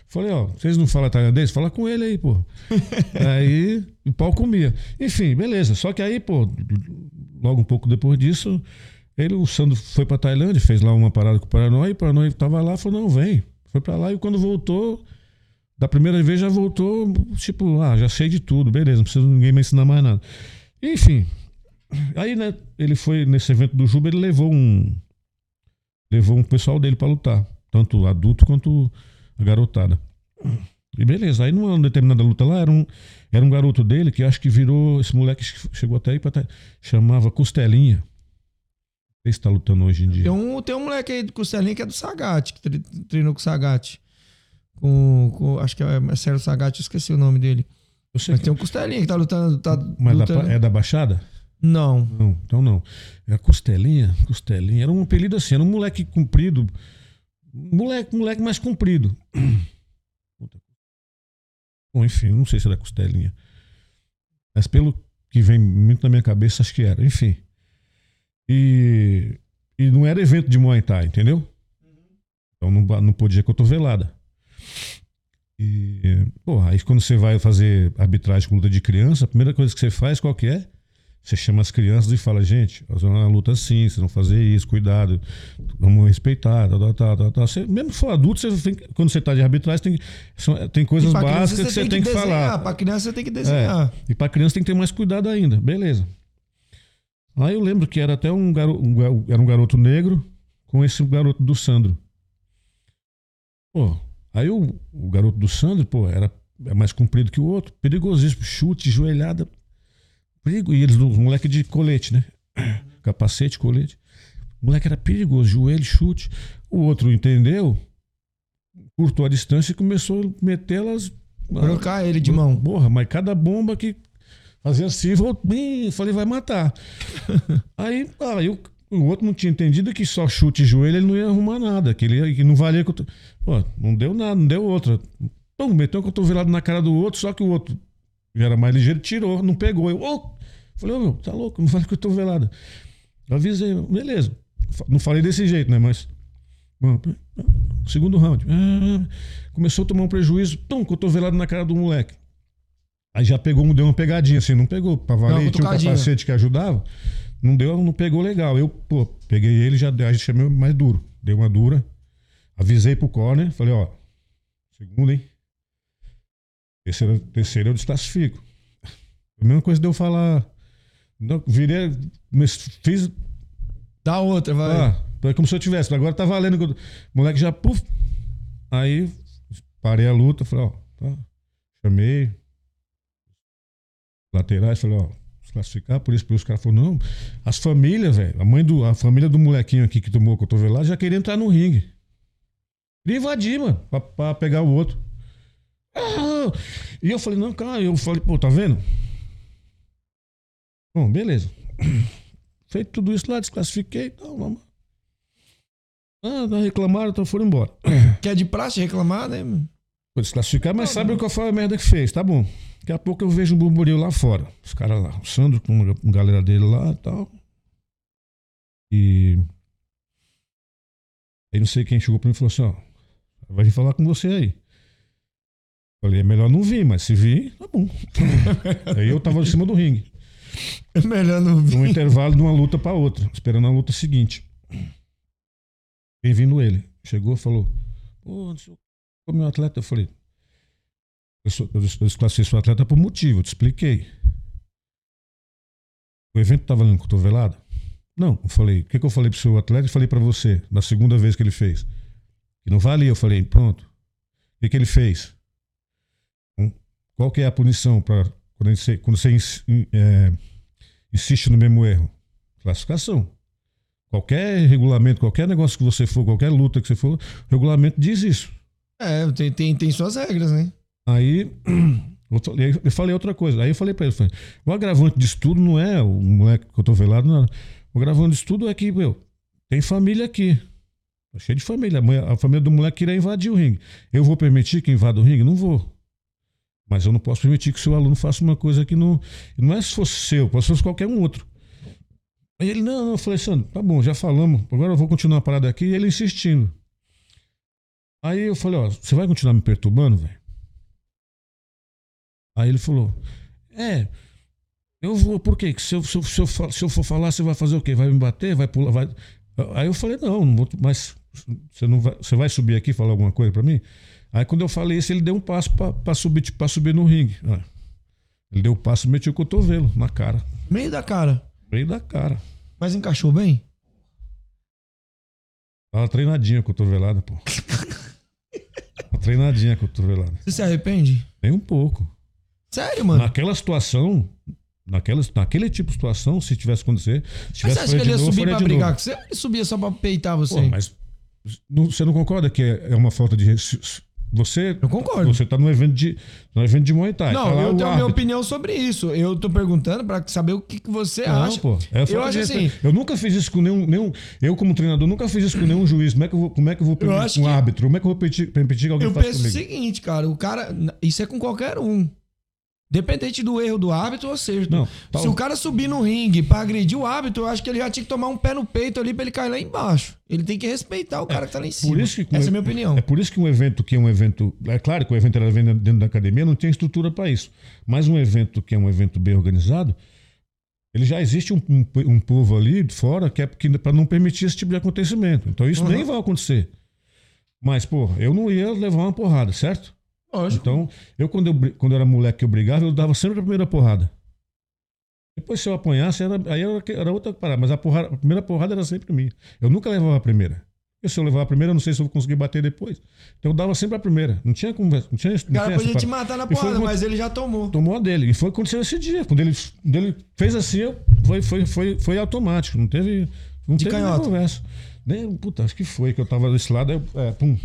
Falei, ó, vocês não falam tailandês? Fala com ele aí, pô. <laughs> aí o pau comia. Enfim, beleza. Só que aí, pô, logo um pouco depois disso, ele, o Sandro foi pra Tailândia, fez lá uma parada com o Paranói, e o Paranói tava lá, falou, não, vem. Foi pra lá e quando voltou, da primeira vez já voltou, tipo, ah, já sei de tudo, beleza, não precisa ninguém me ensinar mais nada. Enfim, aí, né, ele foi nesse evento do Juba, ele levou um levou um pessoal dele pra lutar, tanto adulto quanto a garotada. E beleza, aí numa determinada luta lá, era um, era um garoto dele que acho que virou, esse moleque chegou até aí pra tá- chamava Costelinha. Não sei se tá lutando hoje em dia. Tem um, tem um moleque aí do Costelinha que é do Sagat, que tre- treinou com o Sagat. Com, com- acho que é Marcelo Sagat, eu esqueci o nome dele. Mas que- tem um Costelinha que tá lutando. Tá mas lutando. é da Baixada? Não. Não, então não. Era Costelinha, Costelinha. Era um apelido assim, era um moleque comprido. Moleque, moleque mais comprido. <clears throat> Bom, enfim, não sei se era Costelinha. Mas pelo que vem muito na minha cabeça, acho que era. Enfim. E, e não era evento de Muay Thai, entendeu? Então não, não podia cotovelada. E, pô, aí quando você vai fazer arbitragem com luta de criança, a primeira coisa que você faz, qual que é? Você chama as crianças e fala, gente, nós vamos na luta assim, vocês vão fazer isso, cuidado, vamos respeitar, tal, tal, tal, tal. Você, mesmo que for adulto, você tem que- quando você está de arbitragem, tem, que- são- tem coisas básicas que você tem que, desenhar, falar. Pra criança você tem que desenhar. É, e pra criança tem que ter mais cuidado ainda. Beleza. Aí eu lembro que era até um garoto, um, era um garoto negro com esse garoto do Sandro. Pô, aí o, o garoto do Sandro, pô, era é mais comprido que o outro. Perigosíssimo. Chute, joelhada. Perigo. E eles, os moleque de colete, né? <clears throat> Capacete, colete. O moleque era perigoso. Joelho, chute. O outro entendeu, curtou a distância e começou a meter elas. Trocar ele de mão. Porra, mas cada bomba que fazia assim, voltei, falei, vai matar. <laughs> aí, aí o, o outro não tinha entendido que só chute e joelho ele não ia arrumar nada, que ele ia- que não valia. Pô, não deu nada, não deu outra. Pô, meteu um cotovelado na cara do outro, só que o outro já era mais ligeiro, tirou, não pegou. Eu, ô! Falei, ô meu, tá louco, não vale cotovelada. Eu avisei, beleza. Não falei desse jeito, né? Mas. Bom, Segundo round. Ah, Começou a tomar um prejuízo, pum, cotovelado na cara do moleque. Aí já pegou, deu uma pegadinha assim, não pegou. Pra valer, tinha um capacete que ajudava. Não deu, não pegou legal. Eu, pô, peguei ele já aí chamei mais duro. Dei uma dura. Avisei pro corner, falei, ó, segundo, hein? Terceiro, terceiro eu desclassifico. A mesma coisa de eu falar. Não, virei. mas Fiz. Dá outra, vai. Ah, é como se eu tivesse. Agora tá valendo. O moleque já. Puf, aí parei a luta, falei, ó, tá. Chamei. Laterais, falei, ó, desclassificar, por isso, por isso os caras falaram, não. As famílias, velho, a mãe do. A família do molequinho aqui que tomou a cotovelada já queria entrar no ringue. Queria invadir, mano, pra, pra pegar o outro. Ah! E eu falei, não, cara, eu falei, pô, tá vendo? Bom, beleza. <clears throat> feito tudo isso lá, desclassifiquei, então vamos. Ah, não reclamaram, então foram embora. <clears throat> Que é de praxe reclamar, né? Vou desclassificar, mas sabe o que foi a merda que fez, tá bom. Daqui a pouco eu vejo um burburinho lá fora. Os caras lá, o Sandro com uma galera dele lá e tal. E. Aí não sei quem chegou pra mim e falou assim: ó, vai vir falar com você aí. Falei, é melhor não vir, mas se vir, tá bom. <laughs> aí eu tava em cima do ringue. É melhor não vir. num intervalo de uma luta pra outra, esperando a luta seguinte. Vem vindo ele. Chegou, falou: o que, meu atleta. Eu falei: Eu, sou, eu desclassifiquei seu atleta por motivo, eu te expliquei. O evento tá valendo cotovelada? Não, eu falei: O que, que eu falei pro seu atleta e falei pra você, na segunda vez que ele fez? Que não valia. Eu falei: Pronto. O que, que ele fez? Hum, Qual que é a punição para quando você, quando você é, insiste no mesmo erro? Classificação. Qualquer regulamento, qualquer negócio que você for, qualquer luta que você for, o regulamento diz isso. É, tem, tem, tem suas regras, né? Aí <clears throat> eu falei, outra coisa. Aí eu falei pra ele, falei, o agravante disso tudo não é o moleque cotovelado, não. O agravante disso tudo é que, meu, tem família aqui. Tá cheio de família. A família do moleque queria invadir o ringue. Eu vou permitir que invada o ringue? Não vou. Mas eu não posso permitir que seu aluno faça uma coisa que não. Não é se fosse seu, pode ser qualquer um outro. Aí ele, não, não, eu falei, Sandro, tá bom, já falamos, agora eu vou continuar a parada aqui. E ele insistindo. Aí eu falei, ó, você vai continuar me perturbando, velho? Aí ele falou, é, eu vou, por quê? Que se eu, se, eu, se, eu, se eu for falar, você vai fazer o quê? Vai me bater? Vai pular? Vai... Aí eu falei, não, não vou, mas você, não vai, você vai subir aqui e falar alguma coisa pra mim? Aí quando eu falei isso, ele deu um passo pra, pra subir, tipo, pra subir no ringue. Ah, Ele deu um passo e meteu o cotovelo na cara. Meio da cara. Meio da cara. Mas encaixou bem? Tava treinadinha a cotovelada, pô. Tava treinadinha a cotovelada. Você se arrepende? Nem um pouco. Sério, mano? Naquela situação, naquela, naquele tipo de situação, se tivesse acontecer, se Mas tivesse você acha que ele ia novo, subir pra brigar com você ele subia só pra peitar você? Pô, mas não- você não concorda que é é uma falta de. Você, Eu concordo. Você tá num evento de, num evento de Muay Thai. Não, tá eu tenho a minha árbitro. opinião sobre isso. Eu tô perguntando pra saber o que, que você Não, acha. pô. É eu acho assim. Eu nunca fiz isso com nenhum, nenhum. Eu, como treinador, nunca fiz isso com nenhum juiz. Como é que eu vou, como é que eu vou permitir um árbitro? Como é que eu vou permitir, permitir que alguém Eu faça penso o seguinte, cara, o cara. Isso é com qualquer um. Dependente do erro do árbitro, ou seja, Não, tá- se o cara subir no ringue pra agredir o árbitro, eu acho que ele já tinha que tomar um pé no peito ali pra ele cair lá embaixo. Ele tem que respeitar o cara que tá lá em cima. Essa é a minha opinião. É por isso que um evento que é um evento. É claro que o evento era dentro da academia, não tem estrutura para isso. Mas um evento que é um evento bem organizado, ele já existe um, um, um povo ali de fora que é para não permitir esse tipo de acontecimento. Então isso Uhum. nem vai acontecer. Mas, pô, eu não ia levar uma porrada, certo? Lógico. Então, eu quando, eu quando eu era moleque que eu brigava, eu dava sempre a primeira porrada. Depois, se eu apanhasse, era, aí era, era outra parada. Mas a, porrada, a primeira porrada era sempre minha. Eu nunca levava a primeira. Porque se eu levar a primeira, eu não sei se eu vou conseguir bater depois. Então eu dava sempre a primeira. Não tinha conversa. Não tinha, não o cara tinha podia essa te matar na porrada, mas ele já tomou. Tomou a dele. E foi o que aconteceu esse dia. Quando ele, quando ele fez assim, eu, foi, foi, foi, foi automático. Não teve, não De teve conversa. Nem, puta, acho que foi que eu tava desse lado. aí é, pum.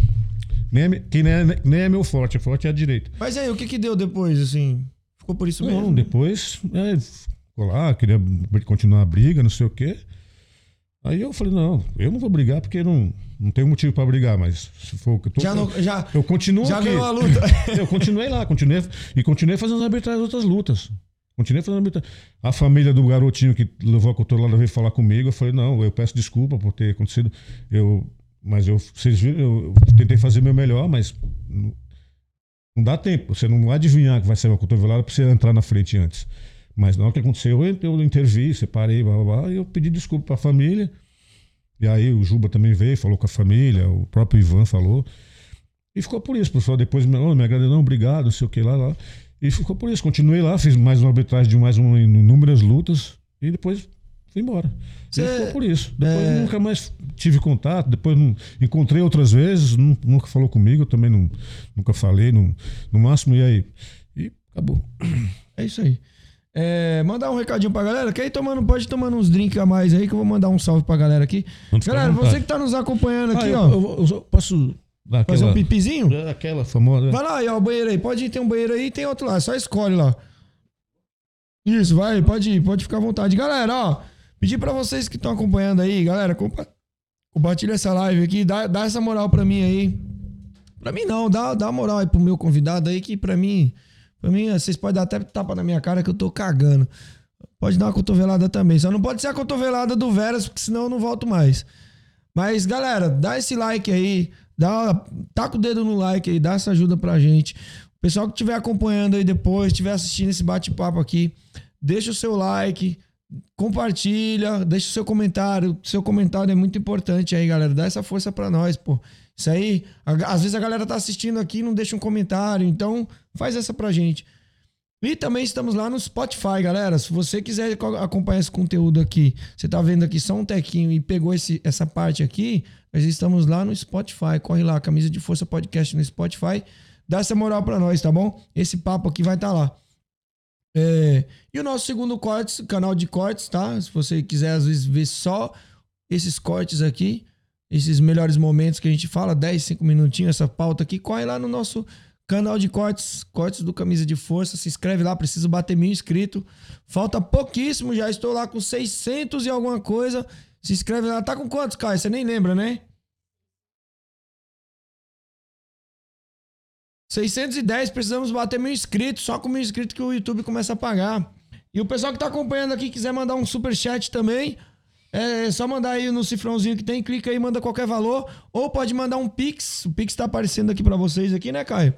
Nem é, que nem é, nem é meu forte. O forte é a direita. Mas aí, o que que deu depois, assim? Ficou por isso Não, mesmo? depois é, ficou lá, queria continuar a briga, não sei o quê. Aí eu falei, não, eu não vou brigar porque não, não tenho motivo pra brigar, mas se for o que eu tô. Já não- já- eu continuo já aqui. ganhou a luta. <laughs> eu continuei lá, continuei e continuei fazendo arbitragens outras lutas. Continuei fazendo arbitragem. A família do garotinho que levou a cotorolada veio falar comigo. Eu falei, não, eu peço desculpa por ter acontecido. Eu, mas eu, vocês viram, eu tentei fazer meu melhor, mas não, dá tempo. Você não vai adivinhar que vai sair uma cotovelada pra você entrar na frente antes. Mas na hora que aconteceu, eu, eu intervi, separei, blá, blá, blá, e eu pedi desculpa pra família. E aí o Juba também veio, falou com a família, o próprio Ivan falou. E ficou por isso, pessoal depois oh, me agradeceu, obrigado, não sei o que lá, lá. E ficou por isso. Continuei lá, fiz mais uma arbitragem de mais uma, inúmeras lutas e depois fui embora. Cê- e ficou por isso. Depois é- nunca mais tive contato, depois não, encontrei outras vezes, nu- nunca falou comigo, eu também não, nunca falei, no, no máximo, e aí? E acabou. <clears throat> É isso aí. É, mandar um recadinho pra galera. Quer ir tomando, pode ir tomando uns drinks a mais aí, que eu vou mandar um salve pra galera aqui. Não, Galera, você que tá nos acompanhando aqui, Ah, eu, ó. eu vou- eu posso fazer um pipizinho? É, aquela famosa. Vai lá, aí, ó, o banheiro aí. Pode ir, tem um banheiro aí tem outro lá. Só escolhe lá. Isso, vai, pode ir, pode ficar à vontade. Galera, ó. Pedir pra vocês que estão acompanhando aí, galera, compa compartilha essa live aqui, dá, dá essa moral pra mim aí. Pra mim não, dá, dá moral aí pro meu convidado aí, que pra mim, pra mim, vocês podem dar até tapa na minha cara que eu tô cagando. Pode dar uma cotovelada também. Só não pode ser a cotovelada do Veras, porque senão eu não volto mais. Mas, galera, dá esse like aí. Dá, taca o dedo no like aí, dá essa ajuda pra gente. O pessoal que estiver acompanhando aí depois, estiver assistindo esse bate-papo aqui, deixa o seu like, compartilha, deixa o seu comentário. Seu comentário é muito importante aí, galera. Dá essa força pra nós, pô. Isso aí, às vezes a galera tá assistindo aqui e não deixa um comentário, então faz essa pra gente. E também estamos lá no Spotify, galera. Se você quiser co- acompanhar esse conteúdo aqui, você tá vendo aqui só um tequinho e pegou esse, essa parte aqui, nós estamos lá no Spotify. Corre lá, Camisa de Força Podcast no Spotify. Dá essa moral pra nós, tá bom? Esse papo aqui vai estar lá. É, e o nosso segundo cortes, canal de cortes, tá? Se você quiser, às vezes, ver só esses cortes aqui, esses melhores momentos que a gente fala, 10, 5 minutinhos, essa pauta aqui, corre lá no nosso canal de cortes, cortes do Camisa de Força, se inscreve lá, preciso bater mil inscritos. Falta pouquíssimo, já estou lá com 600 e alguma coisa. Se inscreve lá, tá com quantos, Caio? Você nem lembra, né? 610, precisamos bater mil inscritos. Só com mil inscritos que o YouTube começa a pagar. E o pessoal que tá acompanhando aqui, quiser mandar um super chat também, é só mandar aí no cifrãozinho que tem, clica aí, manda qualquer valor. Ou pode mandar um Pix. O Pix tá aparecendo aqui pra vocês aqui, né, Caio?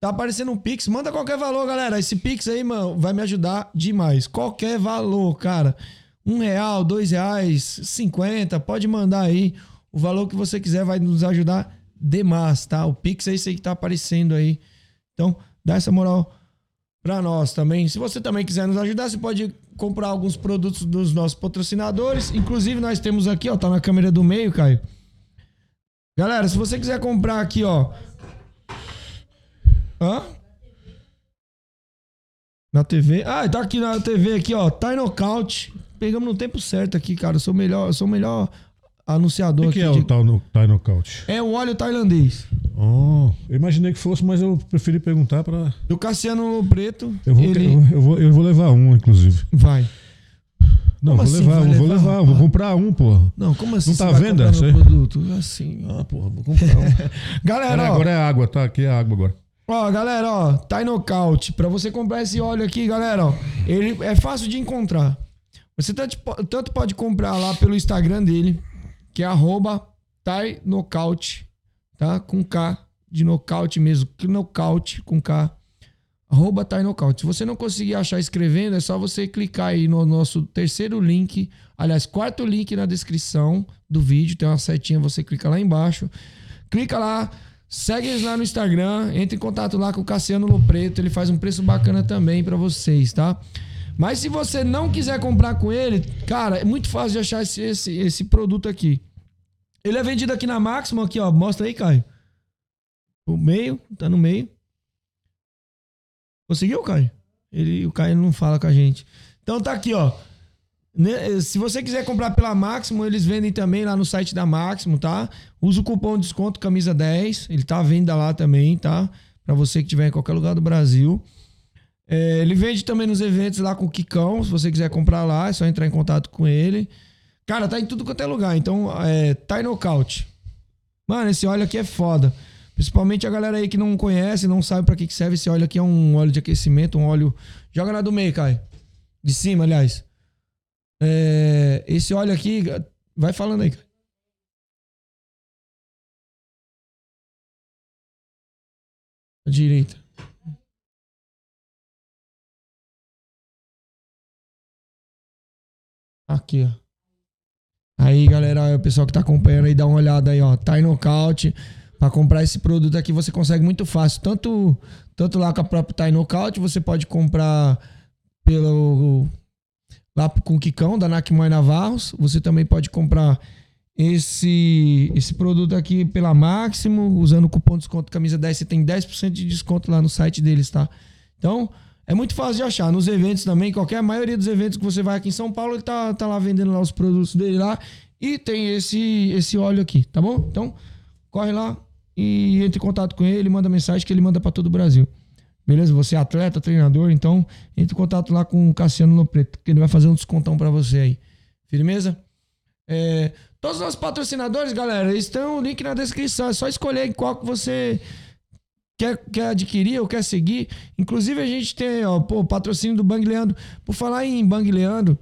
Tá aparecendo um Pix. Manda qualquer valor, galera. Esse Pix aí, mano, vai me ajudar demais. Qualquer valor, cara. Um real, dois reais, cinquenta. Pode mandar aí. O valor que você quiser vai nos ajudar demais, tá? O Pix é esse aí que tá aparecendo aí. Então, dá essa moral pra nós também. Se você também quiser nos ajudar, você pode comprar alguns produtos dos nossos patrocinadores. Inclusive, nós temos aqui, ó, tá na câmera do meio, Caio. Galera, se você quiser comprar aqui, ó. Hã? Na TV. Ah, tá aqui na TV aqui, ó. Tá Knockout. Pegamos no tempo certo aqui, cara. Eu sou melhor, eu sou melhor anunciador O que, que aqui. é de- o tal no, Thai Knockout? É o óleo tailandês. Oh, eu imaginei que fosse, mas eu preferi perguntar pra. Do Cassiano Preto. Eu vou, ele eu, eu vou, eu vou levar um, inclusive. vai. Não, Como vou assim levar um, vou levar, levar um, vou rapaz? comprar um, porra. Não, como assim Não tá vai à venda comprar isso meu aí? produto? Assim. Ah, porra, vou comprar um. <laughs> Galera, ó. agora é água, tá? Aqui é água agora. Ó, galera, ó, tá Knockout. Pra você comprar esse óleo aqui, galera, ó, ele é fácil de encontrar. Você tanto, tanto pode comprar lá pelo Instagram dele, que é arroba Thai Knockout, tá? Com K, de nocaute mesmo, que nocaute com K. Arroba Thai Knockout. Se você não conseguir achar escrevendo, é só você clicar aí no nosso terceiro link, aliás, quarto link na descrição do vídeo, tem uma setinha, você clica lá embaixo. Clica lá, segue eles lá no Instagram, entre em contato lá com o Cassiano Lopreto, ele faz um preço bacana também pra vocês, tá? Mas se você não quiser comprar com ele, cara, é muito fácil de achar esse, esse, esse produto aqui. Ele é vendido aqui na Máximo, aqui, ó. Mostra aí, Caio. O meio, tá no meio. Conseguiu, Caio? Ele, o Caio não fala com a gente. Então tá aqui, ó. Né, Se você quiser comprar pela Máximo, eles vendem também lá no site da Máximo, tá? Usa o cupom de desconto camisa 10. Ele tá à venda lá também, tá? Pra você que estiver em qualquer lugar do Brasil. É, ele vende também nos eventos lá com o Kikão. Se você quiser comprar lá, é só entrar em contato com ele. Cara, tá em tudo quanto é lugar. Então, é Thai Knockout. Mano, esse óleo aqui é foda. Principalmente a galera aí que não conhece, não sabe pra que que serve esse óleo aqui. É um óleo de aquecimento, um óleo... Joga na do meio, Caio. De cima, aliás. É, esse óleo aqui... Vai falando aí. À direita. Aqui, ó. Aí, galera, o pessoal que tá acompanhando aí, dá uma olhada aí, ó. Thai Knockout. Pra comprar esse produto aqui, você consegue muito fácil. Tanto, tanto lá com a própria Thai Knockout, você pode comprar pelo... Lá com o Kikão, da Nakmoy Navarros. Você também pode comprar esse, esse produto aqui pela Máximo. Usando o cupom de desconto camisa 10, você tem 10% de desconto lá no site deles, tá? Então, é muito fácil de achar. Nos eventos também, qualquer maioria dos eventos que você vai aqui em São Paulo, ele tá, tá lá vendendo lá os produtos dele lá. E tem esse, esse óleo aqui, tá bom? Então, corre lá e entre em contato com ele, manda mensagem que ele manda para todo o Brasil. Beleza? Você é atleta, treinador, então entre em contato lá com o Cassiano Lopreto, que ele vai fazer um descontão para você aí. Firmeza? É, todos os nossos patrocinadores, galera, estão o link na descrição. É só escolher qual que você quer, quer adquirir ou quer seguir. Inclusive, a gente tem ó, pô, patrocínio do Bang Leandro. Por falar em Bang Leandro,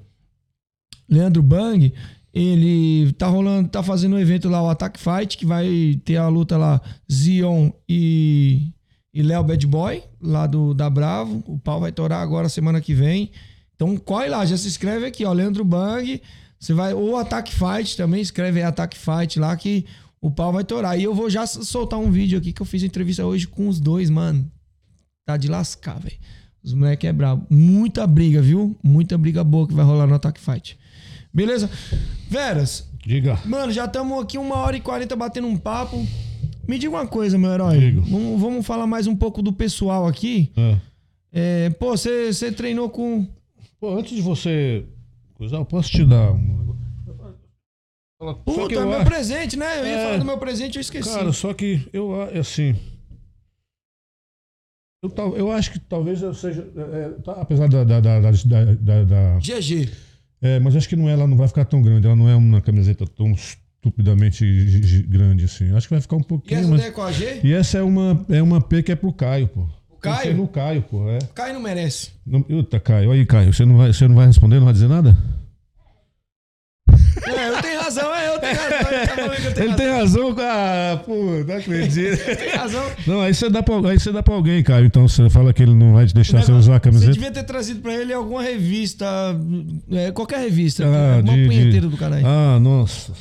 Leandro Bang, ele tá rolando, tá fazendo um evento lá, o Attack Fight, que vai ter a luta lá, Zion e, e Léo Bad Boy, lá do da Bravo. O pau vai torar agora semana que vem. Então corre lá, já se inscreve aqui, ó, Leandro Bang. Você vai, ou Attack Fight também, escreve aí Attack Fight lá que o pau vai torar. E eu vou já soltar um vídeo aqui que eu fiz entrevista hoje com os dois, mano. Tá de lascar, velho. Os moleques é brabo. Muita briga, viu? Muita briga boa que vai rolar no Attack Fight. Beleza? Veras. Diga. Mano, já estamos aqui uma hora e quarenta batendo um papo. Me diga uma coisa, meu herói. Digo. Vamos, vamos falar mais um pouco do pessoal aqui. Ah. É, pô, você treinou com. Pô, antes de você. Coisa, eu posso te dar um. Só que Puta, eu meu presente, né? Eu ia É. falar do meu presente, eu esqueci. Cara, só que eu é assim. Eu, eu acho que talvez eu seja. é, é, tá, apesar da. da, da, da, da- GG. é, mas acho que não é, ela não vai ficar tão grande. Ela não é uma camiseta tão estupidamente grande assim. Acho que vai ficar um E pouquinho. essa mas- é com a G? E essa é uma, é uma P que é pro Caio, pô. O Caio? no Caio, pô. É. Caio não merece. Não, Eita, Caio. Aí, Caio, você não, vai, você não vai responder, não vai dizer nada? É, eu tenho razão, é, eu tenho razão. Ele tá falando que eu tenho Ele tem razão, ah, pô, não acredito. Tem razão. Não, aí você dá pra, aí você dá pra alguém, Caio. Então você fala que ele não vai te deixar você Negócio- usar a Você camiseta. devia ter trazido pra ele alguma revista, é, qualquer revista. Ah, é uma de- punheteira de- do caralho. Ah, nossa.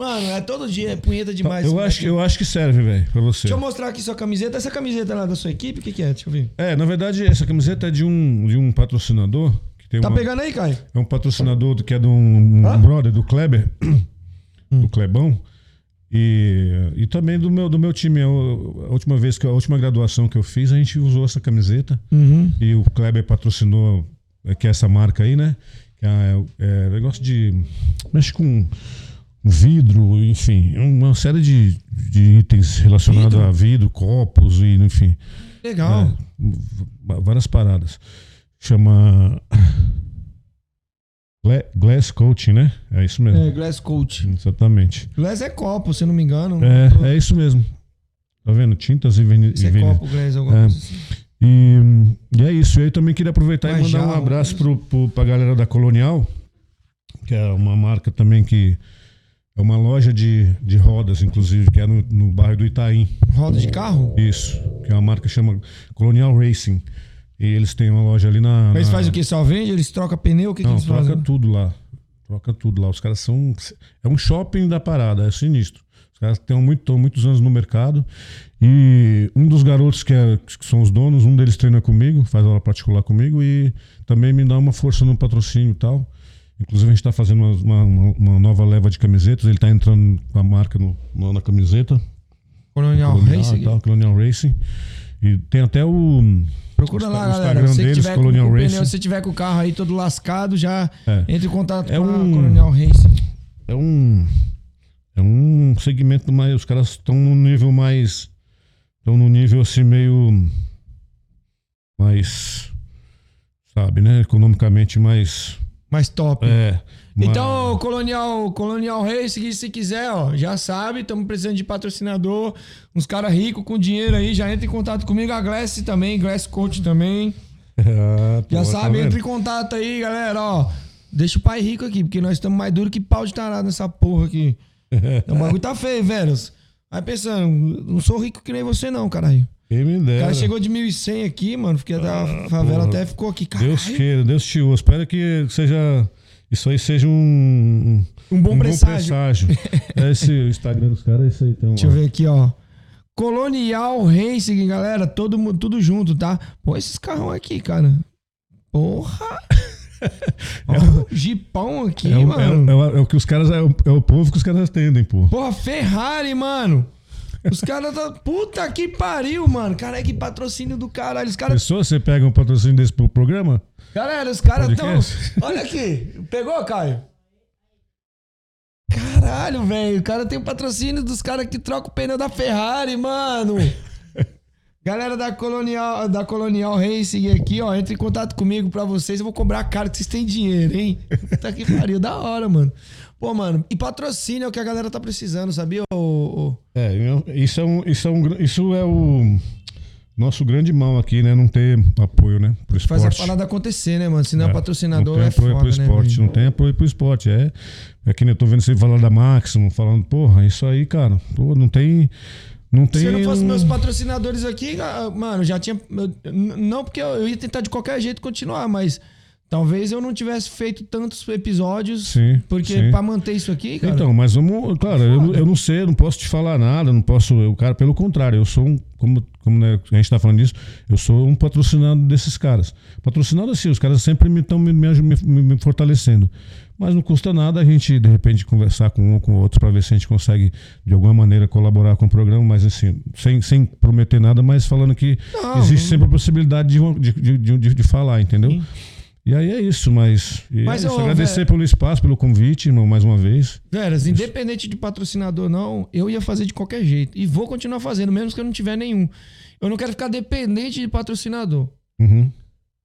Mano, é todo dia, é punheta demais. Eu esse acho, eu acho que serve, velho, pra você. Deixa eu mostrar aqui sua camiseta. Essa camiseta lá da sua equipe, o que, que é? Deixa eu ver. É, na verdade, essa camiseta é de um, de um patrocinador. Tem Tá uma- pegando aí, Caio? É um patrocinador do- que é de um, um brother do Kleber, Hum. do Clebão. E, e também do meu, do meu time. Eu- a última vez que a última graduação que eu fiz, a gente usou essa camiseta. Uhum. E o Kleber patrocinou, é, que é essa marca aí, né? Que é, é negócio de. Mexe com vidro, enfim, uma série de, de itens relacionados Vidro? a vidro, copos e, enfim. Legal. É, várias paradas. Chama. <coughs> Gla- Glass Coaching, né? É isso mesmo. É, Glass Coat. Exatamente. Glass é copo, se eu não me engano. É, é isso mesmo. Tá vendo? Tintas e e é copo, Glass, alguma É. coisa assim. E, e é isso. E aí também queria aproveitar Mas e mandar já, um abraço alguma pro, pro, pra galera da Colonial, que é uma marca também que é uma loja de, de rodas, inclusive, que é no, no bairro do Itaim. Roda de carro? Isso. Que é uma marca que chama Colonial Racing. E eles têm uma loja ali na. Mas na- faz o que? Só vende? Eles trocam pneu? O que, que Não, eles troca fazem? tudo lá. Troca tudo lá. Os caras são. É um shopping da parada, é sinistro. Os caras estão muito, muitos anos no mercado. E um dos garotos que, é- que são os donos, um deles treina comigo, faz aula particular comigo e também me dá uma força no patrocínio e tal. Inclusive, a gente está fazendo uma, uma- uma nova leva de camisetas. Ele está entrando com a marca no- na camiseta. Colonial Colonial Racing. tal, Colonial Racing. E tem até o. Procura o lá, o galera. Instagram Se deles, Colonial com o pneu, Racing. se tiver com o carro aí todo lascado, já É. entre em contato É com a um- Colonial Racing. é um é um segmento mais os caras estão no nível mais estão no nível assim meio mais sabe né economicamente mais Mais top. é Então, Colonial, Colonial Racing, se quiser, ó, já sabe, estamos precisando de patrocinador, uns caras ricos com dinheiro aí, já entra em contato comigo, a Glass também, Glass Coach também. <laughs> Ah, pô, Já tá sabe, vendo? entra em contato aí, galera, ó. Deixa o pai rico aqui, porque nós estamos mais duro que pau de tarado nessa porra aqui. <laughs> o bagulho tá feio, velho. Vai pensando, não sou rico que nem você não, caralho. Quem me O dera. cara chegou de 1.100 aqui, mano, fiquei da favela porra. até ficou aqui, caralho. Deus queira Deus te ouça espero que seja isso aí seja um Um bom presságio. presságio. <laughs> é esse o Instagram dos caras é esse aí então Deixa eu ver aqui, ó. Colonial Racing, galera, todo mundo, tudo junto, tá? Pô, esses carrão aqui, cara. Porra! <laughs> Ó, o Jipão aqui, é, o, é, mano. o- é o- é o que os caras é o, é o povo que os caras atendem pô Porra, Ferrari, mano. Os caras tá. Puta que pariu, mano. Cara, que patrocínio do caralho. Os caras. Pessoa, você pega um patrocínio desse pro programa? Galera, os caras tão. Podcast? Olha aqui. Pegou, Caio? Caralho, velho. O cara tem o patrocínio dos caras que trocam o pneu da Ferrari, mano. Galera da Colonial, da Colonial Racing aqui, ó, entre em contato comigo pra vocês. Eu vou cobrar caro que vocês têm dinheiro, hein? Puta que pariu, da hora, mano. Pô, mano, e patrocínio é o que a galera tá precisando, sabia? É, isso é, um, isso, é um, isso é o nosso grande mal aqui, né? Não ter apoio, né? Pro Faz a esporte. parada acontecer, né, mano? Se não é, patrocinador, não tem é apoio foda, pro né? esporte, velho? não tem apoio pro esporte. É, é que nem eu tô vendo você falar da Máximo, falando, porra, isso aí, cara, pô, não tem. Não tem. Se não fosse meus patrocinadores aqui, ah, mano, já tinha. não porque eu ia tentar de qualquer jeito continuar, mas talvez eu não tivesse feito tantos episódios. Sim, Porque sim. pra manter isso aqui, cara. Então, mas vamos, claro, eu, eu não sei, eu não posso te falar nada, não posso, eu, cara, pelo contrário, eu sou um, como, como né, a gente tá falando disso, eu sou um patrocinado desses caras. Patrocinado assim, os caras sempre me estão me, me, me- me fortalecendo. Mas não custa nada a gente, de repente, conversar com um ou com outro para ver se a gente consegue, de alguma maneira, colaborar com o programa, mas assim, sem, sem prometer nada, mas falando que Não, existe não- sempre a possibilidade de, de, de, de- de falar, entendeu? E aí é isso, mas, Mas, isso, ô, agradecer pelo espaço, pelo convite, irmão, mais uma vez. Veras, independente de patrocinador ou não, eu ia fazer de qualquer jeito. E vou continuar fazendo, mesmo que eu não tiver nenhum. Eu não quero ficar dependente de patrocinador. Uhum.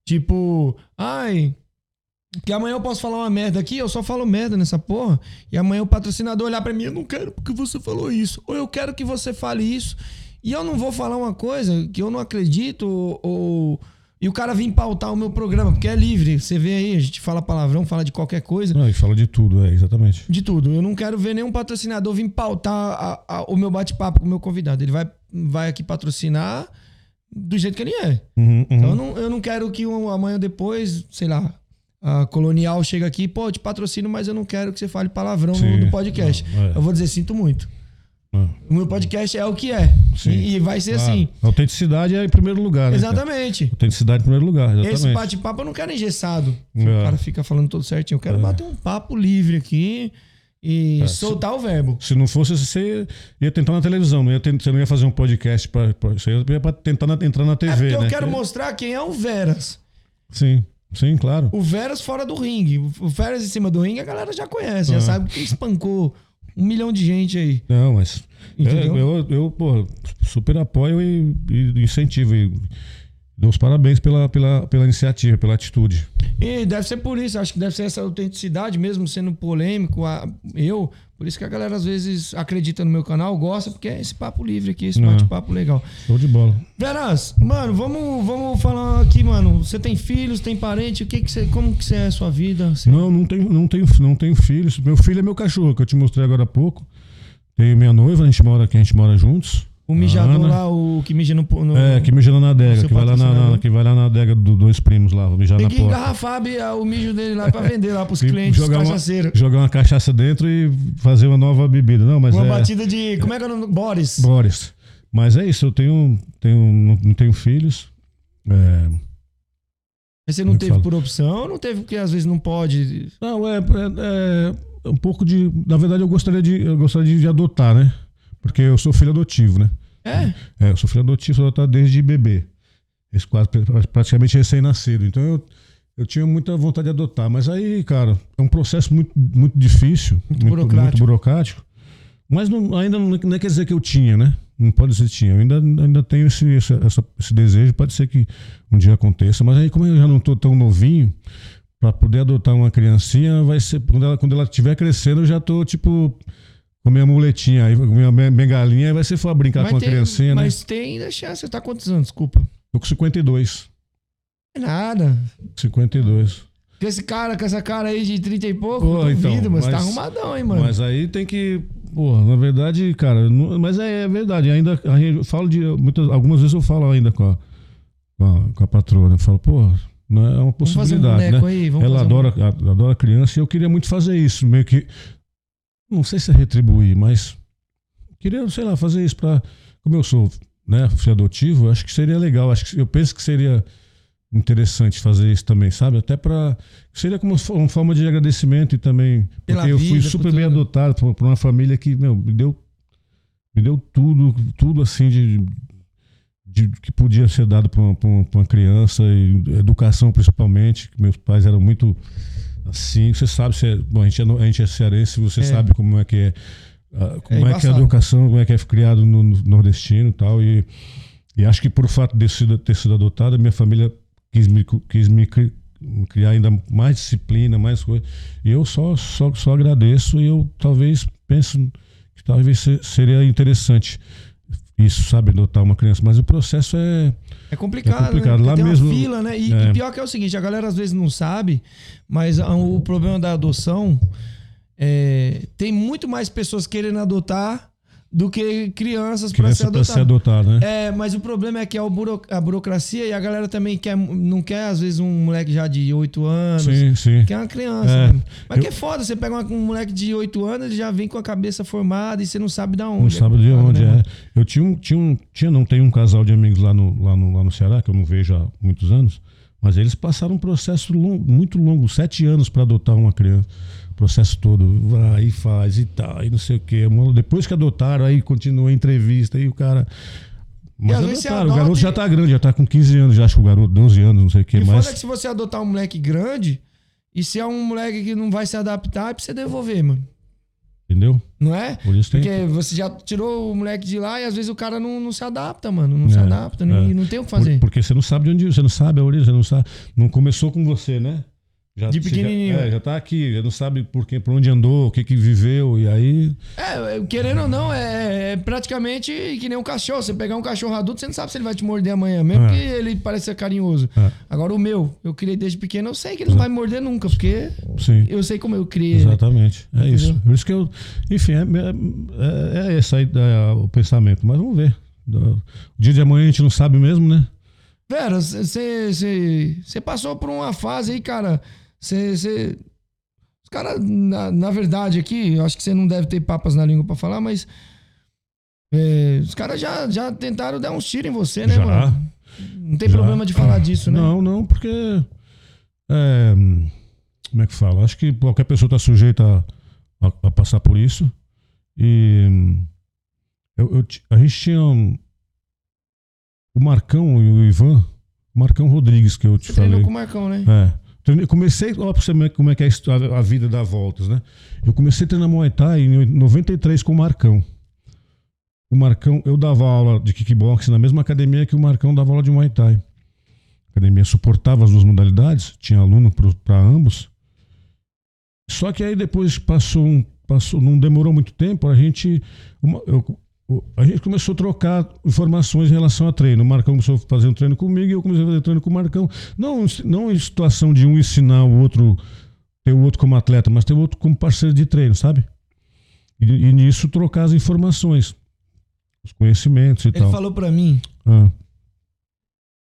Tipo, ai. Que amanhã eu posso falar uma merda aqui, eu só falo merda nessa porra. E amanhã o patrocinador olhar pra mim, eu não quero porque você falou isso. Ou eu quero que você fale isso. E eu não vou falar uma coisa que eu não acredito, ou. E o cara vir pautar o meu programa, porque é livre. Você vê aí, a gente fala palavrão, fala de qualquer coisa. Não, e fala de tudo, é, exatamente. De tudo. Eu não quero ver nenhum patrocinador vir pautar a- a- o meu bate-papo com o meu convidado. Ele vai, vai aqui patrocinar do jeito que ele é. Uhum, uhum. Então eu não, eu não quero que um, amanhã depois, sei lá, a Colonial chega aqui, pô, eu te patrocino, mas eu não quero que você fale palavrão no, Sim, no podcast. não, é. Eu vou dizer, sinto muito. Ah, O meu podcast é o que é. Sim. E, e vai ser claro. assim. Autenticidade é em primeiro lugar, né? cara? Exatamente. Autenticidade em primeiro lugar, exatamente. Esse bate-papo eu não quero engessado. O É. cara fica falando tudo certinho. Eu quero bater um papo livre aqui e É, soltar o verbo. Se não fosse, você ia tentar na televisão, não ia ten- você não ia fazer um podcast para você ia pra tentar na- entrar na TV, É porque eu né? quero mostrar quem é o Veras. Sim, sim, claro. O Veras fora do ringue. O Veras em cima do ringue a galera já conhece, já É. sabe que espancou um milhão de gente aí. Não, mas Entendeu? eu, eu, pô, super apoio e, e incentivo. E dou os parabéns pela, pela, pela iniciativa, pela atitude. E deve ser por isso, acho que deve ser essa autenticidade, mesmo sendo polêmico. a- eu, por isso que a galera às vezes acredita no meu canal, gosta, porque é esse papo livre aqui, esse Não. bate-papo legal. Show de bola. Veras, mano, vamos, vamos falar aqui, mano. Você tem filhos, tem parente? O que que você, como que você é a sua vida? Você- Não, não tenho, não tenho, não tenho filhos. Meu filho é meu cachorro, que eu te mostrei agora há pouco. Tenho minha noiva, a gente mora aqui, a gente mora juntos. O mijador Ana. lá, o que mija no. no É, que mija na adega, que vai lá na, na- que vai lá na adega dos dois primos lá, mijar Tem na que porta. engarrafar o mijo dele lá pra <laughs> vender lá pros clientes, jogar uma, jogar uma cachaça dentro e fazer uma nova bebida. Não, mas Uma é batida de. Como é que é o nome? Boris. Boris. Mas é isso, eu tenho, tenho não, tenho filhos. É, Mas você não é teve por opção não teve porque às vezes não pode? não, é, é- é um pouco de. Na verdade, eu gostaria de, eu gostaria de adotar, né? Porque eu sou filho adotivo, né? É? É, eu sou filho adotivo, sou adotado desde bebê. Esse quase praticamente recém-nascido. Então eu, eu tinha muita vontade de adotar. Mas aí, cara, é um processo muito, muito difícil, Muito muito, burocrático. muito burocrático. Mas não- ainda não, não quer dizer que eu tinha, né? Não pode dizer que tinha. Eu ainda, ainda tenho esse, esse, essa- esse desejo, pode ser que um dia aconteça. Mas aí, como eu já não estou tão novinho, para poder adotar uma criancinha, vai ser. Quando ela, quando ela estiver crescendo, eu já tô, tipo, com minha muletinha aí, com minha bengalinha, aí vai ser for brincar com a tem, criancinha, né? mas tem ainda chance. Você tá quantos anos? Desculpa. Tô com 52. É nada. 52. Com esse cara, com essa cara aí de 30 e pouco, Pô, duvido, então, mas, tá mas- arrumadão, hein, mano? Mas aí tem que. Pô, na verdade, cara, não- mas é, é verdade. Ainda eu falo de. Muitas, algumas vezes eu falo ainda com a, com a, com a patroa, né? Eu falo, não é uma um possibilidade, boneco né? aí, vamos Ela um- adora, a- adora criança e eu queria muito fazer isso, meio que. Não sei se é retribuir, mas. Queria, sei lá, fazer isso pra. Como eu sou, né, filho adotivo, acho que seria legal. Acho que, eu penso que seria interessante fazer isso também, sabe? Até para seria como uma forma de agradecimento e também Pela porque eu fui vida, super bem tudo. adotado por, por uma família que meu me deu me deu tudo tudo assim de, de que podia ser dado para uma, uma- uma criança e educação principalmente que meus pais eram muito assim você sabe se é, bom a gente é, a gente é cearense você É. sabe como é que é ah, como é, que é a embaçado. educação como é que é criado no, no nordestino e tal e E acho que por fato de sido- ter sido adotado, a minha família quis me, quis me cri- me criar ainda mais disciplina, mais coisa. E eu só, só, só agradeço e eu talvez penso que talvez se- seria interessante isso, sabe, adotar uma criança. Mas o processo é. É complicado, É complicado. né? Lá tem mesmo- uma fila, né? E, é. e pior que é o seguinte, a galera às vezes não sabe, mas o problema da adoção é, tem muito mais pessoas querendo adotar do que crianças para ser Criança para ser né? É, mas o problema é que é o buro- a burocracia e a galera também quer, não quer, às vezes, um moleque já de 8 anos. Sim, sim. Quer uma criança. É. né? Mas Eu- que é foda, você pega uma- um moleque de 8 anos, ele já vem com a cabeça formada e você não sabe de onde. Não É sabe de complicado, onde né, é. mano? Eu tinha um, tinha um, tinha, não tem um casal de amigos lá no, lá no, lá no Ceará, que eu não vejo há muitos anos, mas eles passaram um processo longo, muito longo, sete anos para adotar uma criança. O processo todo, vai e faz e tal, e não sei o quê. Depois que adotaram, aí continua a entrevista, aí o cara. Mas adotaram, o adota garoto e- já tá grande, já tá com 15 anos, já acho que o garoto, 12 anos, não sei o quê. E Mas, foda é que se você adotar um moleque grande, e se é um moleque que não vai se adaptar, é pra você devolver, mano. entendeu? Não é? Por isso tem. Porque você já tirou o moleque de lá e às vezes o cara não, não se adapta, mano. Não se É, adapta, não- é. e não tem o que Por- fazer. porque você não sabe de onde, você não sabe a origem, você não sabe. Não começou com você, né? Já, De pequenininho. Já, é, já tá aqui, já não sabe por, quê, por onde andou, o que que viveu, e aí. É, é, querendo ou não, é, é praticamente que nem um cachorro. Você pegar um cachorro adulto, você não sabe se ele vai te morder amanhã, mesmo É. que ele parece ser carinhoso. É. Agora o meu, eu criei desde pequeno, eu sei que ele não vai me morder nunca, porque Sim. eu sei como eu criei. Exatamente. É Entendeu? isso. Por isso que eu. Enfim, é, é, é esse aí é, o pensamento. Mas vamos ver. O dia de amanhã a gente não sabe mesmo, né? Vera, você passou por uma fase aí, cara. Você. Os caras, na, na verdade, aqui, eu acho que você não deve ter papas na língua pra falar, mas. é, os caras já, já tentaram dar uns tiros em você, né, Já. mano? Não tem Já. problema de falar disso, né? Não, não, porque. é, como é que fala? Acho que qualquer pessoa está sujeita a, a- a passar por isso. E. eu- eu a gente tinha. um- o Marcão e o Ivan. Marcão Rodrigues, que eu te Você treinou falei. com o Marcão, né? É. Treinei- Comecei, ó, pra você como é que é a a vida dá voltas, né? Eu comecei a treinar Muay Thai em 93 com o Marcão. O Marcão, eu dava aula de kickboxing na mesma academia que o Marcão dava aula de Muay Thai. A academia suportava as duas modalidades, tinha aluno para ambos. Só que aí depois passou, um, passou, não demorou muito tempo, a gente, uma- eu- a gente começou a trocar informações em relação a treino. O Marcão começou a fazer um treino comigo e eu comecei a fazer treino com o Marcão. Não, não em situação de um ensinar o outro, ter o outro como atleta, mas ter o outro como parceiro de treino, sabe? E, e nisso trocar as informações, os conhecimentos e Ele tal. falou pra mim, Ah,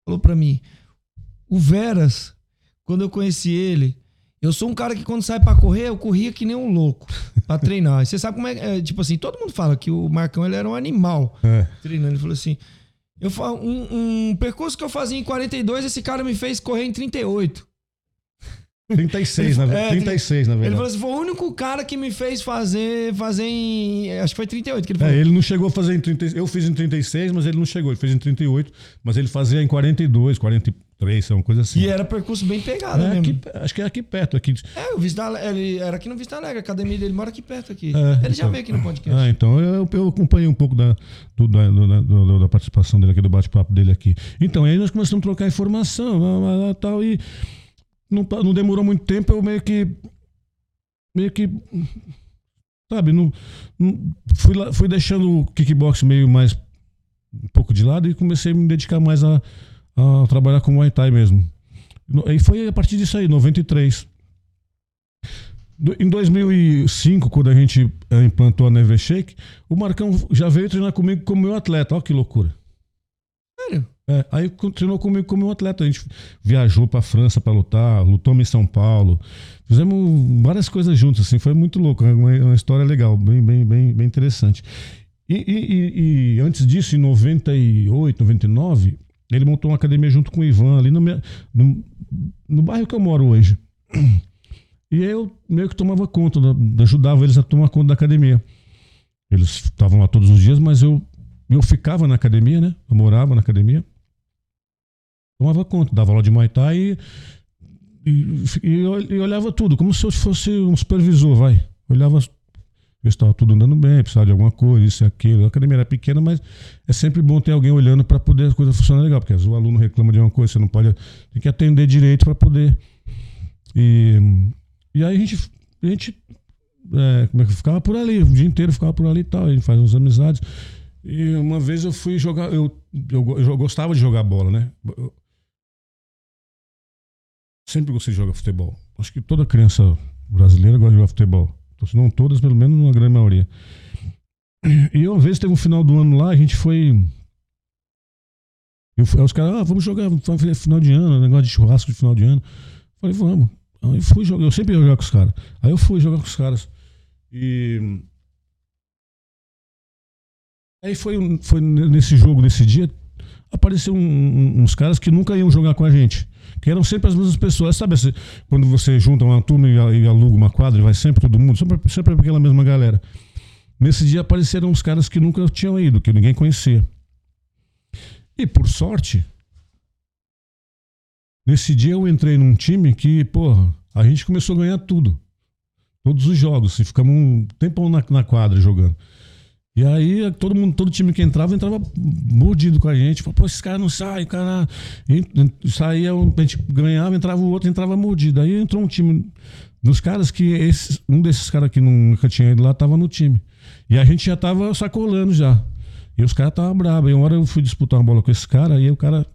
falou pra mim, o Veras, quando eu conheci ele, eu sou um cara que quando sai pra correr, eu corria que nem um louco pra treinar. E Você sabe como é, é, tipo assim, todo mundo fala que o Marcão ele era um animal é. treinando. Ele falou assim, eu um, um percurso que eu fazia em 42, esse cara me fez correr em 38. 36, na, É, 36, na Ele verdade. falou assim, foi o único cara que me fez fazer, fazer em, acho que foi 38 que ele falou. É, ele não chegou a fazer em 36. Eu fiz em 36, mas ele não chegou. Ele fez em 38, mas ele fazia em 42, 43, uma coisa assim. E era percurso bem pegado É, aqui, acho que é aqui perto. Aqui. É, o Vista ele era aqui no Vista Alegre, a academia dele mora aqui perto aqui. É, ele já então- veio aqui no podcast. Ah, então eu, eu acompanhei um pouco da, do- da- do- da participação dele aqui, do bate-papo dele aqui. Então, aí nós começamos a trocar informação lá, lá, lá, tal, e não, não demorou muito tempo, eu meio que. meio que. sabe, não, não- fui, lá, fui deixando o kickbox meio mais. um pouco de lado e comecei a me dedicar mais a, a trabalhar com Muay Thai mesmo. Aí foi a partir disso aí, 93. Do- Em 2005, quando a gente eh, implantou a Never Shake, o Marcão já veio treinar comigo como meu atleta. Olha que loucura. Sério? É, aí co- treinou comigo como meu atleta. A gente viajou pra França pra lutar, lutou em São Paulo. Fizemos várias coisas juntos, assim. Foi muito louco. É uma, uma história legal, bem, bem, bem, bem interessante. E, e- e- antes disso, em 98, 99, ele montou uma academia junto com o Ivan, ali no, no, no bairro que eu moro hoje. E eu meio que tomava conta, da- ajudava eles a tomar conta da academia. Eles estavam lá todos os dias, mas eu, eu ficava na academia, né? Eu morava na academia. Tomava conta, dava aula de Muay Thai e, e, e, eu- e olhava tudo, como se eu fosse um supervisor, vai. Olhava se estava tudo andando bem, precisava de alguma coisa, isso e aquilo. A academia era pequena, mas é sempre bom ter alguém olhando para poder a coisa funcionar legal, porque às vezes o aluno reclama de uma coisa, você não pode. Tem que atender direito para poder. E, e aí a gente. A gente é, como é que ficava por ali, o dia inteiro ficava por ali e tal, a gente faz umas amizades. E uma vez eu fui jogar, eu, eu, eu gostava de jogar bola, né? Eu sempre gostei de jogar futebol. Acho que toda criança brasileira gosta de jogar futebol. Então, se não todas, pelo menos uma grande maioria. E uma vez teve um final do ano lá, a gente foi. Eu fui, os caras, ah, vamos jogar final de ano, negócio de churrasco de final de ano. Falei, vamos. Aí fui jogar, eu sempre ia jogar com os caras. Aí eu fui jogar com os caras. E. Aí foi, foi nesse jogo, nesse dia, apareceu um, um, uns caras que nunca iam jogar com a gente. Que eram sempre as mesmas pessoas. Sabe assim, quando você junta uma turma e, e aluga uma quadra e vai sempre todo mundo, sempre, sempre aquela mesma galera. Nesse dia apareceram uns caras que nunca tinham ido, que ninguém conhecia. E por sorte, nesse dia eu entrei num time que, porra, a gente começou a ganhar tudo. Todos os jogos. E ficamos um tempão na, na quadra jogando. E aí, todo mundo, todo time que entrava, entrava mordido com a gente. Falava, pô, esse cara não sai, o cara. E saía, a gente ganhava, entrava o outro, entrava mordido. Aí entrou um time dos caras que um desses caras que nunca tinha ido lá tava no time. E a gente já tava sacolando já. E os caras estavam bravos. E uma hora eu fui disputar uma bola com esse cara, aí o cara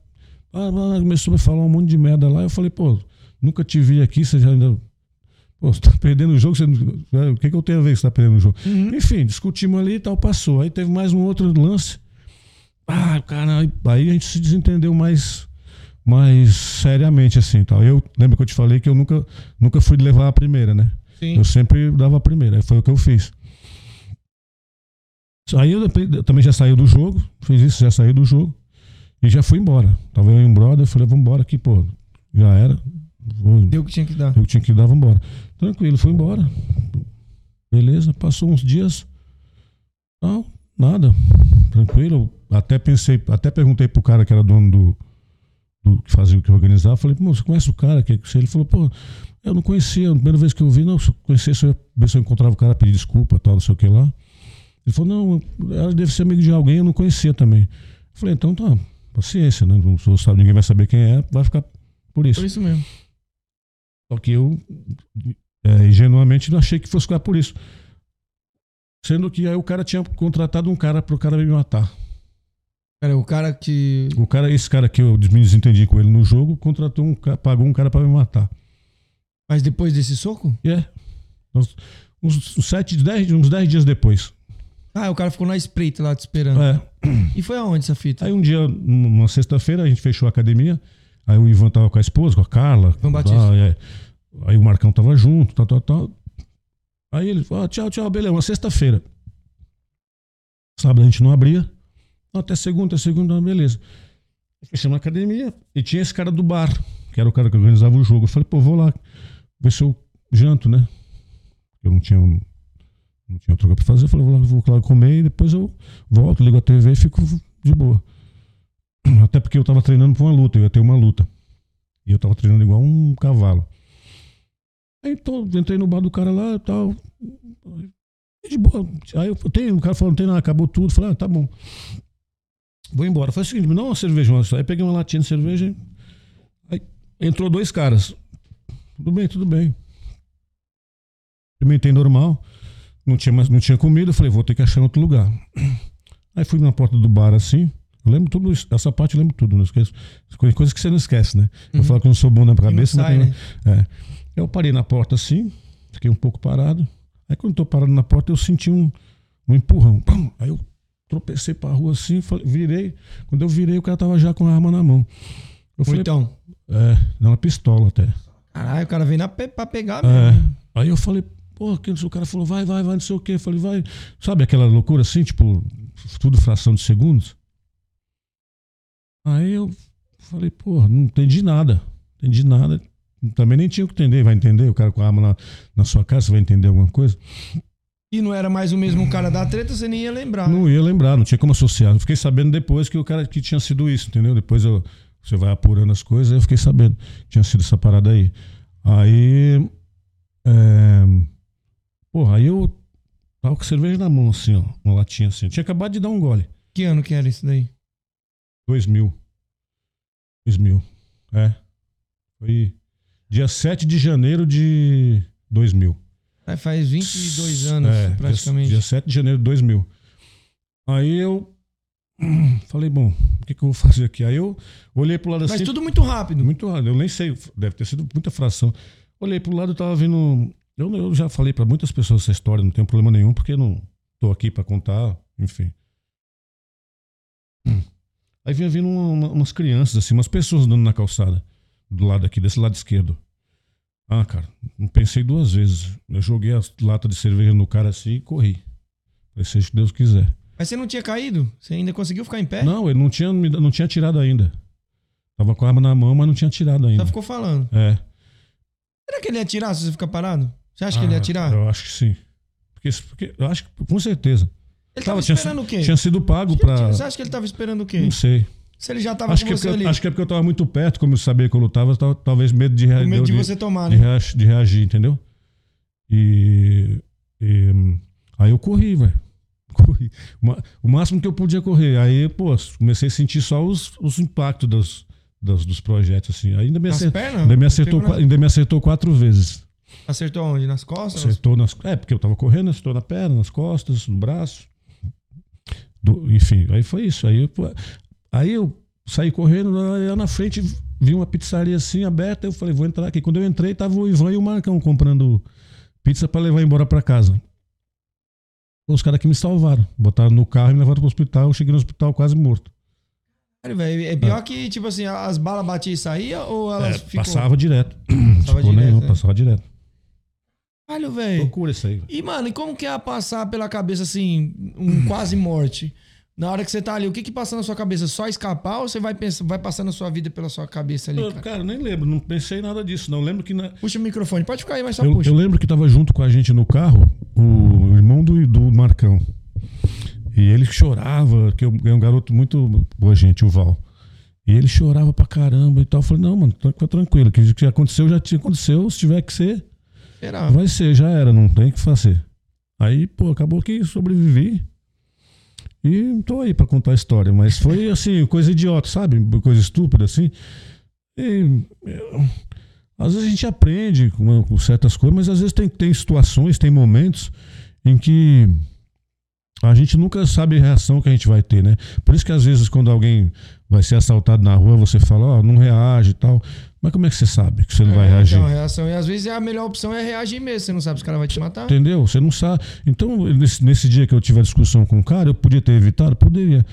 ah, começou a falar um monte de merda lá. Eu falei, pô, nunca te vi aqui, você já ainda Pô, você tá perdendo o jogo, você, é, o que, que eu tenho a ver que você tá perdendo o jogo? Uhum. Enfim, discutimos ali e tal, passou. Aí teve mais um outro lance. Ah, cara, aí a gente se desentendeu mais, mais seriamente, assim, tal. Eu lembro que eu te falei que eu nunca, nunca fui levar a primeira, né? Sim. Eu sempre dava a primeira, foi o que eu fiz. Aí eu, eu também já saí do jogo, fiz isso, já saí do jogo e já fui embora. Tava eu e um brother, eu falei, vamos embora aqui, pô, já era. Vou, Deu o que tinha que dar. Deu o que tinha que dar, vamos embora. Tranquilo, foi embora. Beleza, passou uns dias. Não, nada. Tranquilo. Até pensei, até perguntei pro cara que era dono do, do que fazia o que organizava. Falei, pô, você conhece o cara? Que, ele falou, pô, eu não conhecia. A primeira vez que eu vi, não, se eu conhecesse, eu ia ver se eu encontrava o cara, pedir desculpa, tal, não sei o que lá. Ele falou, não, ela deve ser amigo de alguém, eu não conhecia também. Eu falei, então tá, paciência, né? Não sabe, ninguém vai saber quem é, vai ficar por isso. Por isso mesmo. Só que eu é, ingenuamente não achei que fosse ficar por isso. Sendo que aí o cara tinha contratado um cara para o cara me matar. Era o cara que. O cara, esse cara que eu me desentendi com ele no jogo, contratou um pagou um cara para me matar. Mas depois desse soco? É. Yeah. Uns, uns, sete, dez, uns dez dias depois. Ah, o cara ficou na espreita lá te esperando. É. E foi aonde essa fita? Aí um dia, numa sexta-feira, a gente fechou a academia. Aí o Ivan tava com a esposa, com a Carla. Ivan Batista. Ah, é. Aí o Marcão tava junto, tal, tal, tal. Aí ele falou: ah, tchau, tchau, beleza, uma sexta-feira. Sábado a gente não abria. Até segunda, segunda, beleza. Fechamos na academia e tinha esse cara do bar, que era o cara que organizava o jogo. Eu falei, pô, vou lá ver se eu janto, né? Eu não tinha, não tinha outra coisa pra fazer. Eu falei, vou lá, vou lá comer e depois eu volto, ligo a TV e fico de boa. Até porque eu tava treinando pra uma luta, eu ia ter uma luta. E eu tava treinando igual um cavalo. Aí tô, entrei no bar do cara lá e tal. De boa. Aí eu tenho, o cara falou, não tem nada, acabou tudo. Falei, ah, tá bom. Vou embora. Foi o seguinte, me dá uma cerveja. Aí peguei uma latinha de cerveja. Aí entrou dois caras. Tudo bem, tudo bem. Experimentei normal. Não tinha, mais, não tinha comida. Falei, vou ter que achar em outro lugar. Aí fui na porta do bar assim. Eu lembro tudo isso. Essa parte eu lembro tudo, não esqueço. Coisas que você não esquece, né? Uhum. Eu falo que eu não sou bom na cabeça, sai, mas. Né? É. Eu parei na porta assim, fiquei um pouco parado. Aí quando eu tô parado na porta, eu senti um, um empurrão. Pum! Aí eu tropecei pra rua assim, falei, virei. Quando eu virei, o cara tava já com a arma na mão. Eu falei, então. É, não, uma pistola até. Caralho, o cara veio na pe pra pegar é. mesmo. É. Aí eu falei, pô, o cara falou, vai, vai, vai, não sei o quê. Eu falei, vai. Sabe aquela loucura assim, tipo, tudo fração de segundos? Aí eu falei, pô, não entendi nada. Entendi nada também nem tinha o que entender. Vai entender? O cara com a arma na, na sua casa, você vai entender alguma coisa? E não era mais o mesmo cara da treta, você nem ia lembrar. Não né? ia lembrar, não tinha como associar. Eu fiquei sabendo depois que o cara que tinha sido isso, entendeu? Depois eu, você vai apurando as coisas, eu fiquei sabendo que tinha sido essa parada aí. Aí. É, porra, aí eu Tava com cerveja na mão, assim, ó. Uma latinha assim. Tinha acabado de dar um gole. Que ano que era isso daí? 2000. 2000. É. Foi dia 7 de janeiro de 2000. É, faz 22 anos, É, dia- praticamente. Dia 7 de janeiro de 2000. Aí eu <clears throat> falei, bom, o que, que eu vou <laughs> fazer aqui? Aí eu olhei pro lado Mas assim. tudo muito rápido. Muito rápido, eu nem sei, deve ter sido muita fração. Olhei pro lado, eu tava vendo. Eu, eu já falei pra muitas pessoas essa história, não tem problema nenhum, porque não tô aqui pra contar, enfim. Hum. Aí vinha vindo uma- uma- umas crianças, assim, umas pessoas andando na calçada, do lado aqui, desse lado esquerdo. Ah, cara, não pensei duas vezes. Eu joguei a lata de cerveja no cara assim e corri. Seja o que Deus quiser. Mas você não tinha caído? Você ainda conseguiu ficar em pé? Não, ele não tinha, não tinha tirado ainda. Tava com a arma na mão, mas não tinha tirado ainda. Só ficou falando. É. Será que ele ia atirar se você ficar parado? Você acha que ele ia Ah, atirar? Eu acho que sim. Porque, porque eu acho que, com certeza. Ele tava tinha, esperando o quê? Tinha sido pago pra. Você acha que ele tava esperando o quê? Não sei. Se ele já tava Acho com que, é você porque, ali. acho que é porque eu tava muito perto, como eu sabia que eu lutava, eu tava- talvez medo de, rea- Com medo de eu- você tomar, de né? reagi- de reagir, entendeu? E, e, aí eu corri, velho. <laughs> Corri. O máximo que eu podia correr. Aí, pô, comecei a sentir só os, os impactos dos, dos, dos projetos, assim. Ainda me, ainda, me acertou, ainda me acertou quatro vezes. Acertou onde? Nas costas? Acertou nas. É, porque eu tava correndo, acertou na perna, nas costas, no braço. Do- enfim, aí foi isso. Aí, pô, aí eu saí correndo, lá na frente vi uma pizzaria assim aberta. Eu falei, vou entrar aqui. Quando eu entrei, tava o Ivan e o Marcão comprando pizza pra levar embora pra casa. Os caras que me salvaram. Botaram no carro e me levaram pro hospital. Eu cheguei no hospital quase morto. Cara, é pior que, tipo assim, as balas batiam e saíam ou elas É, passava direto. <clears throat> Passava ficou direto, nenhum, né? passava direto. Caralho, velho. Loucura isso aí. velho. E, mano, e como que é passar pela cabeça, assim, um quase morte? Na hora que você tá ali, o que que passa na sua cabeça? Só escapar ou você vai, pensar, vai passando a sua vida pela sua cabeça ali, Eu, cara? cara, nem lembro, não pensei nada disso. Não lembro que na, Puxa o microfone. Pode ficar aí, mas só Eu, puxa. eu lembro que tava junto com a gente no carro o irmão do, do Marcão. E ele chorava, que é um garoto muito boa gente, o Val. E ele chorava pra caramba e tal. Eu falei, não, mano, fica tranquilo. Que o que aconteceu já tinha aconteceu. Se tiver que ser, Será? vai ser, já era, não tem o que fazer. Aí, pô, acabou que sobrevivi. E tô aí pra contar a história. Mas foi assim, coisa idiota, sabe? Coisa estúpida, assim. E, eu- às vezes a gente aprende com, com certas coisas, mas às vezes tem, tem situações, tem momentos em que a gente nunca sabe a reação que a gente vai ter, né? Por isso que às vezes quando alguém vai ser assaltado na rua, você fala, ó, não reage e tal. Mas como é que você sabe que você não vai É, reagir? Então, reação. E às vezes é a melhor opção é reagir mesmo. Você não sabe se o cara vai te matar. Entendeu? Você não sabe. Então, nesse, nesse dia que eu tive a discussão com o cara, eu podia ter evitado? Poderia.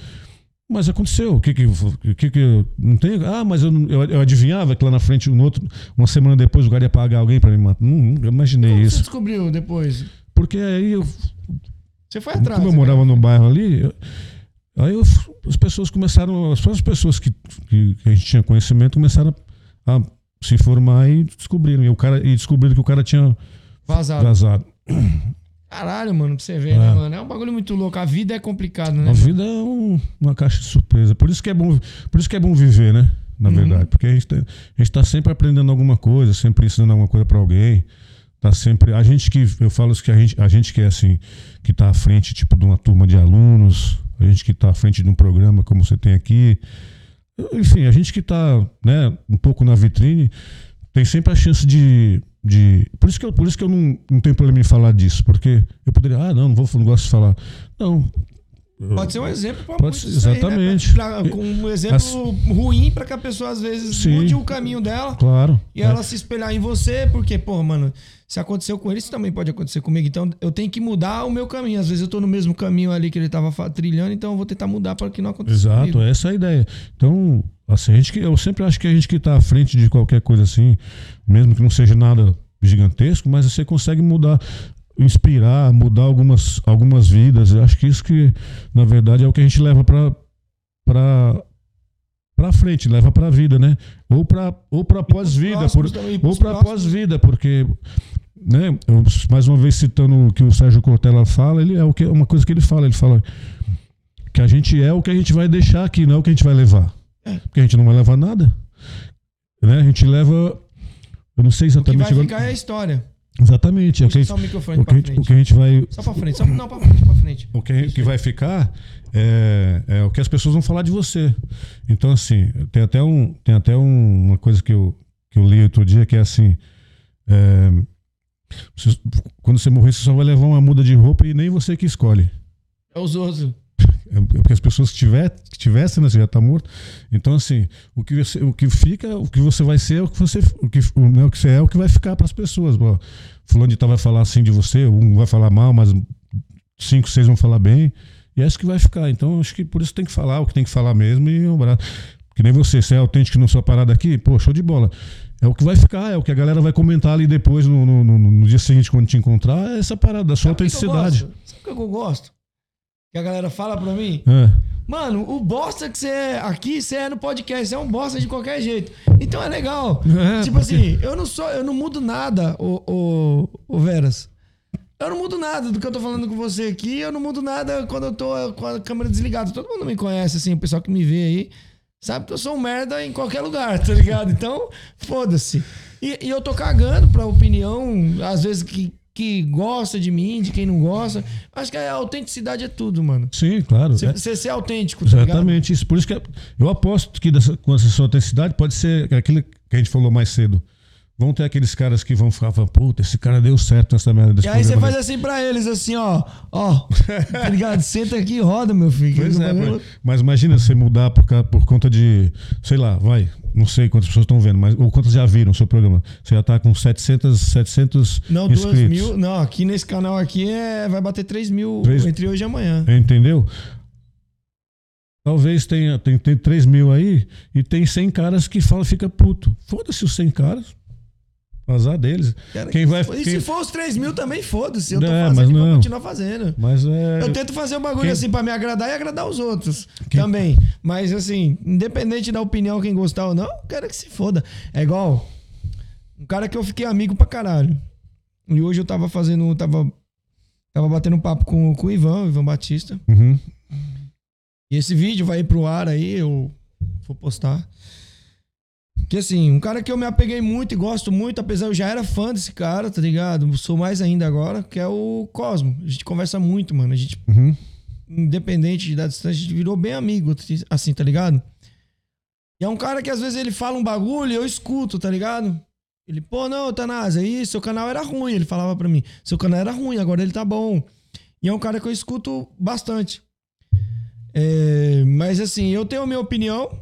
Mas aconteceu. O que que, que, que eu- não tem? Ah, mas eu, eu, eu adivinhava que lá na frente, um outro, uma semana depois, o cara ia pagar alguém pra me matar. Não, nunca imaginei Como você isso. descobriu depois? Porque aí eu, Você foi atrás. como eu né? morava no bairro ali, eu- aí eu- as pessoas começaram, as próprias pessoas que, que, que a gente tinha conhecimento começaram a, a se informar e descobriram. E, o cara, e descobriram que o cara tinha Vazado. vazado. Caralho, mano, pra você ver, né, É. mano? É um bagulho muito louco. A vida é complicada, né? A vida é um- uma caixa de surpresa. Por isso que é bom, por isso que é bom viver, né? Na Uhum. verdade, porque a gente, tá, a gente tá sempre aprendendo alguma coisa, sempre ensinando alguma coisa para alguém. Tá sempre a gente que eu falo que a gente, a gente que é assim, que tá à frente tipo de uma turma de alunos, a gente que tá à frente de um programa como você tem aqui, enfim, a gente que tá, né, um pouco na vitrine, tem sempre a chance de. de por, isso que eu, por isso que eu não, não tenho problema em falar disso, porque eu poderia, ah, não, não, vou, não gosto de falar. Não. Pode ser um exemplo pra Pode muitos isso aí, né? exatamente. Pra- com um exemplo As- ruim pra que a pessoa às vezes Sim. mude o caminho dela Claro. e É. ela se espelhar em você, porque, pô, mano, se aconteceu com ele, isso também pode acontecer comigo. Então eu tenho que mudar o meu caminho. Às vezes eu tô no mesmo caminho ali que ele tava fa- trilhando, então eu vou tentar mudar para que não aconteça. Exato, comigo. essa é a ideia. Então, assim, a gente que, eu sempre acho que a gente que está à frente de qualquer coisa assim, mesmo que não seja nada gigantesco, mas você consegue mudar, inspirar, mudar algumas, algumas vidas. Eu acho que isso que, na verdade, é o que a gente leva para para para frente, leva para a vida, né? Ou para ou para pós-vida, por, ou para pós-vida, porque né, eu, mais uma vez citando o que o Sérgio Cortella fala, ele é o que uma coisa que ele fala, ele fala que a gente é o que a gente vai deixar aqui, não é o que a gente vai levar. Porque a gente não vai levar nada. Né? A gente leva. Eu não sei O que exatamente. vai agora- ficar é a história. Exatamente. É Puxa só o microfone o, que, gente- o que a gente vai. Só pra frente, só, não, pra frente, pra frente. O que, que vai ficar é, é o que as pessoas vão falar de você. Então, assim, tem até, um, tem até um- uma coisa que eu, que eu li outro dia que é assim. é, você- quando você morrer, você só vai levar uma muda de roupa e nem você que escolhe. É os outros. É porque as pessoas que, tiver, que tivessem, né, você já está morto. Então, assim, o que, você, o que fica, o que você vai ser, é o que você, o que, o, né, o que você é, é o que vai ficar para as pessoas. Ó, fulano de tal vai falar assim de você, um vai falar mal, mas cinco, seis vão falar bem. E é isso que vai ficar. Então, acho que por isso tem que falar o que tem que falar mesmo e um abraço. Que nem você, você é autêntico na sua parada aqui, pô, show de bola. É o que vai ficar, é o que a galera vai comentar ali depois, no, no, no- no dia seguinte, quando te encontrar, é essa parada da sua Sabe autenticidade. Sabe o que eu gosto? Que a galera fala pra mim. É. Mano, o bosta que você é aqui, você é no podcast. Você é um bosta de qualquer jeito. Então é legal. <laughs> É, tipo porque- assim, eu não sou, eu não mudo nada, o, o, o Veras. Eu não mudo nada do que eu tô falando com você aqui. Eu não mudo nada quando eu tô com a câmera desligada. Todo mundo me conhece, assim, o pessoal que me vê aí. Sabe que eu sou um merda em qualquer lugar, tá ligado? Então, foda-se. E, e eu tô cagando pra opinião, às vezes, que, que gosta de mim, de quem não gosta. Acho que a autenticidade é tudo, mano. Sim, claro. Você É- você ser autêntico, tá ligado? Exatamente isso. Por isso que eu aposto que dessa, com essa sua autenticidade pode ser aquilo que a gente falou mais cedo. Vão ter aqueles caras que vão ficar falando, puta, esse cara deu certo nessa merda desse E aí você faz assim pra eles, assim, ó. Ó, <laughs> tá ligado? Senta aqui e roda, meu filho. Pois Que é, pô. mas imagina você mudar por, ca- por conta de, sei lá, vai, não sei quantas pessoas estão vendo, mas ou quantas já viram o seu programa. Você já tá com 700, 700 Não, inscritos. mil. Não, aqui nesse canal aqui é, vai bater 3 mil Três- entre hoje e amanhã. Entendeu? Talvez tenha tem, tem 3 mil aí e tem 100 caras que falam fica puto. Foda-se os 100 caras. Azar deles. Cara, quem vai. E quem- se for os 3 mil também, foda-se. Eu tô É, fazendo não. continuar fazendo. Mas é. Eu tento fazer um bagulho Quem- assim pra me agradar e agradar os outros Quem- também. Mas assim, independente da opinião, quem gostar ou não, eu quero que se foda. É igual um cara que eu fiquei amigo pra caralho. E hoje eu tava fazendo. Tava, tava batendo um papo com, com o Ivan, o Ivan Batista. Uhum. E esse vídeo vai ir pro ar aí, eu vou postar. Que assim, um cara que eu me apeguei muito e gosto muito, apesar eu já era fã desse cara, tá ligado? Sou mais ainda agora, que é o Cosmo. A gente conversa muito, mano. A gente, Uhum. independente da distância, a gente virou bem amigo, assim, tá ligado? E é um cara que às vezes ele fala um bagulho e eu escuto, tá ligado? Ele, pô, não, Tanás, aí seu canal era ruim. Ele falava pra mim, seu canal era ruim, agora ele tá bom. E é um cara que eu escuto bastante. É, mas assim, eu tenho a minha opinião.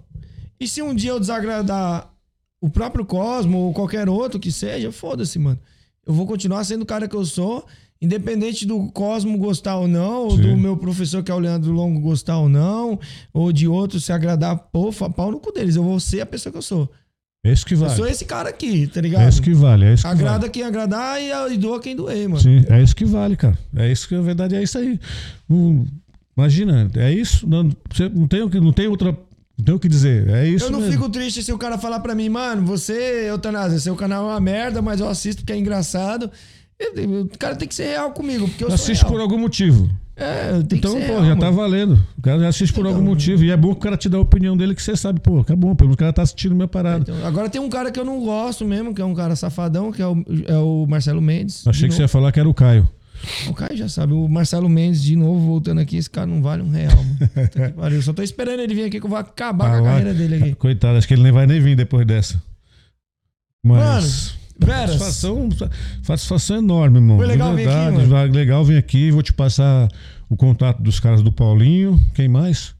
E se um dia eu desagradar o próprio Cosmo ou qualquer outro que seja, foda-se, mano. Eu vou continuar sendo o cara que eu sou, independente do Cosmo gostar ou não, ou Sim. do meu professor que é o Leandro Longo gostar ou não, ou de outro se agradar, pô, pau no cu deles. Eu vou ser a pessoa que eu sou. É isso que Eu vale. sou esse cara aqui, tá ligado? É isso que vale, é isso que Agrada vale. quem agradar e, e doa quem doer, mano. Sim, é isso que vale, cara. É isso que a verdade é isso aí. Hum, imagina, é isso. Não, você não tem não tem outra, tem o que dizer. É isso. Eu não mesmo. fico triste se o cara falar pra mim, mano, você, Eutanásia, seu canal é uma merda, mas eu assisto porque é engraçado. O cara tem que ser real comigo, porque eu sou Assiste por algum motivo. É, tem Então, que ser pô, real, já tá mano. valendo. O cara já assiste por algum motivo. E é bom que o cara te dá a opinião dele que você sabe, pô, que é bom, pelo menos o cara tá assistindo minha parada. Então, agora tem um cara que eu não gosto mesmo, que é um cara safadão, que é o, é o Marcelo Mendes. Achei que você ia novo. falar que era o Caio. O Caio já sabe. O Marcelo Mendes, de novo, voltando aqui, esse cara não vale um real, mano. Eu só tô esperando ele vir aqui que eu vou acabar Ah, com a carreira dele aqui. Coitado, acho que ele nem vai nem vir depois dessa. Mas. Veras. Satisfação, satisfação enorme, irmão. Foi legal De vir aqui, verdade, mano. Legal vir aqui. Vou te passar o contato dos caras do Paulinho. Quem mais?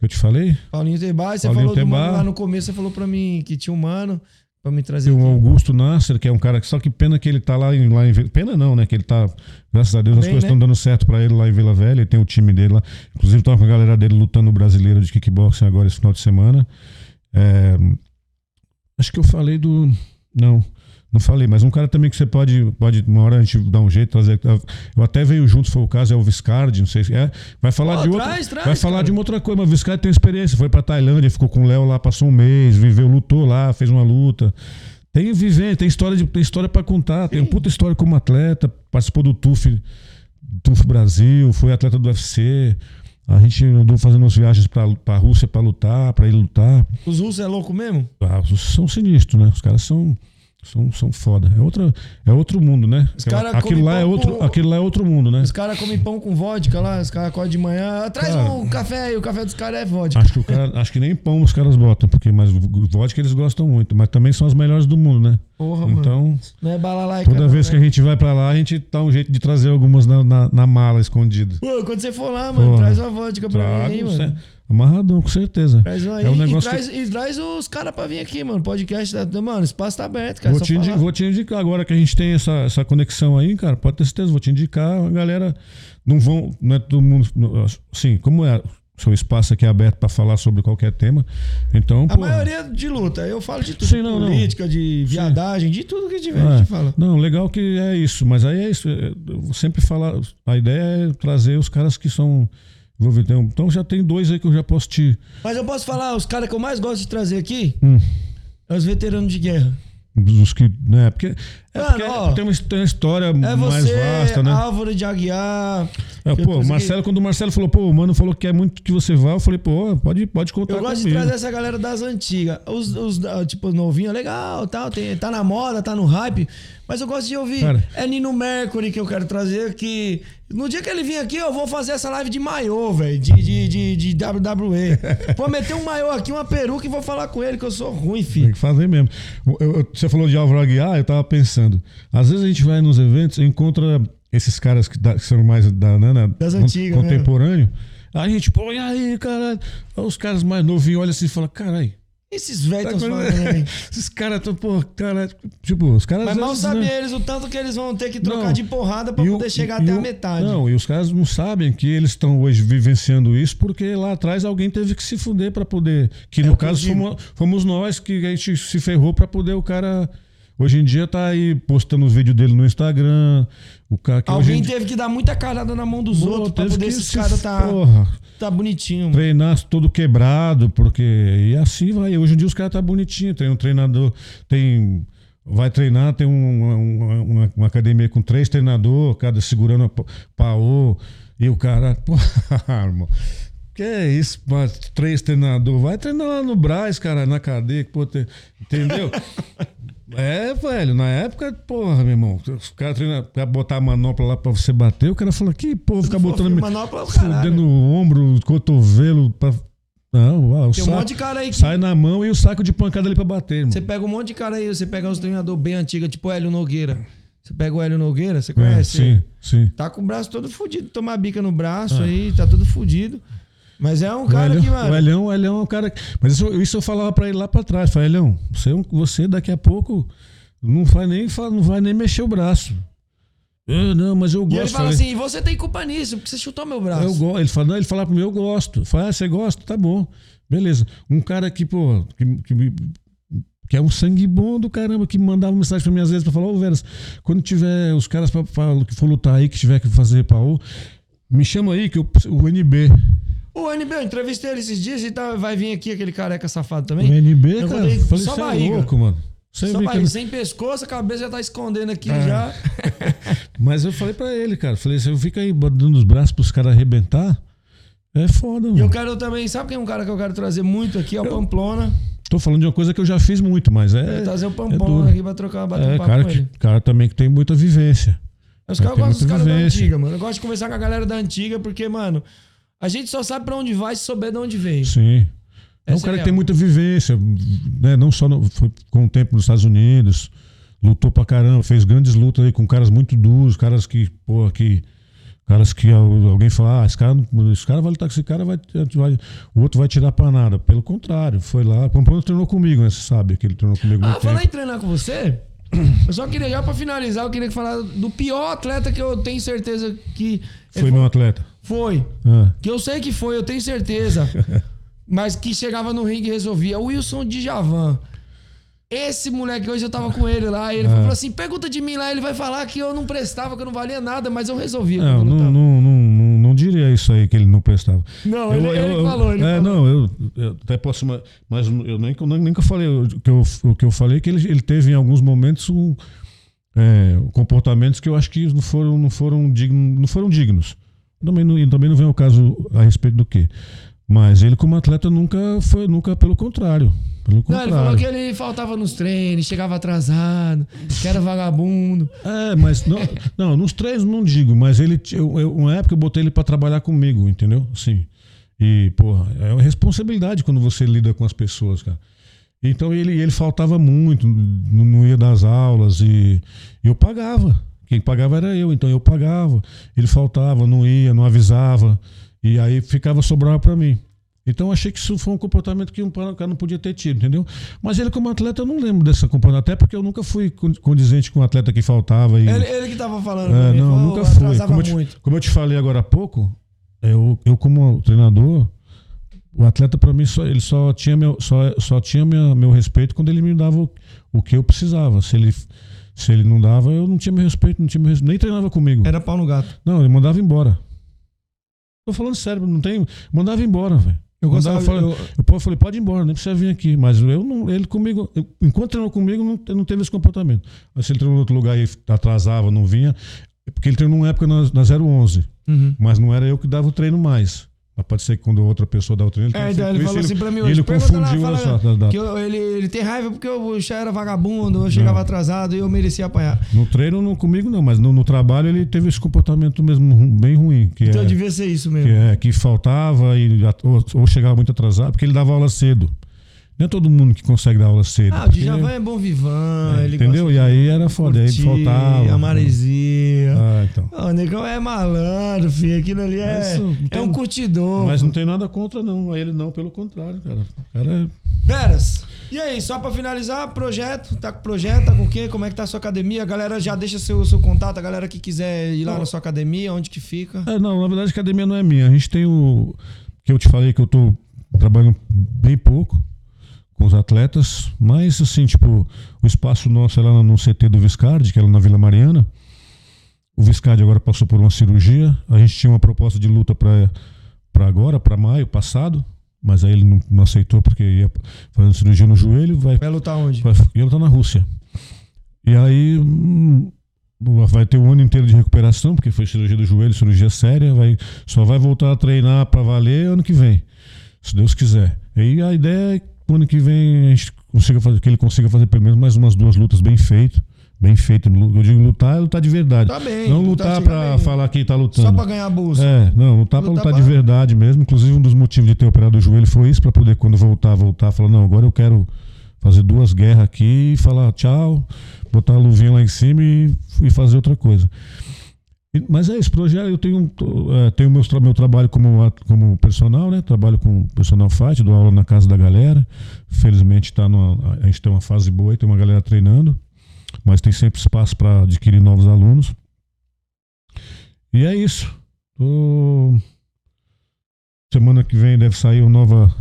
Que eu te falei? Paulinho Tebar, você Paulinho falou do mano lá no começo, você falou pra mim que tinha um mano pra me trazer Tem o aqui. Augusto Nasser, que é um cara que só que pena que ele tá lá em, lá em Pena não, né? Que ele tá, graças a Deus, as Bem, coisas né? estão dando certo pra ele lá em Vila Velha. Ele tem o time dele lá. Inclusive, tava com a galera dele lutando no brasileiro de kickboxing agora esse final de semana. É, acho que eu falei do. Não. Não falei, mas um cara também que você pode, pode uma hora a gente dar um jeito, trazer. Eu até veio junto, for o caso, é o Viscardi, não sei se é. Vai falar Pô, de outra. traz, traz, vai falar cara. de uma outra coisa, mas o Viscardi tem experiência. Foi pra Tailândia, ficou com o Léo lá, passou um mês, viveu, lutou lá, fez uma luta. Tem viver, tem história, de, tem história para contar, tem uma puta história como atleta, participou do TUF, TUF Brasil, foi atleta do UFC. A gente andou fazendo umas viagens pra, pra Rússia pra lutar, pra ele lutar. Os russos é louco mesmo? Ah, os russos são sinistros, né? Os caras são. São, são foda. É, outra, é outro mundo, né? Os cara aquilo, lá é outro, com- aquilo lá é outro mundo, né? Os caras comem pão com vodka lá, os caras acordam de manhã. Traz Cara. um café e o café dos caras é vodka. Acho que, cara, acho que nem pão os caras botam, porque mas vodka eles gostam muito, mas também são as melhores do mundo, né? Porra, mano. então, Não é balalaica. toda vez que a né? gente vai pra lá, a gente dá um jeito de trazer algumas na, na, na mala escondida. Pô, quando você for lá, mano, Porra. traz uma vodka pra mim Trago, mano. cê- amarradão, com certeza. Traz aí É um e, negócio traz, e traz os caras pra vir aqui, mano. Podcast, da, mano, o espaço tá aberto, cara. Vou só te, indi- vou te indicar agora que a gente tem essa, essa conexão aí, cara. Pode ter certeza, vou te indicar. A galera não vão, não é todo mundo. não, Assim, como é seu espaço aqui é aberto pra falar sobre qualquer tema, então. A pô, maioria de luta, eu falo de tudo. Sim, não, não. política, de viadagem, de tudo que tiver, a é, gente fala. não, legal que é isso, mas aí é isso. é, Eu sempre falar. A ideia é trazer os caras que são. Então, Então já tem dois aí que eu já posso te. Mas eu posso falar, os caras que eu mais gosto de trazer aqui Hum. é os veteranos de guerra. Dos que. Né, porque, é Mano, porque ó, tem, uma, tem uma história É mais você, vasta, né? Álvaro de Aguiar. É, pô, consegui- Marcelo, quando o Marcelo falou, pô, o mano falou que é muito que você vá, eu falei, pô, pode, pode contar Eu gosto de comigo. trazer essa galera das antigas. Os, os ah, tipo, novinho, legal, tal, tem, tá na moda, tá no hype. Mas eu gosto de ouvir. Cara. É Nino Mercury que eu quero trazer, que no dia que ele vir aqui, eu vou fazer essa live de maiô, velho, de, de, de, de WWE. vou meter um maiô aqui, uma peruca e vou falar com ele que eu sou ruim, Tem filho. que fazer mesmo. Eu- eu- você falou de Álvaro Aguiar, eu tava pensando. Às vezes a gente vai nos eventos e encontra esses caras que, dá- que são mais da, né, na- Das antigas, né? contemporâneo. Aí a gente, pô, e aí, caralho? Aí os caras mais novinhos olham assim e falam, caralho. Esses velhos tá <laughs> tão com- falando. Esses caras estão, pô, cara, tipo, os caras. Mas mal sabem né? eles o tanto que eles vão ter que trocar Não. de porrada pra E o- poder chegar até o- a metade. Não, e os caras não sabem que eles estão hoje vivenciando isso porque lá atrás alguém teve que se fuder pra poder. Que É no caso fomos, fomos nós que a gente se ferrou pra poder o cara. Hoje em dia tá aí postando os vídeos dele no Instagram. O cara que Alguém teve que dar muita carada na mão dos outros pra poder esses se- caras tá, Porra, tá bonitinho. mano. treinar todo quebrado, porque. E assim vai. Hoje em dia os caras tá bonitinho. Tem um treinador, tem. Vai treinar, tem um- uma, uma- uma academia com três treinadores, cada segurando paô. E o cara. <laughs> Pô, irmão. Que é isso, três treinadores? Vai treinar lá no Braz, cara, na cadeia, pô, tem- entendeu? <laughs> É, velho, na época, porra, meu irmão, os caras treinam pra botar a manopla lá pra você bater, o cara fala, que porra, ficar botando manopla é fudendo o ombro, o cotovelo, pra... Não, uau, Tem um saco- monte de cara aí que- sai na mão e o saco de pancada ali pra bater, irmão. Você pega um monte de cara aí, você pega uns treinadores bem antigos, tipo o Hélio Nogueira. Você pega o Hélio Nogueira, você conhece? É, sim, sim. Tá com o braço todo fudido, tomar bica no braço aí, tá todo fudido. Mas é um cara o Elhão, que, mano. o Elhão, o Elhão é um cara. que- Mas isso, isso eu falava pra ele lá pra trás. Falei, Elhão, você, é você daqui a pouco não vai nem, não vai nem mexer o braço. Eu, não, mas eu E gosto. ele fala Falei, assim: você tem culpa nisso, porque você chutou meu braço. Eu gosto. Ele fala, não, ele fala pra mim, eu gosto. Fala, ah, você gosta? Tá bom. Beleza. Um cara que, pô, que, que, me- que é um sangue bom do caramba, que mandava mensagem pra mim às vezes pra falar, ô Veras, quando tiver os caras pra, pra- que for lutar aí, que tiver que fazer pau, me chama aí, que eu, o NB. O NB, eu entrevistei ele esses dias e tá, vai vir aqui aquele careca safado também. O NB, Eu cara, falei, só é barriga. louco, mano. Você Só barriga, que- sem pescoço, a cabeça já tá escondendo aqui É. já. <laughs> Mas eu falei pra ele, cara, falei, você fica aí dando os braços pros caras arrebentar, é foda, E mano. eu quero também, sabe quem é um cara que eu quero trazer muito aqui? É o Pamplona. Tô falando de uma coisa que eu já fiz muito, mas é... Quero trazer o é Pamplona duro. aqui pra trocar, bater É, um papo cara, com que, ele. cara também que tem muita vivência. Os caras gostam dos caras da antiga, mano. Eu gosto de conversar com a galera da antiga, porque, mano, a gente só sabe pra onde vai se souber de onde veio. Sim. É um Essa cara é que tem muita vivência, né? Não só no, foi com o tempo nos Estados Unidos, lutou pra caramba, fez grandes lutas aí com caras muito duros, caras que, pô, que. Caras que al- alguém fala, ah, esse cara, esse cara vai lutar com esse cara, vai, vai- o outro vai tirar pra nada. Pelo contrário, foi lá. O Pamplona treinou comigo, né? Você sabe que ele treinou comigo Ah, falar em treinar com você, <clears throat> eu só queria, já pra finalizar, eu queria falar do pior atleta que eu tenho certeza que. Foi meu atleta. Foi. Ah, Que eu sei que foi, eu tenho certeza. <laughs> mas que chegava no ringue e resolvia. O Wilson Djavan. Esse moleque, hoje eu tava com ele lá, e ele Ah. falou assim: pergunta de mim lá, ele vai falar que eu não prestava, que eu não valia nada, mas eu resolvia. não, eu não, não, não, não, diria isso aí que ele não prestava. Não, ele- ele falou, ele é, falou. não, eu, eu até posso, ma- mas eu nem, eu falei, o que eu, o que eu falei é que ele, ele teve em alguns momentos um, é, comportamentos que eu acho que não foram, não foram dignos, não foram dignos. Também não, também não vem ao caso a respeito do quê. Mas ele, como atleta, nunca foi, nunca pelo contrário. Pelo Não, contrário. ele falou que ele faltava nos treinos, chegava atrasado, que era vagabundo. É, mas não, não, nos treinos não digo, mas ele, eu, eu- uma época eu botei ele pra trabalhar comigo, entendeu? Assim. E, porra, é uma responsabilidade quando você lida com as pessoas, cara. Então ele, ele faltava muito, não, não ia das aulas e eu pagava. Quem pagava era eu, então eu pagava. Ele faltava, não ia, não avisava. E aí ficava sobrava pra mim. Então eu achei que isso foi um comportamento que um cara não podia ter tido, entendeu? Mas ele, como atleta, eu não lembro desse comportamento, até porque eu nunca fui con- condizente com um atleta que faltava. E... Ele, ele que tava falando. É, não, falou, nunca fui. Como eu, te, como eu te falei agora há pouco, eu, eu como treinador, o atleta para mim só, ele só tinha meu, só, só tinha minha, meu respeito quando ele me dava o, o que eu precisava. Se ele se ele não dava, eu não tinha meu respeito, não tinha meu respeito, nem treinava comigo. Era pau no gato. Não, ele mandava embora. Tô falando sério, não tem, mandava embora, velho. Eu Mandava, gostava. fala- eu- eu, pô, falei, pode ir embora, nem precisa vir aqui. Mas eu não, ele comigo, eu- enquanto treinou comigo, não, não teve esse comportamento. Mas se ele treinou em outro lugar e atrasava, não vinha, porque ele treinou numa época na, na 011, Uhum. mas não era eu que dava o treino mais. Mas pode ser que quando outra pessoa dava o treino, ele É, então ele isso, falou assim pra mim hoje. Ele pergunta lá, confundiu fala da- da- que eu- ele, ele tem raiva porque eu já era vagabundo, eu chegava atrasado e eu merecia apanhar. No treino, não comigo não, mas no, no trabalho ele teve esse comportamento mesmo bem ruim. Que Então é, devia ser isso que, mesmo. é, que faltava e, ou, ou chegava muito atrasado, porque ele dava aula cedo. Não é todo mundo que consegue dar aula cedo. Ah, o Djavan é bom vivan, É, entendeu? E aí era foda, aí curtir, faltava. A maresia. Ah, então. O negão é malandro, filho. Aquilo ali é, não é um curtidor. Mas não tem nada contra, não. A ele não, pelo contrário, cara. O cara é Peras, e aí, só pra finalizar, projeto, tá com projeto, tá com o quê? Como é que tá a sua academia? A galera já deixa seu, seu contato, a galera que quiser ir lá na sua academia, onde que fica? É, não, na verdade a academia não é minha. A gente tem o. Que eu te falei que eu tô trabalhando bem pouco com os atletas, mas assim, tipo, o espaço nosso é lá no CT do Viscardi, que é lá na Vila Mariana. O Viscardi agora passou por uma cirurgia. A gente tinha uma proposta de luta para agora, para maio passado, mas aí ele não, não aceitou porque ia fazendo cirurgia no joelho, vai Vai lutar onde? Vai, ela tá na Rússia. E aí hum, vai ter um ano inteiro de recuperação, porque foi cirurgia do joelho, cirurgia séria, vai, só vai voltar a treinar para valer ano que vem, se Deus quiser. E a ideia é o ano que vem a gente consiga fazer, que ele consiga fazer pelo menos mais umas duas lutas bem feitas. Bem feito. Eu digo lutar é lutar de verdade. Tá bem, não lutar lutar pra bem. falar que tá lutando. Só pra ganhar a bolsa. É, não, lutar pra Lutar lutar de pra- verdade mesmo. Inclusive, um dos motivos de ter operado o joelho foi isso, pra poder, quando voltar, voltar, falar, não, agora eu quero fazer duas guerras aqui, falar tchau, botar a luvinha lá em cima e, e fazer outra coisa. Mas é isso, projeto, eu tenho, é, tenho meu, meu trabalho como, como personal, né? Trabalho com personal fight, dou aula na casa da galera. Felizmente tá numa, a gente tem uma fase boa e tem uma galera treinando, mas tem sempre espaço para adquirir novos alunos. E é isso. Tô- Semana que vem deve sair uma nova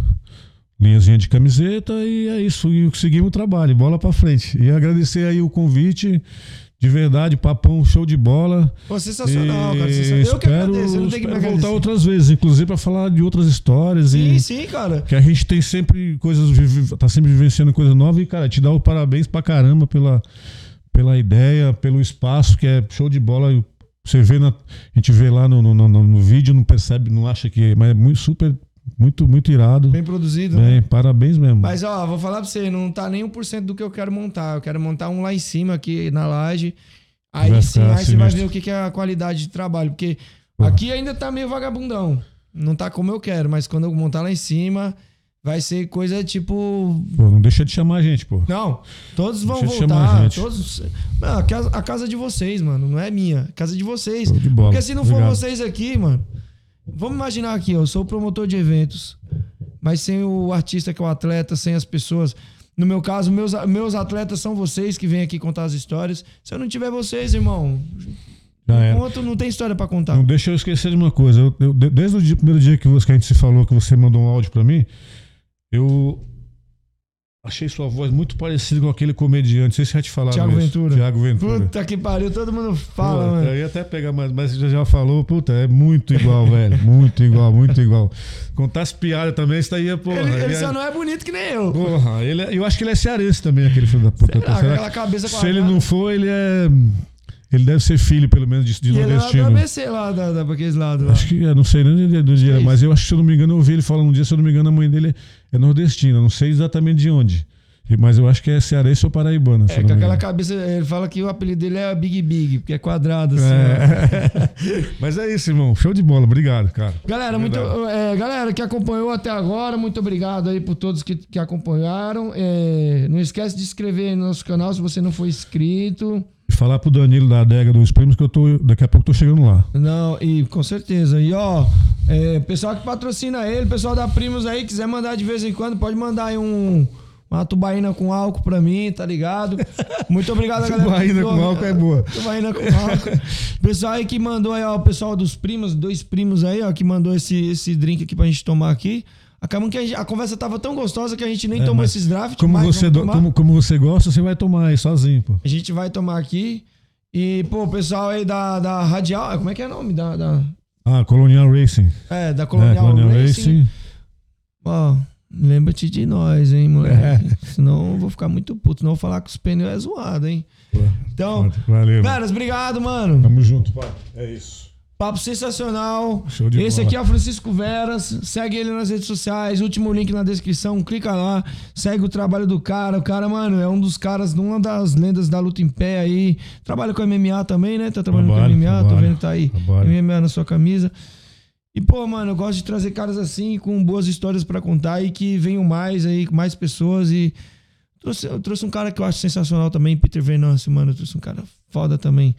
linhazinha de camiseta e é isso. E seguimos o trabalho, bola pra frente. E agradecer aí o convite. De verdade, papão, show de bola. Pô, sensacional, E cara. sensacional. Eu que espero, agradeço, eu não tenho que me agradecer. voltar outras vezes, inclusive para falar de outras histórias. Sim, e sim, cara. que a gente tem sempre coisas, tá sempre vivenciando coisa nova e, cara, te dá o parabéns pra caramba pela, pela ideia, pelo espaço, que é show de bola. Você vê na, a gente vê lá no, no, no, no vídeo, não percebe, não acha que, mas é muito super, muito, muito irado. Bem produzido, né? Bem, parabéns mesmo. Mas, ó, vou falar pra você, não tá nem 1% do que eu quero montar. Eu quero montar um lá em cima, aqui na laje. Aí Vai sim, aí você vai ver o que que é a qualidade de trabalho. Porque Porra. aqui ainda tá meio vagabundão. Não tá como eu quero, mas quando eu montar lá em cima, vai ser coisa tipo. Pô, não deixa de chamar a gente, pô. Não, todos vão Deixa voltar. gente. Todos. Mano, a casa, a casa de vocês, mano. Não é minha. A casa de vocês. De bola. Porque se não for Obrigado. vocês aqui, mano. Vamos imaginar aqui, eu sou promotor de eventos, mas sem o artista que é o atleta, sem as pessoas. No meu caso, meus, meus atletas são vocês que vêm aqui contar as histórias. Se eu não tiver vocês, irmão, era. conto, não tem história pra contar. Não deixa eu esquecer de uma coisa. Eu- eu- de- desde o dia- primeiro dia que, você- que a gente se falou, que você mandou um áudio pra mim, eu achei sua voz muito parecida com aquele comediante. Não sei se já te falaram Thiago isso. Ventura. Thiago Ventura. Puta que pariu, todo mundo fala, Pô, mano. Eu ia até pegar, mas, mas já, já falou, puta, é muito igual, <laughs> velho. Muito igual, muito igual. Contar as piadas também, isso daí é, porra. Ele, ele ele só é- não é bonito que nem eu. Porra, ele é- eu acho que ele é cearense também, aquele filho da puta. Será? Será Aquela cabeça Se ele não for, ele é. Ele deve ser filho, pelo menos, de, de ele é nordestino. ABC lá, da, da, pra aqueles lados. Acho que, eu não sei nem do dia, mas eu acho que, se eu não me engano, eu ouvi ele falando um dia, se eu não me engano, a mãe dele é nordestina. eu Não sei exatamente de onde. Mas eu acho que é cearense ou paraibana. É, com aquela cabeça, ele fala que o apelido dele é Big Big, porque é quadrado, assim. É. <laughs> Mas é isso, irmão. Show de bola. Obrigado, cara. Galera, muito, é, galera que acompanhou até agora, muito obrigado aí por todos que, que acompanharam. É, não esquece de se inscrever no nosso canal se você não for inscrito. Falar pro Danilo da adega dos primos que eu tô. Daqui a pouco tô chegando lá. Não, e com certeza. E ó, é, pessoal que patrocina ele, pessoal da Primos aí, quiser mandar de vez em quando, pode mandar aí um. Uma tubaína com álcool pra mim, tá ligado? Muito obrigado, <laughs> galera. Tubaína com álcool é boa. Tubaína com álcool. Pessoal aí que mandou aí, ó, o pessoal dos primos, dois primos aí, ó, que mandou esse, esse drink aqui pra gente tomar aqui. Acabamos que a, gente- a conversa tava tão gostosa que a gente nem É, tomou esses drafts. Como você, do- como, como você gosta, você vai tomar aí sozinho, pô. A gente vai tomar aqui. E, pô, o pessoal aí da, da Radial, como é que é o nome? Da, da, Ah, Colonial Racing. é, da É, Colonial, Colonial Racing. Ó, lembra-te de nós, hein, moleque. É. Senão eu vou ficar muito puto. Senão eu vou falar que os pneus é zoado, hein. Então, Valeu. caras, obrigado, mano. Tamo junto, pai. É isso. Papo sensacional. Show de Esse bola. aqui é o Francisco Veras. Segue ele nas redes sociais. Último link na descrição. Clica lá. Segue o trabalho do cara. O cara, mano, é um dos caras, uma das lendas da luta em pé aí. Trabalha com MMA também, né? Tá trabalhando Trabalho, com MMA. Tô trabalho, vendo que tá aí. trabalho. MMA na sua camisa. E, pô, mano, eu gosto de trazer caras assim, com boas histórias pra contar e que venham mais aí, com mais pessoas. E trouxe, eu trouxe um cara que eu acho sensacional também, Peter Venâncio, mano. Eu trouxe um cara foda também.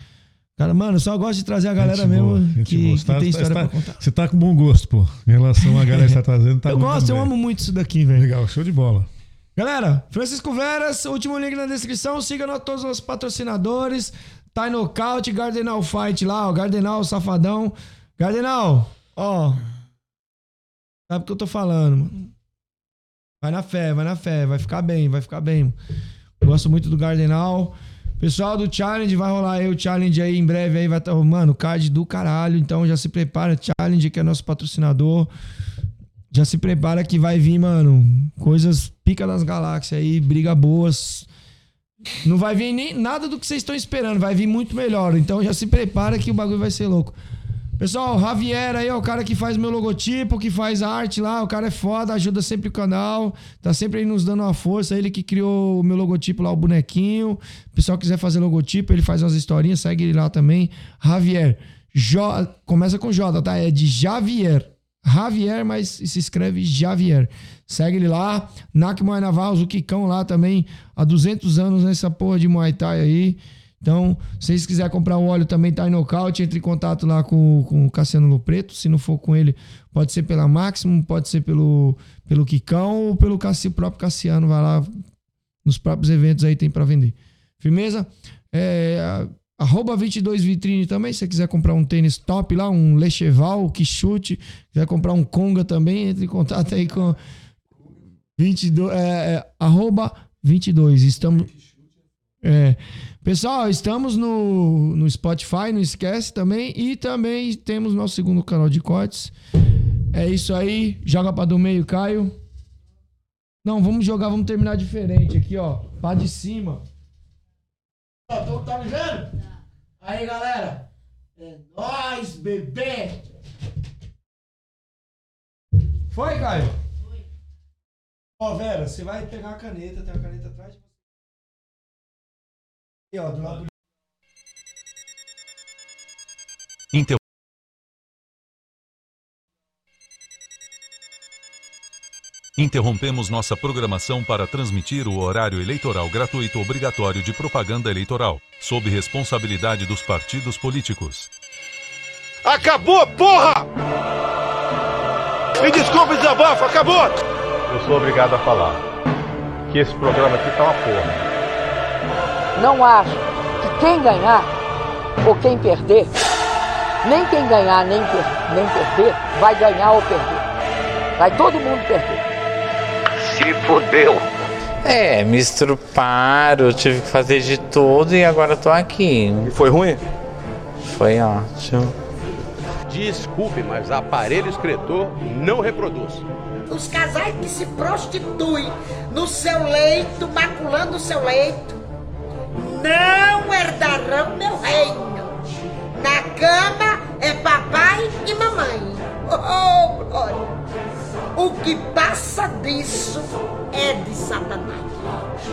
Cara, mano, eu só gosto de trazer a galera Gente mesmo boa, que, boa. que Você tá- tem história tá- pra contar. Você tá com bom gosto, pô. Em relação à galera que tá trazendo, tá eu gosto, eu amo muito isso daqui, velho. Legal, show de bola. Galera, Francisco Veras, último link na descrição. Siga no- todos os nossos patrocinadores. Tá nocaute, Gardenal Fight lá, ó. Gardenal, safadão. Gardenal, ó. Sabe o que eu tô falando, mano. Vai na fé, vai na fé. Vai ficar bem, vai ficar bem. Gosto muito do Gardenal. Pessoal do Challenge, vai rolar aí o Challenge aí em breve aí. Vai estar, mano, card do caralho. Então já se prepara. Challenge, que é nosso patrocinador. Já se prepara que vai vir, mano, coisas pica das galáxias aí, briga boas. Não vai vir nem nada do que vocês estão esperando, vai vir muito melhor. Então já se prepara que o bagulho vai ser louco. Pessoal, Javier aí é o cara que faz meu logotipo, que faz a arte lá, o cara é foda, ajuda sempre o canal, tá sempre aí nos dando uma força, ele que criou o meu logotipo lá, o bonequinho. O pessoal quiser fazer logotipo, ele faz umas historinhas, segue ele lá também. Javier, J, começa com J, tá? É de Javier. Javier, mas se escreve Javier. Segue ele lá. Nak Muay Navarros, o Kikão lá também, há 200 anos nessa porra de Muay Thai aí. Então, se vocês quiserem comprar o óleo também tá em nocaute, entre em contato lá com, com o Cassiano Lopreto. Se não for com ele, pode ser pela Máximo, pode ser pelo, pelo Kikão ou pelo Cassi, próprio Cassiano. Vai lá nos próprios eventos aí, tem pra vender. Firmeza? É, arroba 22 Vitrine também, se você quiser comprar um tênis top lá, um Lecheval, que chute, quiser comprar um Conga também, entre em contato aí com 22, é, é, arroba 22. Estamos... É, pessoal, estamos no, no Spotify, não esquece também. E também temos nosso segundo canal de cortes. É isso aí. Joga pra do meio, Caio. Não, vamos jogar, vamos terminar diferente aqui, ó. Pá de cima. Ó, tô- tá me vendo? Aí, galera. É nóis, bebê. Foi, Caio? Foi. Ó, Vera, você vai pegar a caneta, tem a caneta atrás de ó, do lado Inter... Interrompemos nossa programação para transmitir o horário eleitoral gratuito obrigatório de propaganda eleitoral, sob responsabilidade dos partidos políticos. Acabou, porra! Me desculpe, desabafo, acabou! Eu sou obrigado a falar que esse programa aqui tá uma porra. Não acho que quem ganhar ou quem perder, nem quem ganhar nem, per nem perder, vai ganhar ou perder. Vai todo mundo perder. Se fodeu. É, me estruparam, tive que fazer de tudo e agora tô aqui. E foi ruim? Foi ótimo. Desculpe, mas aparelho escritor não reproduz. Os casais que se prostituem no seu leito, maculando o seu leito, não herdarão meu reino. Na cama é papai e mamãe. Oh, glória! O que passa disso é de Satanás.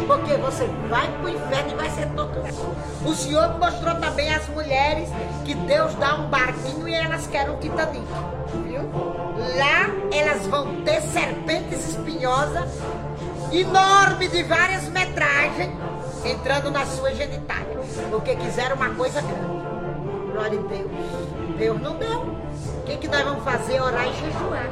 Porque você vai pro inferno e vai ser torturado. O Senhor mostrou também às mulheres que Deus dá um barquinho e elas querem um Titanic. Viu? Lá elas vão ter serpentes espinhosas, enormes de várias metragens, entrando na sua genitália. Porque quiseram uma coisa grande. Glória a Deus. Deus não deu. O que, que nós vamos fazer? Orar e jejuar.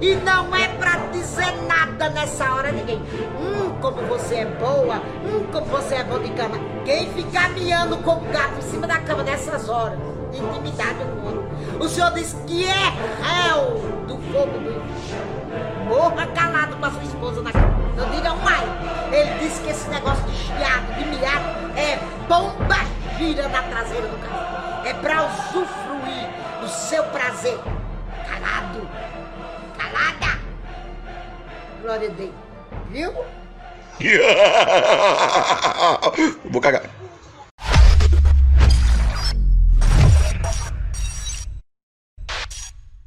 E não é pra dizer nada nessa hora ninguém. Hum, como você é boa. Hum, como você é bom de cama. Quem ficar miando como gato em cima da cama nessas horas? Intimidade com o outro. O senhor diz que é réu do fogo do inferno. Morra calado com a sua esposa na cama. Não digam mais. Ele disse que esse negócio de chiado, de miado, é bomba gira na traseira do carro. É pra usufruir do seu prazer. Calado. Calada. Glória a Deus. Viu? <laughs> Vou cagar.